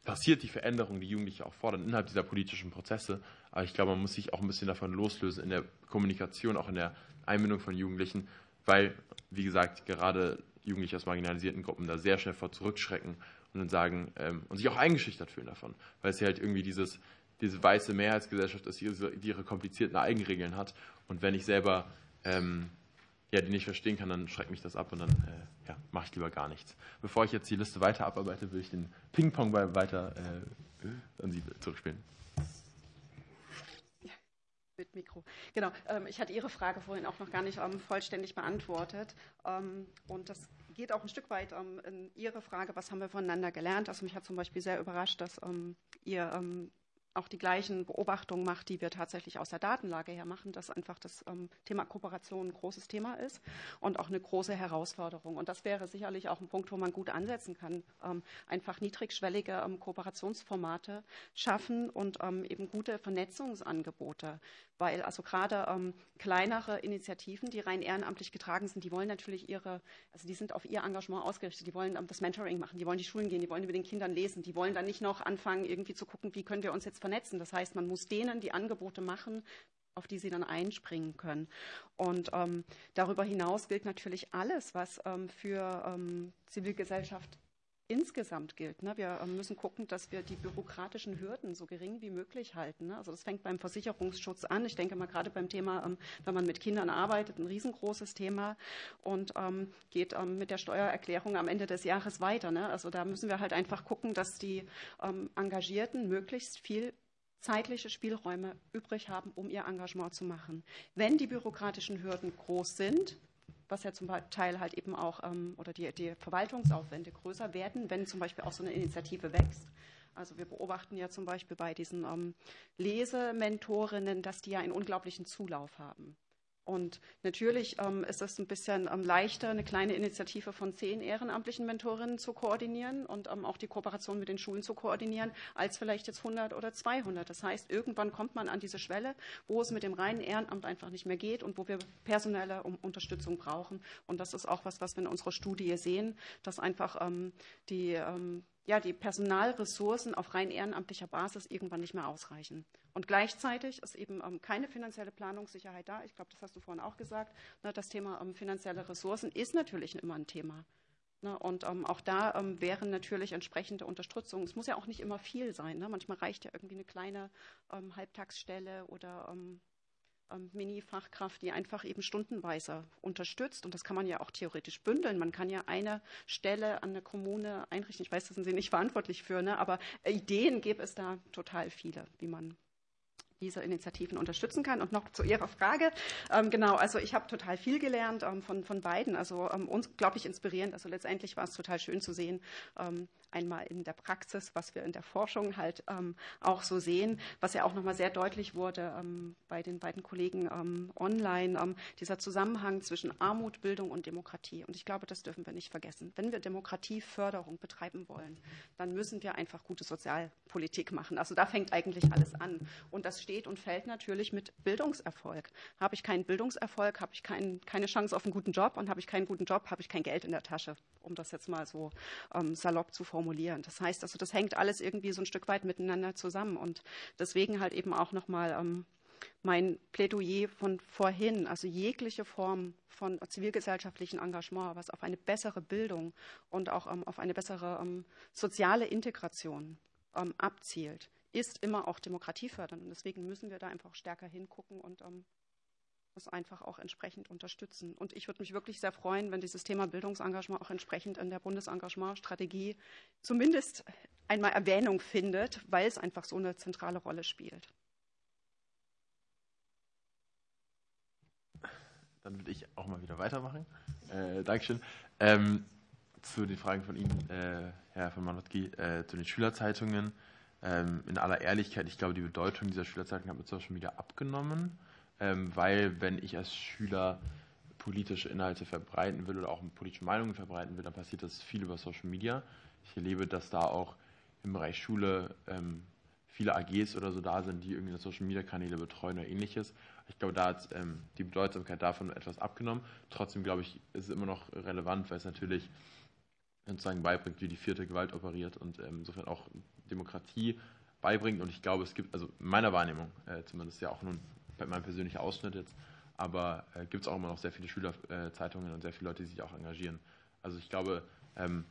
passiert die Veränderung, die Jugendliche auch fordern, innerhalb dieser politischen Prozesse, aber ich glaube, man muss sich auch ein bisschen davon loslösen in der Kommunikation, auch in der Einbindung von Jugendlichen, weil, wie gesagt, gerade Jugendliche aus marginalisierten Gruppen da sehr schnell vor zurückschrecken und dann sagen ähm, und sich auch eingeschüchtert fühlen davon, weil es ja halt irgendwie dieses, diese weiße Mehrheitsgesellschaft ist, die ihre komplizierten Eigenregeln hat. Und wenn ich selber ähm, ja, die nicht verstehen kann, dann schreckt mich das ab und dann äh, ja, mache ich lieber gar nichts. Bevor ich jetzt die Liste weiter abarbeite, will ich den Ping-Pong-Ball weiter äh, an Sie zurückspielen mit Mikro. Genau, ähm, ich hatte Ihre Frage vorhin auch noch gar nicht ähm, vollständig beantwortet. Ähm, und das geht auch ein Stück weit in Ihre Frage, was haben wir voneinander gelernt. Also mich hat zum Beispiel sehr überrascht, dass ihr auch die gleichen Beobachtungen macht, die wir tatsächlich aus der Datenlage her machen, dass einfach das ähm, Thema Kooperation ein großes Thema ist und auch eine große Herausforderung. Und das wäre sicherlich auch ein Punkt, wo man gut ansetzen kann. Ähm, einfach niedrigschwellige ähm, Kooperationsformate schaffen und eben gute Vernetzungsangebote. Weil also gerade kleinere Initiativen, die rein ehrenamtlich getragen sind, die wollen natürlich ihre, also die sind auf ihr Engagement ausgerichtet, die wollen das Mentoring machen, die wollen die Schulen gehen, die wollen mit den Kindern lesen, die wollen dann nicht noch anfangen, irgendwie zu gucken, wie können wir uns jetzt vernetzen. Das heißt, man muss denen die Angebote machen, auf die sie dann einspringen können. Und ähm, darüber hinaus gilt natürlich alles, was ähm, für ähm, Zivilgesellschaft insgesamt gilt. Ne? Wir ähm, müssen gucken, dass wir die bürokratischen Hürden so gering wie möglich halten. Ne? Also das fängt beim Versicherungsschutz an. Ich denke mal gerade beim Thema, ähm, wenn man mit Kindern arbeitet, ein riesengroßes Thema und ähm, geht mit der Steuererklärung am Ende des Jahres weiter. Ne? Also da müssen wir halt einfach gucken, dass die Engagierten möglichst viel zeitliche Spielräume übrig haben, um ihr Engagement zu machen. Wenn die bürokratischen Hürden groß sind, was ja zum Teil halt eben auch, ähm, oder die, die Verwaltungsaufwände größer werden, wenn zum Beispiel auch so eine Initiative wächst. Also wir beobachten ja zum Beispiel bei diesen ähm, Lesementorinnen, dass die ja einen unglaublichen Zulauf haben. Und natürlich ähm, ist es ein bisschen ähm, leichter, eine kleine Initiative von zehn ehrenamtlichen Mentorinnen zu koordinieren und ähm, auch die Kooperation mit den Schulen zu koordinieren, als vielleicht jetzt 100 oder 200. Das heißt, irgendwann kommt man an diese Schwelle, wo es mit dem reinen Ehrenamt einfach nicht mehr geht und wo wir personelle Unterstützung brauchen. Und das ist auch was, was wir in unserer Studie sehen, dass einfach ähm, die ähm, ja, die Personalressourcen auf rein ehrenamtlicher Basis irgendwann nicht mehr ausreichen. Und gleichzeitig ist eben ähm, keine finanzielle Planungssicherheit da. Ich glaube, das hast du vorhin auch gesagt. Ne, das Thema ähm, finanzielle Ressourcen ist natürlich immer ein Thema. Ne, und ähm, auch da ähm, wären natürlich entsprechende Unterstützung. Es muss ja auch nicht immer viel sein. Ne? Manchmal reicht ja irgendwie eine kleine ähm, Halbtagsstelle oder ähm, Mini-Fachkraft, die einfach eben stundenweise unterstützt. Und das kann man ja auch theoretisch bündeln. Man kann ja eine Stelle an eine Kommune einrichten. Ich weiß, da sind Sie nicht verantwortlich für, ne? aber Ideen gäbe es da total viele, wie man diese Initiativen unterstützen kann. Und noch zu Ihrer Frage. Ähm, genau, also ich habe total viel gelernt ähm, von, von beiden, also ähm, unglaublich inspirierend. Also letztendlich war es total schön zu sehen, ähm, einmal in der Praxis, was wir in der Forschung halt ähm, auch so sehen, was ja auch nochmal sehr deutlich wurde ähm, bei den beiden Kollegen online, dieser Zusammenhang zwischen Armut, Bildung und Demokratie. Und ich glaube, das dürfen wir nicht vergessen. Wenn wir Demokratieförderung betreiben wollen, dann müssen wir einfach gute Sozialpolitik machen. Also da fängt eigentlich alles an. Und das steht und fällt natürlich mit Bildungserfolg. Habe ich keinen Bildungserfolg, habe ich kein, keine Chance auf einen guten Job und habe ich keinen guten Job, habe ich kein Geld in der Tasche, um das jetzt mal so ähm, salopp zu formulieren. Das heißt also, das hängt alles irgendwie so ein Stück weit miteinander zusammen und deswegen halt eben auch nochmal ähm, mein Plädoyer von vorhin, also jegliche Form von zivilgesellschaftlichem Engagement, was auf eine bessere Bildung und auch ähm, auf eine bessere ähm, soziale Integration ähm, abzielt, ist immer auch demokratiefördernd. Und deswegen müssen wir da einfach stärker hingucken und ähm, das einfach auch entsprechend unterstützen. Und ich würde mich wirklich sehr freuen, wenn dieses Thema Bildungsengagement auch entsprechend in der Bundesengagementstrategie zumindest einmal Erwähnung findet, weil es einfach so eine zentrale Rolle spielt. Dann würde ich auch mal wieder weitermachen. Äh, Dankeschön. Ähm, zu den Fragen von Ihnen, äh, Herr von Manotki, äh, zu den Schülerzeitungen. Ähm, in aller Ehrlichkeit, ich glaube, die Bedeutung dieser Schülerzeitung hat mit Social Media abgenommen, weil wenn ich als Schüler politische Inhalte verbreiten will oder auch politische Meinungen verbreiten will, dann passiert das viel über Social Media. Ich erlebe, dass da auch im Bereich Schule ähm, viele AGs oder so da sind, die irgendwie Social Media Kanäle betreuen oder ähnliches. Ich glaube, da hat ähm, die Bedeutsamkeit davon etwas abgenommen. Trotzdem glaube ich, ist es immer noch relevant, weil es natürlich sozusagen beibringt, wie die vierte Gewalt operiert und ähm, insofern auch Demokratie beibringt. Und ich glaube, es gibt, also in meiner Wahrnehmung, äh, zumindest ja auch nun mein persönlicher Ausschnitt jetzt, aber äh, gibt es auch immer noch sehr viele Schülerzeitungen und sehr viele Leute, die sich auch engagieren. Also ich glaube, ähm,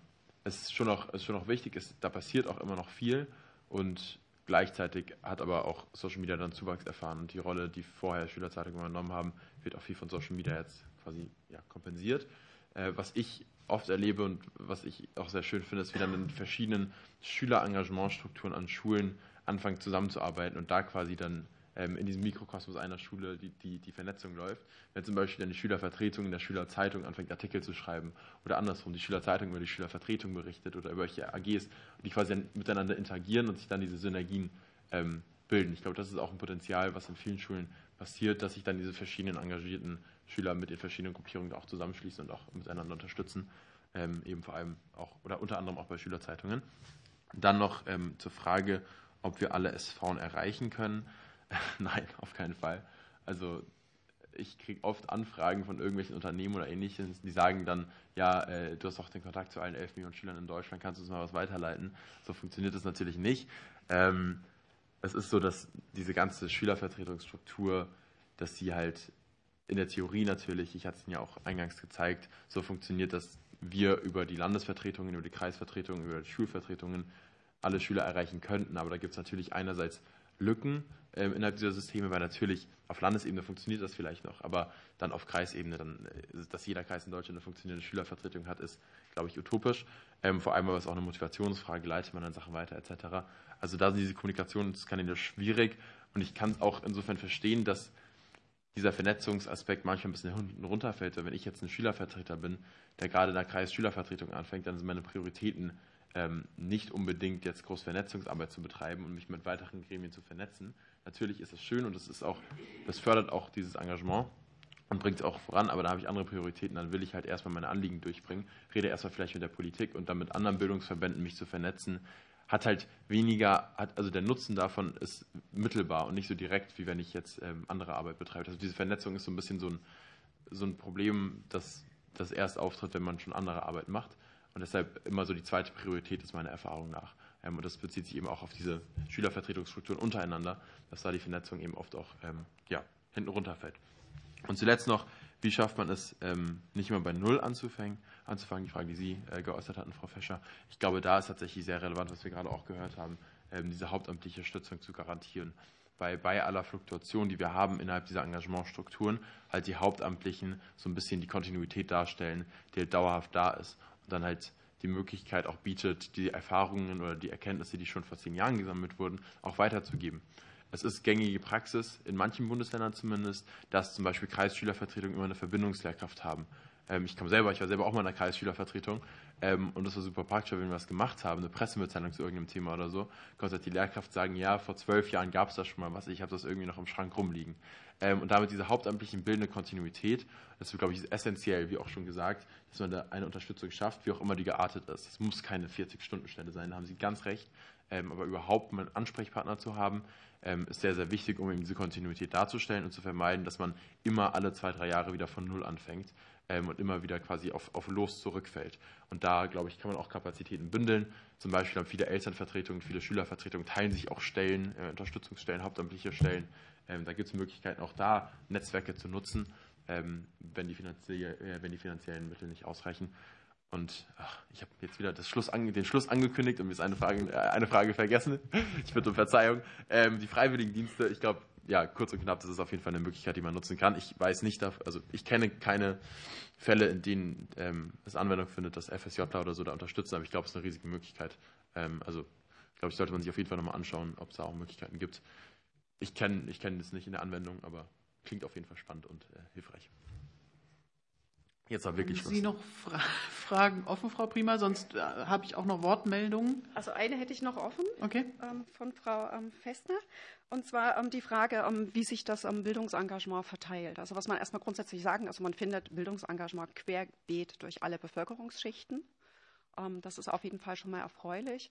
es ist schon noch, ist schon noch wichtig, es, da passiert auch immer noch viel und gleichzeitig hat aber auch Social Media dann Zuwachs erfahren und die Rolle, die vorher Schülerzeitungen übernommen haben, wird auch viel von Social Media jetzt quasi ja, kompensiert. Äh, was ich oft erlebe und was ich auch sehr schön finde, ist, wie dann mit verschiedenen Schülerengagementstrukturen an Schulen anfangen zusammenzuarbeiten und da quasi dann ähm, in diesem Mikrokosmos einer Schule die, die, die Vernetzung läuft. Wenn zum Beispiel eine Schülervertretung in der Schülerzeitung anfängt, Artikel zu schreiben oder andersrum die Schülerzeitung über die Schülervertretung berichtet oder über welche AGs, die quasi miteinander interagieren und sich dann diese Synergien ähm, bilden. Ich glaube, das ist auch ein Potenzial, was in vielen Schulen passiert, dass sich dann diese verschiedenen engagierten Schüler mit den verschiedenen Gruppierungen auch zusammenschließen und auch miteinander unterstützen, ähm, eben vor allem auch oder unter anderem auch bei Schülerzeitungen. Dann noch ähm, zur Frage, ob wir alle SV erreichen können. Nein, auf keinen Fall. Also ich kriege oft Anfragen von irgendwelchen Unternehmen oder ähnliches, die sagen dann, ja, äh, du hast auch den Kontakt zu allen 11 Millionen Schülern in Deutschland, kannst du uns mal was weiterleiten? So funktioniert das natürlich nicht. Ähm, es ist so, dass diese ganze Schülervertretungsstruktur, dass sie halt in der Theorie natürlich, ich hatte es Ihnen ja auch eingangs gezeigt, so funktioniert, dass wir über die Landesvertretungen, über die Kreisvertretungen, über die Schulvertretungen alle Schüler erreichen könnten. Aber da gibt es natürlich einerseits Lücken ähm, innerhalb dieser Systeme, weil natürlich auf Landesebene funktioniert das vielleicht noch, aber dann auf Kreisebene, dann, äh, dass jeder Kreis in Deutschland eine funktionierende Schülervertretung hat, ist, glaube ich, utopisch. Ähm, vor allem, weil es auch eine Motivationsfrage, leitet man dann Sachen weiter etc. Also da sind diese Kommunikationskanäle schwierig und ich kann es auch insofern verstehen, dass dieser Vernetzungsaspekt manchmal ein bisschen hinten runterfällt. Wenn ich jetzt ein Schülervertreter bin, der gerade in der Kreisschülervertretung anfängt, dann sind meine Prioritäten nicht unbedingt jetzt groß Vernetzungsarbeit zu betreiben und mich mit weiteren Gremien zu vernetzen. Natürlich ist das schön und das ist auch, das fördert auch dieses Engagement und bringt es auch voran, aber da habe ich andere Prioritäten. Dann will ich halt erstmal meine Anliegen durchbringen, rede erstmal vielleicht mit der Politik und dann mit anderen Bildungsverbänden mich zu vernetzen, hat halt weniger, hat, also der Nutzen davon ist mittelbar und nicht so direkt, wie wenn ich jetzt ähm, andere Arbeit betreibe. Also diese Vernetzung ist so ein bisschen so ein, so ein Problem, das, das erst auftritt, wenn man schon andere Arbeit macht. Und deshalb immer so die zweite Priorität ist meiner Erfahrung nach. Ähm, und das bezieht sich eben auch auf diese Schülervertretungsstrukturen untereinander, dass da die Vernetzung eben oft auch ähm, ja, hinten runterfällt. Und zuletzt noch, wie schafft man es, ähm, nicht immer bei Null anzufangen? anzufangen, die Frage, die Sie äh, geäußert hatten, Frau Fischer. Ich glaube, da ist tatsächlich sehr relevant, was wir gerade auch gehört haben, diese hauptamtliche Stützung zu garantieren. Weil bei aller Fluktuation, die wir haben innerhalb dieser Engagementstrukturen, halt die Hauptamtlichen so ein bisschen die Kontinuität darstellen, die halt dauerhaft da ist dann halt die Möglichkeit auch bietet, die Erfahrungen oder die Erkenntnisse, die schon vor zehn Jahren gesammelt wurden, auch weiterzugeben. Es ist gängige Praxis, in manchen Bundesländern zumindest, dass zum Beispiel Kreisschülervertretungen immer eine Verbindungslehrkraft haben. Ähm, ich komme selber, ich war selber auch mal in einer Kreisschülervertretung ähm, und das war super praktisch, wenn wir was gemacht haben, eine Pressemitteilung zu irgendeinem Thema oder so, konnte halt die Lehrkraft sagen, ja, vor zwölf Jahren gab es da schon mal was, ich habe das irgendwie noch im Schrank rumliegen. Ähm, und damit diese hauptamtlichen bildende Kontinuität, das ist, glaube ich, essentiell, wie auch schon gesagt, dass man da eine Unterstützung schafft, wie auch immer die geartet ist. Es muss keine 40-Stunden-Stelle sein, da haben Sie ganz recht. aber überhaupt mal einen Ansprechpartner zu haben, ist sehr, sehr wichtig, um eben diese Kontinuität darzustellen und zu vermeiden, dass man immer alle zwei, drei Jahre wieder von Null anfängt ähm, und immer wieder quasi auf, auf Los zurückfällt. Und da, glaube ich, kann man auch Kapazitäten bündeln. Zum Beispiel haben viele Elternvertretungen, viele Schülervertretungen teilen sich auch Stellen, äh, Unterstützungsstellen, hauptamtliche Stellen. Ähm, da gibt es Möglichkeiten, auch da Netzwerke zu nutzen, ähm, äh, wenn die finanziellen Mittel nicht ausreichen. Und ach, ich habe jetzt wieder Schluss den Schluss angekündigt und mir ist eine Frage, äh, eine Frage vergessen. Ich bitte um Verzeihung. Ähm, die Freiwilligendienste, ich glaube, ja, kurz und knapp, das ist auf jeden Fall eine Möglichkeit, die man nutzen kann. Ich weiß nicht, also ich kenne keine Fälle, in denen ähm, es Anwendung findet, dass FSJler oder so da unterstützen, aber ich glaube, es ist eine riesige Möglichkeit. Ähm, also, glaube ich, sollte man sich auf jeden Fall nochmal anschauen, ob es da auch Möglichkeiten gibt. Ich kenne ich kenn das nicht in der Anwendung, aber klingt auf jeden Fall spannend und äh, hilfreich. Jetzt war wirklich Schluss. Sie noch Fra Fragen offen, Frau Prima? Sonst äh, habe ich auch noch Wortmeldungen. Also eine hätte ich noch offen okay. ähm, von Frau ähm, Festner. Und zwar ähm, die Frage, wie sich das Bildungsengagement verteilt. Also was man erstmal grundsätzlich sagen, also man findet Bildungsengagement querbeet durch alle Bevölkerungsschichten. Das ist auf jeden Fall schon mal erfreulich.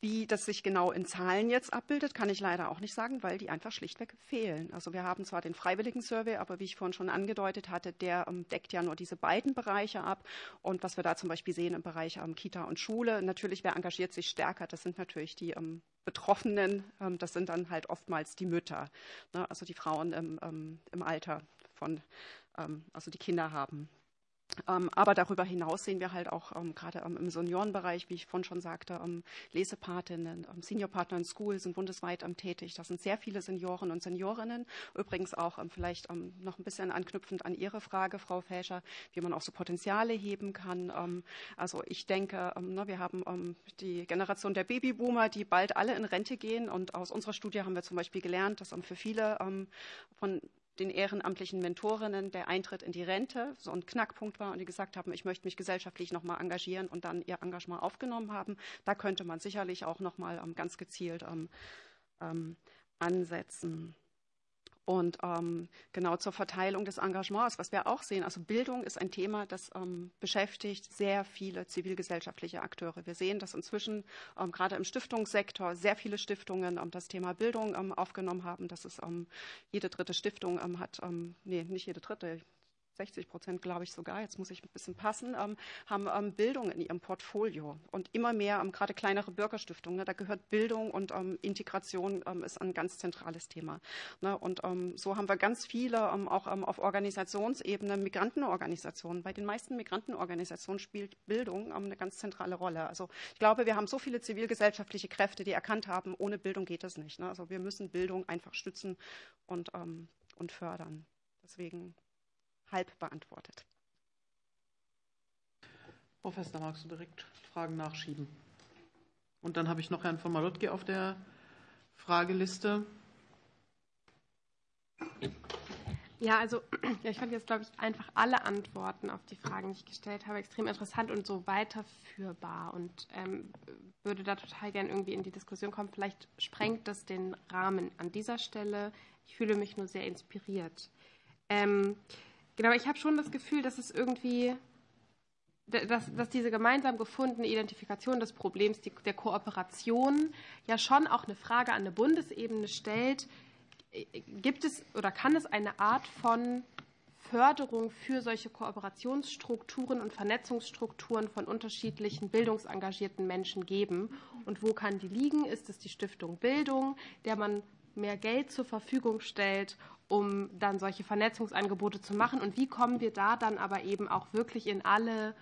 Wie das sich genau in Zahlen jetzt abbildet, kann ich leider auch nicht sagen, weil die einfach schlichtweg fehlen. Also wir haben zwar den freiwilligen Survey, aber wie ich vorhin schon angedeutet hatte, der ähm, deckt ja nur diese beiden Bereiche ab. Und was wir da zum Beispiel sehen im Bereich ähm, Kita und Schule, natürlich, wer engagiert sich stärker, das sind natürlich die ähm, Betroffenen, das sind dann halt oftmals die Mütter, ne? also die Frauen im, im Alter von, also die Kinder haben. Ähm, aber darüber hinaus sehen wir halt auch ähm, gerade ähm, im Seniorenbereich, wie ich vorhin schon sagte, Lesepatinnen, Seniorpartner in School sind bundesweit tätig. Das sind sehr viele Senioren und Seniorinnen. Übrigens auch vielleicht noch ein bisschen anknüpfend an Ihre Frage, Frau Fäscher, wie man auch so Potenziale heben kann. Also ich denke, ne, wir haben die Generation der Babyboomer, die bald alle in Rente gehen. Und aus unserer Studie haben wir zum Beispiel gelernt, dass für viele von den ehrenamtlichen Mentorinnen der Eintritt in die Rente so ein Knackpunkt war und die gesagt haben, ich möchte mich gesellschaftlich noch mal engagieren und dann ihr Engagement aufgenommen haben. Da könnte man sicherlich auch noch mal ähm, ganz gezielt ähm, ähm, ansetzen. Und ähm, genau zur Verteilung des Engagements, was wir auch sehen, also Bildung ist ein Thema, das ähm, beschäftigt sehr viele zivilgesellschaftliche Akteure. Wir sehen, dass inzwischen ähm, gerade im Stiftungssektor sehr viele Stiftungen ähm, das Thema Bildung ähm, aufgenommen haben. Das ist ähm, jede dritte Stiftung hat, nee, nicht jede dritte, 60 Prozent, glaube ich sogar, jetzt muss ich ein bisschen passen, ähm, haben ähm, Bildung in ihrem Portfolio. Und immer mehr, ähm, gerade kleinere Bürgerstiftungen, ne, da gehört Bildung und ähm, Integration ähm, ist ein ganz zentrales Thema. Ne? Und ähm, so haben wir ganz viele, auch auf Organisationsebene, Migrantenorganisationen. Bei den meisten Migrantenorganisationen spielt Bildung eine ganz zentrale Rolle. Also ich glaube, wir haben so viele zivilgesellschaftliche Kräfte, die erkannt haben, ohne Bildung geht es nicht. Ne? Also wir müssen Bildung einfach stützen und, und fördern. Deswegen halb beantwortet. Frau Fester, magst du direkt Fragen nachschieben? Und dann habe ich noch Herrn von Malotke auf der Frageliste. Ja, also ja, ich fand jetzt, glaube ich, einfach alle Antworten auf die Fragen, die ich gestellt habe, extrem interessant und so weiterführbar und ähm, würde da total gerne irgendwie in die Diskussion kommen. Vielleicht sprengt das den Rahmen an dieser Stelle. Ich fühle mich nur sehr inspiriert. Ähm, Genau, ich habe schon das Gefühl, dass es irgendwie, dass, dass diese gemeinsam gefundene Identifikation des Problems, die, der Kooperation, ja schon auch eine Frage an eine Bundesebene stellt. Gibt es oder kann es eine Art von Förderung für solche Kooperationsstrukturen und Vernetzungsstrukturen von unterschiedlichen bildungsengagierten Menschen geben? Und wo kann die liegen? Ist es die Stiftung Bildung, der man mehr Geld zur Verfügung stellt, um dann solche Vernetzungsangebote zu machen? Und wie kommen wir da dann aber eben auch wirklich in alle,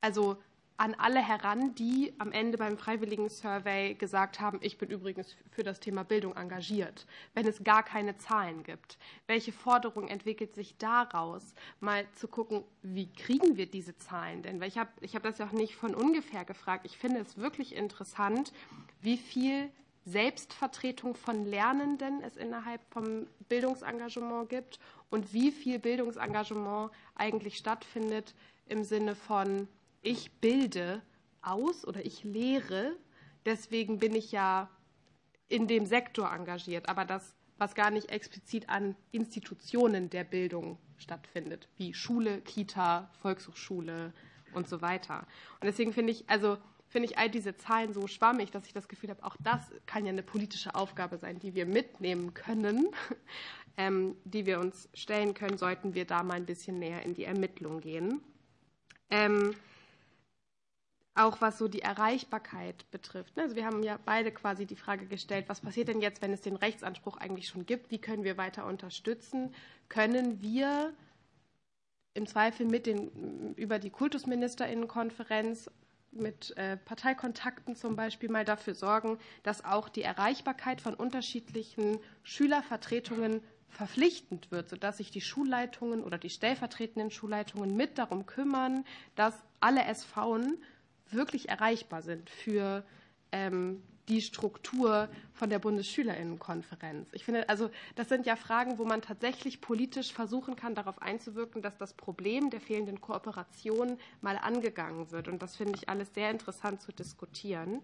also an alle heran, die am Ende beim Freiwilligen Survey gesagt haben, ich bin übrigens für das Thema Bildung engagiert, wenn es gar keine Zahlen gibt. Welche Forderung entwickelt sich daraus? Mal zu gucken, wie kriegen wir diese Zahlen denn? Weil ich habe ich hab das ja auch nicht von ungefähr gefragt. Ich finde es wirklich interessant, wie viel Selbstvertretung von Lernenden es innerhalb vom Bildungsengagement gibt und wie viel Bildungsengagement eigentlich stattfindet im Sinne von ich bilde aus oder ich lehre, deswegen bin ich ja in dem Sektor engagiert, aber das, was gar nicht explizit an Institutionen der Bildung stattfindet, wie Schule, Kita, Volkshochschule und so weiter. Und deswegen finde ich, also finde ich all diese Zahlen so schwammig, dass ich das Gefühl habe, auch das kann ja eine politische Aufgabe sein, die wir mitnehmen können, ähm, die wir uns stellen können, sollten wir da mal ein bisschen näher in die Ermittlung gehen. Ähm, auch was so die Erreichbarkeit betrifft. Also wir haben ja beide quasi die Frage gestellt, was passiert denn jetzt, wenn es den Rechtsanspruch eigentlich schon gibt? Wie können wir weiter unterstützen? Können wir im Zweifel mit den, über die Kultusministerinnenkonferenz mit äh, Parteikontakten zum Beispiel mal dafür sorgen, dass auch die Erreichbarkeit von unterschiedlichen Schülervertretungen verpflichtend wird, sodass sich die Schulleitungen oder die stellvertretenden Schulleitungen mit darum kümmern, dass alle SVen wirklich erreichbar sind für ähm, die Struktur von der Bundesschülerinnenkonferenz. Ich finde, also das sind ja Fragen, wo man tatsächlich politisch versuchen kann, darauf einzuwirken, dass das Problem der fehlenden Kooperation mal angegangen wird. Und das finde ich alles sehr interessant zu diskutieren.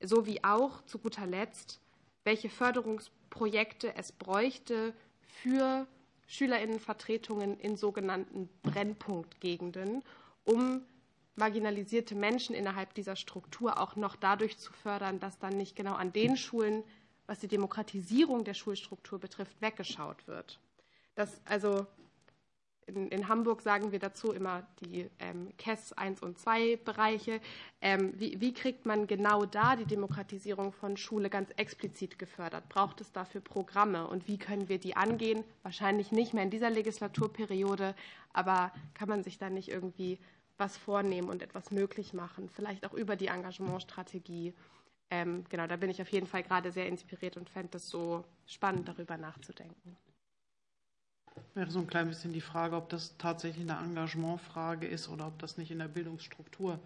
So wie auch zu guter Letzt, welche Förderungsprojekte es bräuchte für Schülerinnenvertretungen in sogenannten Brennpunktgegenden, um marginalisierte Menschen innerhalb dieser Struktur auch noch dadurch zu fördern, dass dann nicht genau an den Schulen, was die Demokratisierung der Schulstruktur betrifft, weggeschaut wird. Das also in, in Hamburg sagen wir dazu immer die ähm, KES 1 und 2 Bereiche. Ähm, wie, wie, kriegt man genau da die Demokratisierung von Schule ganz explizit gefördert? Braucht es dafür Programme und wie können wir die angehen? Wahrscheinlich nicht mehr in dieser Legislaturperiode, aber kann man sich da nicht irgendwie was vornehmen und etwas möglich machen, vielleicht auch über die Engagementstrategie. Ähm, genau, da bin ich auf jeden Fall gerade sehr inspiriert und fände es so spannend, darüber nachzudenken. Wäre so ein klein bisschen die Frage, ob das tatsächlich eine Engagementfrage ist oder ob das nicht in der Bildungsstruktur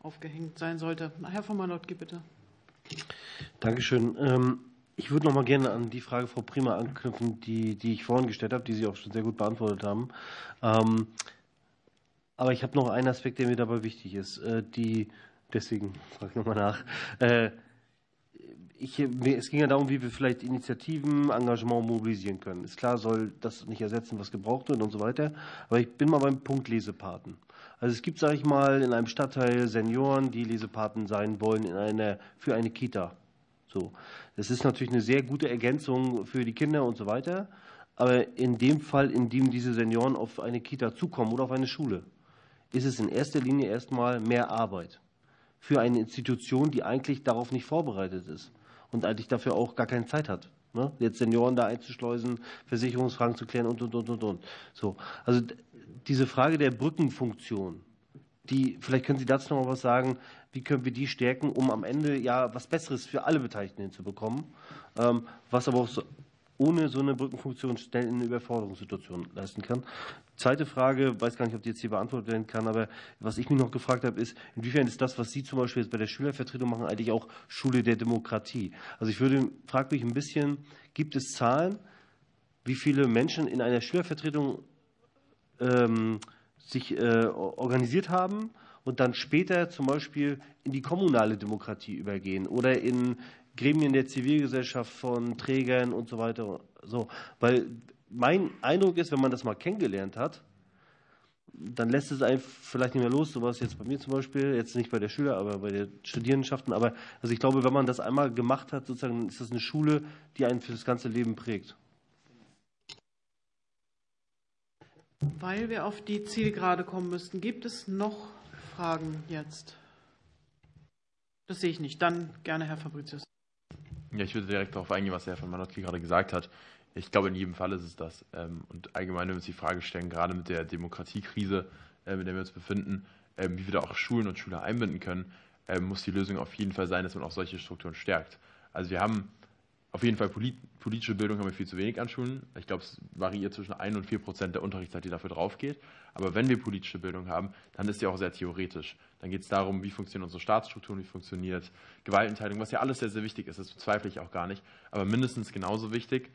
aufgehängt sein sollte. Herr von Malotki, bitte. Dankeschön. Ähm, ich würde noch mal gerne an die Frage Frau Prima anknüpfen, die, die ich vorhin gestellt habe, die Sie auch schon sehr gut beantwortet haben. Ähm, aber ich habe noch einen Aspekt, der mir dabei wichtig ist. Äh, die, deswegen frage ich nochmal nach. Äh, ich, es ging ja darum, wie wir vielleicht Initiativen, Engagement mobilisieren können. Ist klar, soll das nicht ersetzen, was gebraucht wird und so weiter. Aber ich bin mal beim Punkt Lesepaten. Also es gibt, sage ich mal, in einem Stadtteil Senioren, die Lesepaten sein wollen in einer, für eine Kita. So. Das ist natürlich eine sehr gute Ergänzung für die Kinder und so weiter. Aber in dem Fall, in dem diese Senioren auf eine Kita zukommen oder auf eine Schule, ist es in erster Linie erstmal mehr Arbeit für eine Institution, die eigentlich darauf nicht vorbereitet ist und eigentlich dafür auch gar keine Zeit hat. Ne? Jetzt Senioren da einzuschleusen, Versicherungsfragen zu klären und, und, und, und, und. So. Also diese Frage der Brückenfunktion, die, vielleicht können Sie dazu noch mal was sagen, wie können wir die stärken, um am Ende ja was Besseres für alle Beteiligten hinzubekommen, ähm, was aber auch so ohne so eine Brückenfunktion schnell in eine Überforderungssituation leisten kann. Zweite Frage, weiß gar nicht, ob die jetzt hier beantwortet werden kann, aber was ich mich noch gefragt habe, ist, inwiefern ist das, was Sie zum Beispiel jetzt bei der Schülervertretung machen, eigentlich auch Schule der Demokratie? Also ich würde, frage mich ein bisschen, gibt es Zahlen, wie viele Menschen in einer Schülervertretung ähm, sich äh, organisiert haben und dann später zum Beispiel in die kommunale Demokratie übergehen oder in Gremien der Zivilgesellschaft von Trägern und so weiter. So, weil mein Eindruck ist, wenn man das mal kennengelernt hat, dann lässt es einen vielleicht nicht mehr los. So war es jetzt bei mir zum Beispiel, jetzt nicht bei der Schüler, aber bei den Studierendenschaften. Aber also ich glaube, wenn man das einmal gemacht hat, sozusagen, ist das eine Schule, die einen für das ganze Leben prägt. Weil wir auf die Zielgerade kommen müssten, gibt es noch Fragen jetzt? Das sehe ich nicht. Dann gerne Herr Fabricius. Ja, ich würde direkt darauf eingehen, was Herr von Manotki gerade gesagt hat. Ich glaube, in jedem Fall ist es das. Ähm, und allgemein, wenn wir uns die Frage stellen, gerade mit der Demokratiekrise, äh, in der wir uns befinden, ähm, wie wir da auch Schulen und Schüler einbinden können, ähm, muss die Lösung auf jeden Fall sein, dass man auch solche Strukturen stärkt. Also wir haben auf jeden Fall politische Bildung haben wir viel zu wenig an Schulen. Ich glaube, es variiert zwischen 1 und 4 Prozent der Unterrichtszeit, die dafür drauf geht. Aber wenn wir politische Bildung haben, dann ist sie auch sehr theoretisch. Dann geht es darum, wie funktionieren unsere Staatsstrukturen, wie funktioniert Gewaltenteilung, was ja alles sehr, sehr wichtig ist. Das bezweifle ich auch gar nicht. Aber mindestens genauso wichtig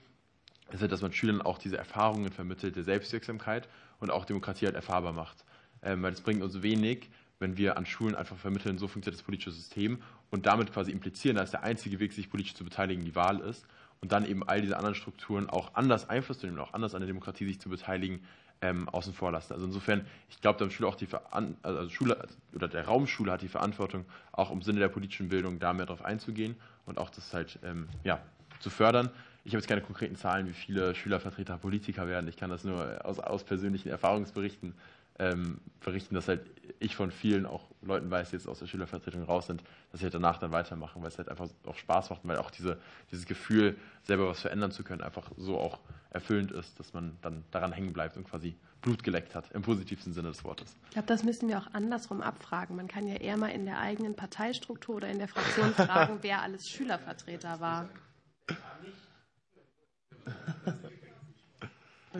ist, dass man Schülern auch diese Erfahrungen vermittelt der Selbstwirksamkeit und auch Demokratie halt erfahrbar macht. Ähm, weil es bringt uns wenig, wenn wir an Schulen einfach vermitteln, so funktioniert das politische System und damit quasi implizieren, dass der einzige Weg, sich politisch zu beteiligen, die Wahl ist und dann eben all diese anderen Strukturen auch anders Einfluss zu nehmen, auch anders an der Demokratie sich zu beteiligen, ähm, außen vor lassen. Also insofern, ich glaube, da Schule auch die Veran also Schule oder der Raumschule hat die Verantwortung, auch im Sinne der politischen Bildung da mehr drauf einzugehen und auch das halt ähm, ja, zu fördern. Ich habe jetzt keine konkreten Zahlen, wie viele Schülervertreter Politiker werden. Ich kann das nur aus, aus persönlichen Erfahrungsberichten ähm, berichten, dass halt ich von vielen auch Leuten weiß, die jetzt aus der Schülervertretung raus sind, dass sie halt danach dann weitermachen, weil es halt einfach auch Spaß macht, weil auch diese, dieses Gefühl, selber was verändern zu können, einfach so auch erfüllend ist, dass man dann daran hängen bleibt und quasi Blut geleckt hat, im positivsten Sinne des Wortes. Ich glaube, das müssen wir auch andersrum abfragen. Man kann ja eher mal in der eigenen Parteistruktur oder in der Fraktion fragen, wer alles Schülervertreter war.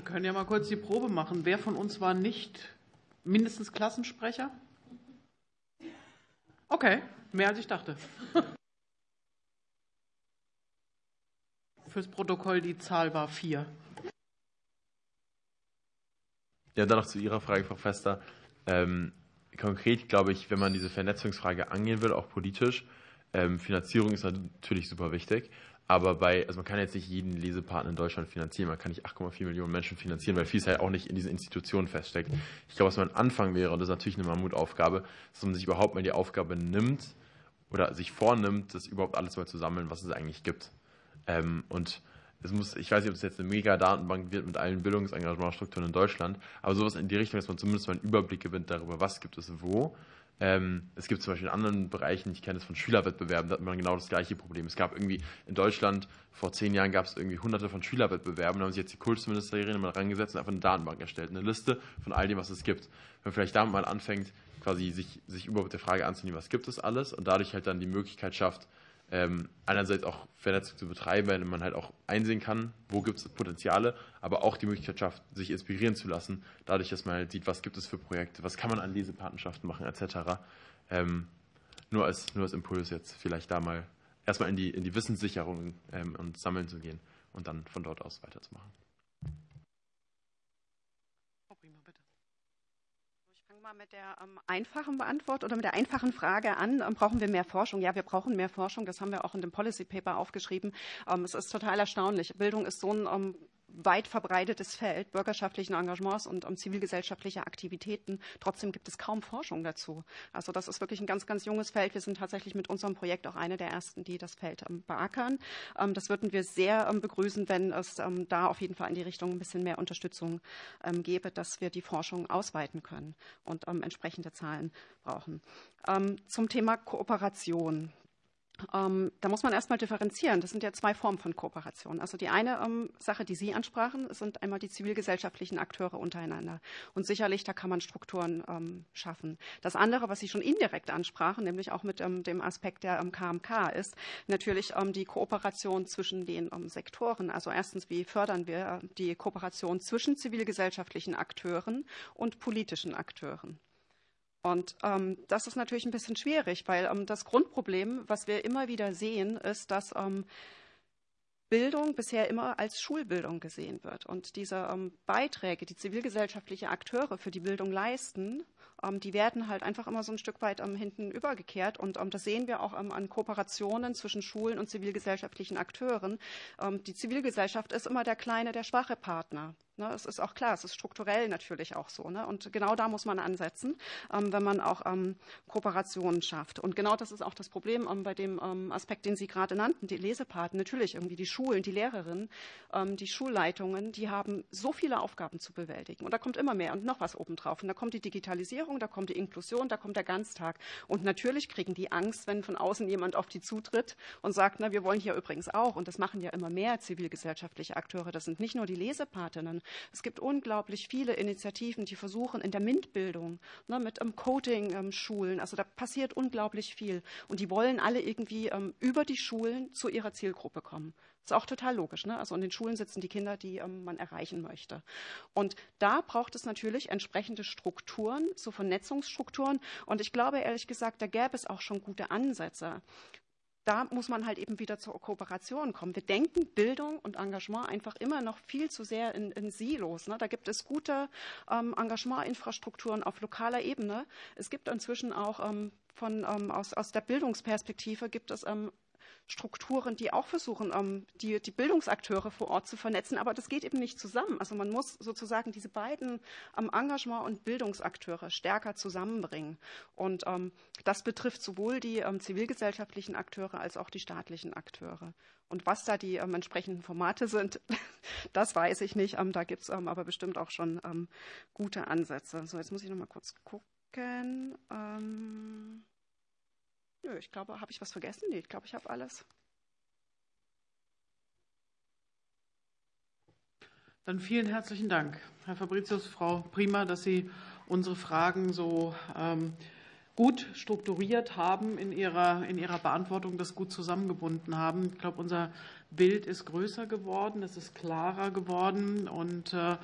Wir können ja mal kurz die Probe machen. Wer von uns war nicht mindestens Klassensprecher? Okay, mehr als ich dachte. Fürs Protokoll, die Zahl war vier. Ja, dann noch zu Ihrer Frage, Frau Fester. Ähm, konkret glaube ich, wenn man diese Vernetzungsfrage angehen will, auch politisch, ähm, Finanzierung ist natürlich super wichtig. Aber bei, also man kann jetzt nicht jeden Lesepartner in Deutschland finanzieren. Man kann nicht 8,4 Millionen Menschen finanzieren, weil vieles halt auch nicht in diesen Institutionen feststeckt. Ich glaube, was man Anfang wäre, und das ist natürlich eine Mammutaufgabe, dass man sich überhaupt mal die Aufgabe nimmt oder sich vornimmt, das überhaupt alles mal zu sammeln, was es eigentlich gibt. Ähm, und es muss, ich weiß nicht, ob es jetzt eine Mega-Datenbank wird mit allen Bildungsengagementstrukturen in Deutschland, aber sowas in die Richtung, dass man zumindest mal einen Überblick gewinnt darüber, was gibt es wo ähm, es gibt zum Beispiel in anderen Bereichen, ich kenne es von Schülerwettbewerben, da hat man genau das gleiche Problem. Es gab irgendwie in Deutschland, vor zehn Jahren gab es irgendwie hunderte von Schülerwettbewerben, da haben sich jetzt die Kultusministerien mal rangesetzt und einfach eine Datenbank erstellt, eine Liste von all dem, was es gibt. Wenn man vielleicht damit mal anfängt, quasi sich, sich überhaupt der Frage anzunehmen, was gibt es alles und dadurch halt dann die Möglichkeit schafft, ähm, einerseits auch Vernetzung zu betreiben, weil man halt auch einsehen kann, wo gibt es Potenziale, aber auch die Möglichkeit schafft, sich inspirieren zu lassen, dadurch, dass man halt sieht, was gibt es für Projekte, was kann man an Lesepatenschaften machen, etc. Ähm, nur, als, nur als Impuls jetzt vielleicht da mal erstmal in die, in die Wissenssicherung ähm, und Sammeln zu gehen und dann von dort aus weiterzumachen. Mal mit der ähm, einfachen Beantwort oder mit der einfachen Frage an. Ähm, brauchen wir mehr Forschung? Ja, wir brauchen mehr Forschung. Das haben wir auch in dem Policy Paper aufgeschrieben. Ähm, es ist total erstaunlich. Bildung ist so ein ähm, weit verbreitetes Feld bürgerschaftlichen Engagements und um, zivilgesellschaftlicher Aktivitäten. Trotzdem gibt es kaum Forschung dazu. Also das ist wirklich ein ganz, ganz junges Feld. Wir sind tatsächlich mit unserem Projekt auch eine der ersten, die das Feld ähm, beackern. Ähm, das würden wir sehr ähm, begrüßen, wenn es da auf jeden Fall in die Richtung ein bisschen mehr Unterstützung gäbe, dass wir die Forschung ausweiten können und entsprechende Zahlen brauchen. zum Thema Kooperation. Ähm, da muss man erstmal differenzieren. Das sind ja zwei Formen von Kooperation. Also die eine ähm, Sache, die Sie ansprachen, sind einmal die zivilgesellschaftlichen Akteure untereinander. Und sicherlich, da kann man Strukturen ähm, schaffen. Das andere, was Sie schon indirekt ansprachen, nämlich auch mit ähm, dem Aspekt der KMK, ähm, ist natürlich ähm, die Kooperation zwischen den Sektoren. Also erstens, wie fördern wir äh, die Kooperation zwischen zivilgesellschaftlichen Akteuren und politischen Akteuren? Und ähm, das ist natürlich ein bisschen schwierig, weil ähm, das Grundproblem, was wir immer wieder sehen, ist, dass ähm, Bildung bisher immer als Schulbildung gesehen wird. Und diese ähm, Beiträge, die zivilgesellschaftliche Akteure für die Bildung leisten, ähm, die werden halt einfach immer so ein Stück weit ähm, hinten übergekehrt. Und das sehen wir auch an Kooperationen zwischen Schulen und zivilgesellschaftlichen Akteuren. die Zivilgesellschaft ist immer der kleine, der schwache Partner. Ne, es ist auch klar, es ist strukturell natürlich auch so. Ne? Und genau da muss man ansetzen, ähm, wenn man auch ähm, Kooperationen schafft. Und genau das ist auch das Problem ähm, bei dem ähm, Aspekt, den Sie gerade nannten, die Lesepaten. Natürlich irgendwie die Schulen, die Lehrerinnen, ähm, die Schulleitungen, die haben so viele Aufgaben zu bewältigen. Und da kommt immer mehr und noch was obendrauf. Und da kommt die Digitalisierung, da kommt die Inklusion, da kommt der Ganztag. Und natürlich kriegen die Angst, wenn von außen jemand auf die zutritt und sagt, na, wir wollen hier übrigens auch. Und das machen ja immer mehr zivilgesellschaftliche Akteure. Das sind nicht nur die Lesepatinnen, Es gibt unglaublich viele Initiativen, die versuchen in der MINT-Bildung ne, mit ähm, Coaching-Schulen, also da passiert unglaublich viel. Und die wollen alle irgendwie ähm, über die Schulen zu ihrer Zielgruppe kommen. Ist auch total logisch. Ne? Also in den Schulen sitzen die Kinder, die ähm, man erreichen möchte. Und da braucht es natürlich entsprechende Strukturen, so Vernetzungsstrukturen. Und ich glaube ehrlich gesagt, da gäbe es auch schon gute Ansätze da muss man halt eben wieder zur Kooperation kommen. Wir denken Bildung und Engagement einfach immer noch viel zu sehr in, in Silos. Ne? Da gibt es gute ähm, Engagementinfrastrukturen auf lokaler Ebene. Es gibt inzwischen auch ähm, von, ähm, aus, aus der Bildungsperspektive gibt es ähm, Strukturen, die auch versuchen, ähm, die, die Bildungsakteure vor Ort zu vernetzen. Aber das geht eben nicht zusammen. Also man muss sozusagen diese beiden ähm, Engagement- und Bildungsakteure stärker zusammenbringen. Und ähm, das betrifft sowohl die zivilgesellschaftlichen Akteure als auch die staatlichen Akteure. Und was da die entsprechenden Formate sind, das weiß ich nicht. Da gibt es aber bestimmt auch schon gute Ansätze. So, jetzt muss ich noch mal kurz gucken. Nö, ich glaube, habe ich was vergessen? Nee, ich glaube, ich habe alles. Dann vielen herzlichen Dank, Herr Fabricius, Frau Prima, dass Sie unsere Fragen so ähm, gut strukturiert haben in ihrer, in ihrer Beantwortung, das gut zusammengebunden haben. Ich glaube, unser Bild ist größer geworden, es ist klarer geworden und äh,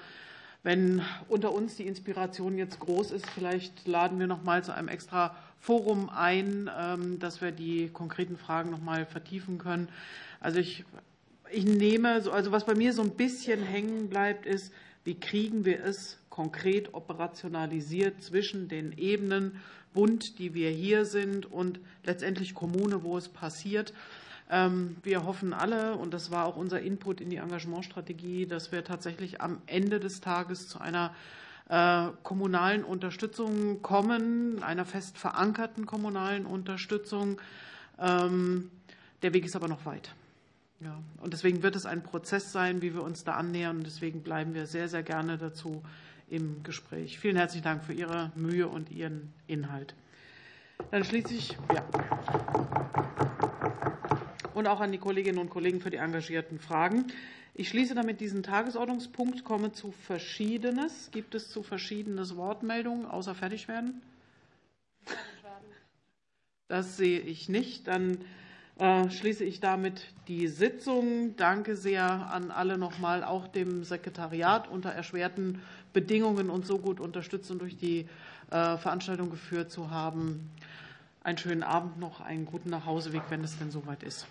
wenn unter uns die Inspiration jetzt groß ist, vielleicht laden wir noch mal zu einem extra Forum ein, ähm, dass wir die konkreten Fragen noch mal vertiefen können. Also ich, ich nehme, also was bei mir so ein bisschen hängen bleibt, ist, wie kriegen wir es konkret operationalisiert zwischen den Ebenen Bund, die wir hier sind, und letztendlich Kommune, wo es passiert. Ähm, wir hoffen alle, und das war auch unser Input in die Engagementstrategie, dass wir tatsächlich am Ende des Tages zu einer kommunalen Unterstützung kommen, einer fest verankerten kommunalen Unterstützung. Ähm, der Weg ist aber noch weit. Ja, und deswegen wird es ein Prozess sein, wie wir uns da annähern. Deswegen bleiben wir sehr, sehr gerne dazu im Gespräch. Vielen herzlichen Dank für Ihre Mühe und Ihren Inhalt. Dann schließe ich, ja. Und auch an die Kolleginnen und Kollegen für die engagierten Fragen. Ich schließe damit diesen Tagesordnungspunkt, komme zu Verschiedenes. Gibt es zu Verschiedenes Wortmeldungen außer Fertigwerden? Das sehe ich nicht. Dann äh, schließe ich damit die Sitzung. Danke sehr an alle nochmal, auch dem Sekretariat unter erschwerten Bedingungen und so gut unterstützt und durch die äh, Veranstaltung geführt zu haben. Einen schönen Abend noch, einen guten Nachhauseweg, wenn es denn soweit ist.